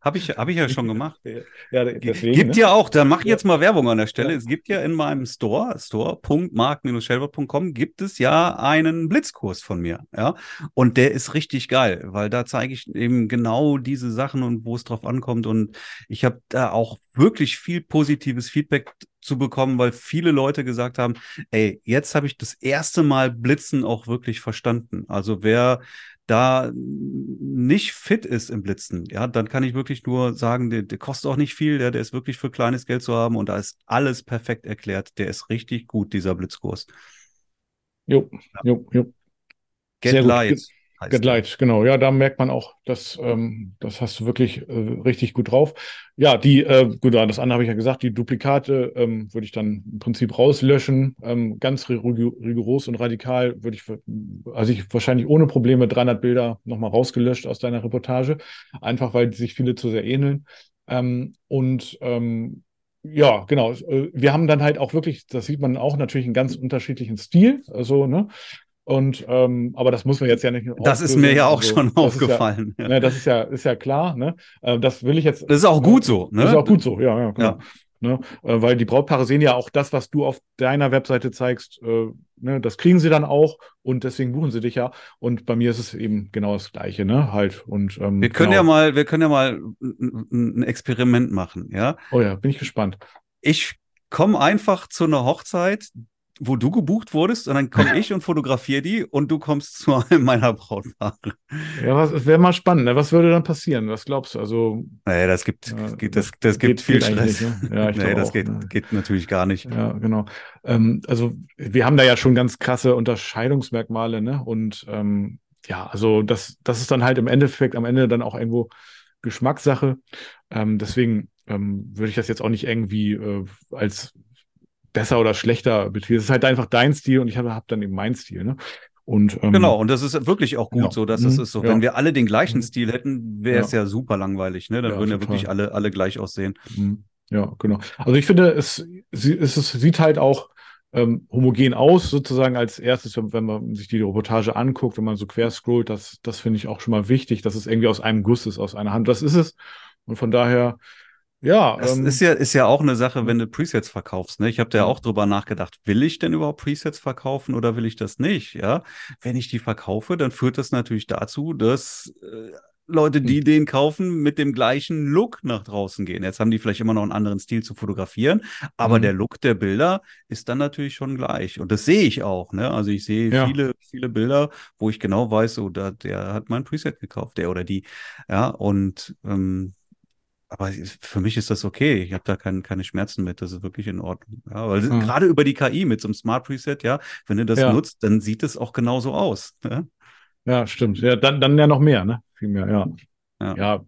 habe ich, hab ich ja schon gemacht. [laughs] Ja, deswegen. gibt ne? ja auch, da mache ich jetzt mal Werbung an der Stelle. Ja. Es gibt ja in meinem Store, store.mark-schelber.com, gibt es ja einen Blitzkurs von mir. Ja, und der ist richtig geil, weil da zeige ich eben genau diese Sachen und wo es drauf ankommt. Und ich habe da auch wirklich viel positives Feedback zu bekommen, weil viele Leute gesagt haben, ey, jetzt habe ich das erste Mal Blitzen auch wirklich verstanden. Also wer da nicht fit ist im Blitzen, ja, dann kann ich wirklich nur sagen, der, der kostet auch nicht viel, der, der ist wirklich für kleines Geld zu haben und da ist alles perfekt erklärt. Der ist richtig gut, dieser Blitzkurs. Jo, jo, jo. Get Sehr gut. Heißt Get. Light, genau. Ja, da merkt man auch, dass ähm, das hast du wirklich äh, richtig gut drauf. Ja, die, äh, gut, das andere habe ich ja gesagt, die Duplikate ähm, würde ich dann im Prinzip rauslöschen. Ähm, ganz rig- rigoros und radikal würde ich, also ich wahrscheinlich ohne Probleme 300 Bilder nochmal rausgelöscht aus deiner Reportage, einfach weil sich viele zu sehr ähneln. Ähm, und ähm, ja, genau. äh, Wir haben dann halt auch wirklich, das sieht man auch natürlich einen ganz unterschiedlichen Stil. Also, ne? Und ähm, aber das muss man jetzt ja nicht. Das ist mir ja auch also, schon aufgefallen. Ja. Ne, das ist ja, ist ja klar. Ne? Äh, das will ich jetzt. Das ist auch gut so. Ne? Das ist auch gut so, ja, ja, genau. Ja. Ne? Äh, weil die Brautpaare sehen ja auch das, was du auf deiner Webseite zeigst, äh, ne? das kriegen sie dann auch und deswegen buchen sie dich ja. Und bei mir ist es eben genau das Gleiche, ne? Halt. Und ähm, wir können genau. ja mal, wir können ja mal ein Experiment machen, ja. Oh ja, bin ich gespannt. Ich komme einfach zu einer Hochzeit, wo du gebucht wurdest und dann komme ich und fotografiere die und du kommst [laughs] zu einem meiner Brautpaare. Ja, was wäre mal spannend. Ne? Was würde dann passieren? Was glaubst du? Also, naja, das gibt, ja, geht, das, das gibt viel Stress. Ne? Ja, ich [laughs] nee, das auch, geht, ne? geht natürlich gar nicht. Ja, genau. Ähm, also wir haben da ja schon ganz krasse Unterscheidungsmerkmale, ne? Und ähm, ja, also das, das ist dann halt im Endeffekt am Ende dann auch irgendwo Geschmackssache. Ähm, deswegen ähm, würde ich das jetzt auch nicht irgendwie äh, als besser oder schlechter betiteln. Es ist halt einfach dein Stil und ich habe hab dann eben meinen Stil. Ne? Und, ähm, genau, und das ist wirklich auch gut ja. so, dass mhm. es ist so. Ja. Wenn wir alle den gleichen mhm. Stil hätten, wäre es ja. ja. super langweilig, ne? Dann würden ja wirklich alle, alle gleich aussehen. Mhm. Ja, genau. Also ich finde, es, es, es sieht halt auch ähm, homogen aus, sozusagen als erstes, wenn man sich die Reportage anguckt, wenn man so quer scrollt, das, das finde ich auch schon mal wichtig, dass es irgendwie aus einem Guss ist, aus einer Hand. Das ist es. Und von daher ja, das ähm, ist ja ist ja auch eine Sache, wenn du Presets verkaufst. Ne? Ich habe da ja auch drüber nachgedacht, will ich denn überhaupt Presets verkaufen oder will ich das nicht? Ja, wenn ich die verkaufe, dann führt das natürlich dazu, dass äh, Leute, die hm. den kaufen, mit dem gleichen Look nach draußen gehen. Jetzt haben die vielleicht immer noch einen anderen Stil zu fotografieren, aber mhm. der Look der Bilder ist dann natürlich schon gleich. Und das sehe ich auch. Ne? Also ich sehe ja. viele, viele Bilder, wo ich genau weiß, so, da, der hat mein Preset gekauft, der oder die. Ja, und ähm, aber für mich ist das okay. Ich habe da kein, keine Schmerzen mit. Das ist wirklich in Ordnung. Ja, weil mhm. gerade über die KI mit so einem Smart Preset, ja, wenn du das ja. nutzt, dann sieht es auch genauso aus. Ne? Ja, stimmt. Ja, dann, dann ja noch mehr, ne? Viel mehr, ja. Ja, ja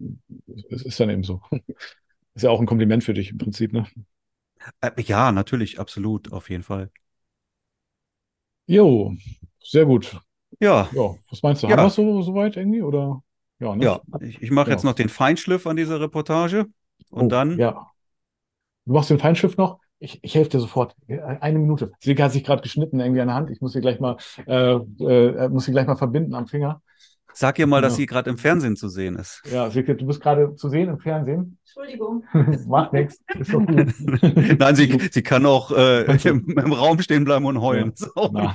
es ist dann eben so. [laughs] Ist ja auch ein Kompliment für dich im Prinzip, ne? Äh, ja, natürlich, absolut, auf jeden Fall. Jo, sehr gut. Ja. ja was meinst du? Ja. Haben wir es so, so weit irgendwie? Oder? Ja, ne? ja ich, ich mache ja. jetzt noch den Feinschliff an dieser Reportage und oh, dann. Ja. Du machst den Feinschliff noch? Ich, ich helfe dir sofort. Eine Minute. Sie hat sich gerade geschnitten irgendwie an der Hand. Ich muss sie gleich mal, äh, äh, muss sie gleich mal verbinden am Finger. Sag ihr mal, dass sie gerade im Fernsehen zu sehen ist. Ja, Silke, du bist gerade zu sehen im Fernsehen. Entschuldigung. [laughs] Macht nichts. Ist doch gut. [laughs] Nein, sie, sie kann auch äh, im, im, Raum stehen bleiben und heulen. Ja.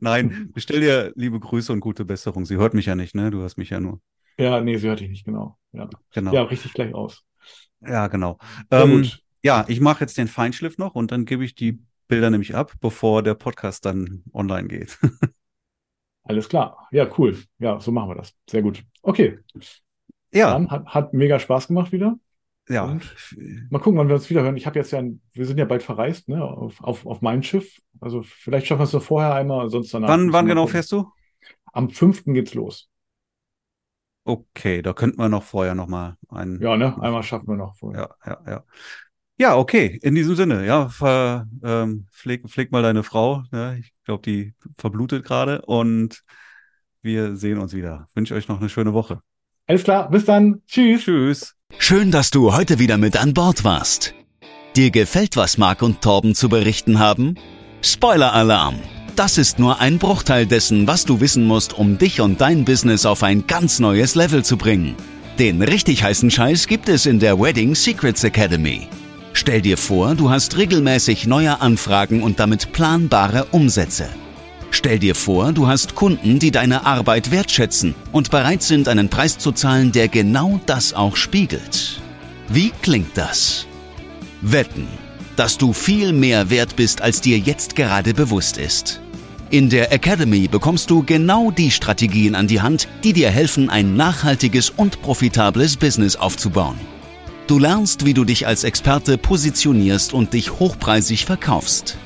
Nein, bestell dir liebe Grüße und gute Besserung. Sie hört mich ja nicht, ne? Du hast mich ja nur. Ja, nee, sie hört dich nicht, genau. Ja, genau. ja richtig gleich aus. Ja, genau. Ähm, ja, ich mache jetzt den Feinschliff noch und dann gebe ich die Bilder nämlich ab, bevor der Podcast dann online geht. [laughs] Alles klar. Ja, cool. Ja, so machen wir das. Sehr gut. Okay. Ja. Dann hat, hat mega Spaß gemacht wieder. Ja. Und mal gucken, wann wir uns wieder hören. Ich habe jetzt ja, wir sind ja bald verreist, ne, auf, auf, auf mein Schiff. Also vielleicht schaffen wir es so vorher einmal, sonst danach. Wann, wann genau fährst du? Am 5. geht's los. Okay, da könnten wir noch vorher noch mal einen. Ja, ne, einmal schaffen wir noch vorher. Ja, ja, ja. Ja, okay, in diesem Sinne, ja, ver, ähm, pfleg, pfleg mal deine Frau. Ne? Ich glaube, die verblutet gerade und wir sehen uns wieder. Wünsche euch noch eine schöne Woche. Alles klar, bis dann. Tschüss. Tschüss. Schön, dass du heute wieder mit an Bord warst. Dir gefällt, was Marc und Torben zu berichten haben? Spoiler-Alarm! Das ist nur ein Bruchteil dessen, was du wissen musst, um dich und dein Business auf ein ganz neues Level zu bringen. Den richtig heißen Scheiß gibt es in der Wedding Secrets Academy. Stell dir vor, du hast regelmäßig neue Anfragen und damit planbare Umsätze. Stell dir vor, du hast Kunden, die deine Arbeit wertschätzen und bereit sind, einen Preis zu zahlen, der genau das auch spiegelt. Wie klingt das? Wetten, dass du viel mehr wert bist, als dir jetzt gerade bewusst ist. In der Academy bekommst du genau die Strategien an die Hand, die dir helfen, ein nachhaltiges und profitables Business aufzubauen. Du lernst, wie du dich als Experte positionierst und dich hochpreisig verkaufst.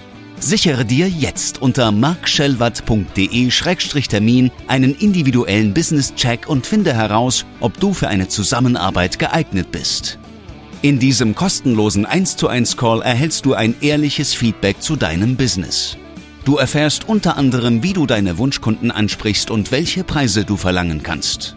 Sichere dir jetzt unter markschellwatt.de-termin einen individuellen Business-Check und finde heraus, ob du für eine Zusammenarbeit geeignet bist. In diesem kostenlosen 1 zu 1 Call erhältst du ein ehrliches Feedback zu deinem Business. Du erfährst unter anderem, wie du deine Wunschkunden ansprichst und welche Preise du verlangen kannst.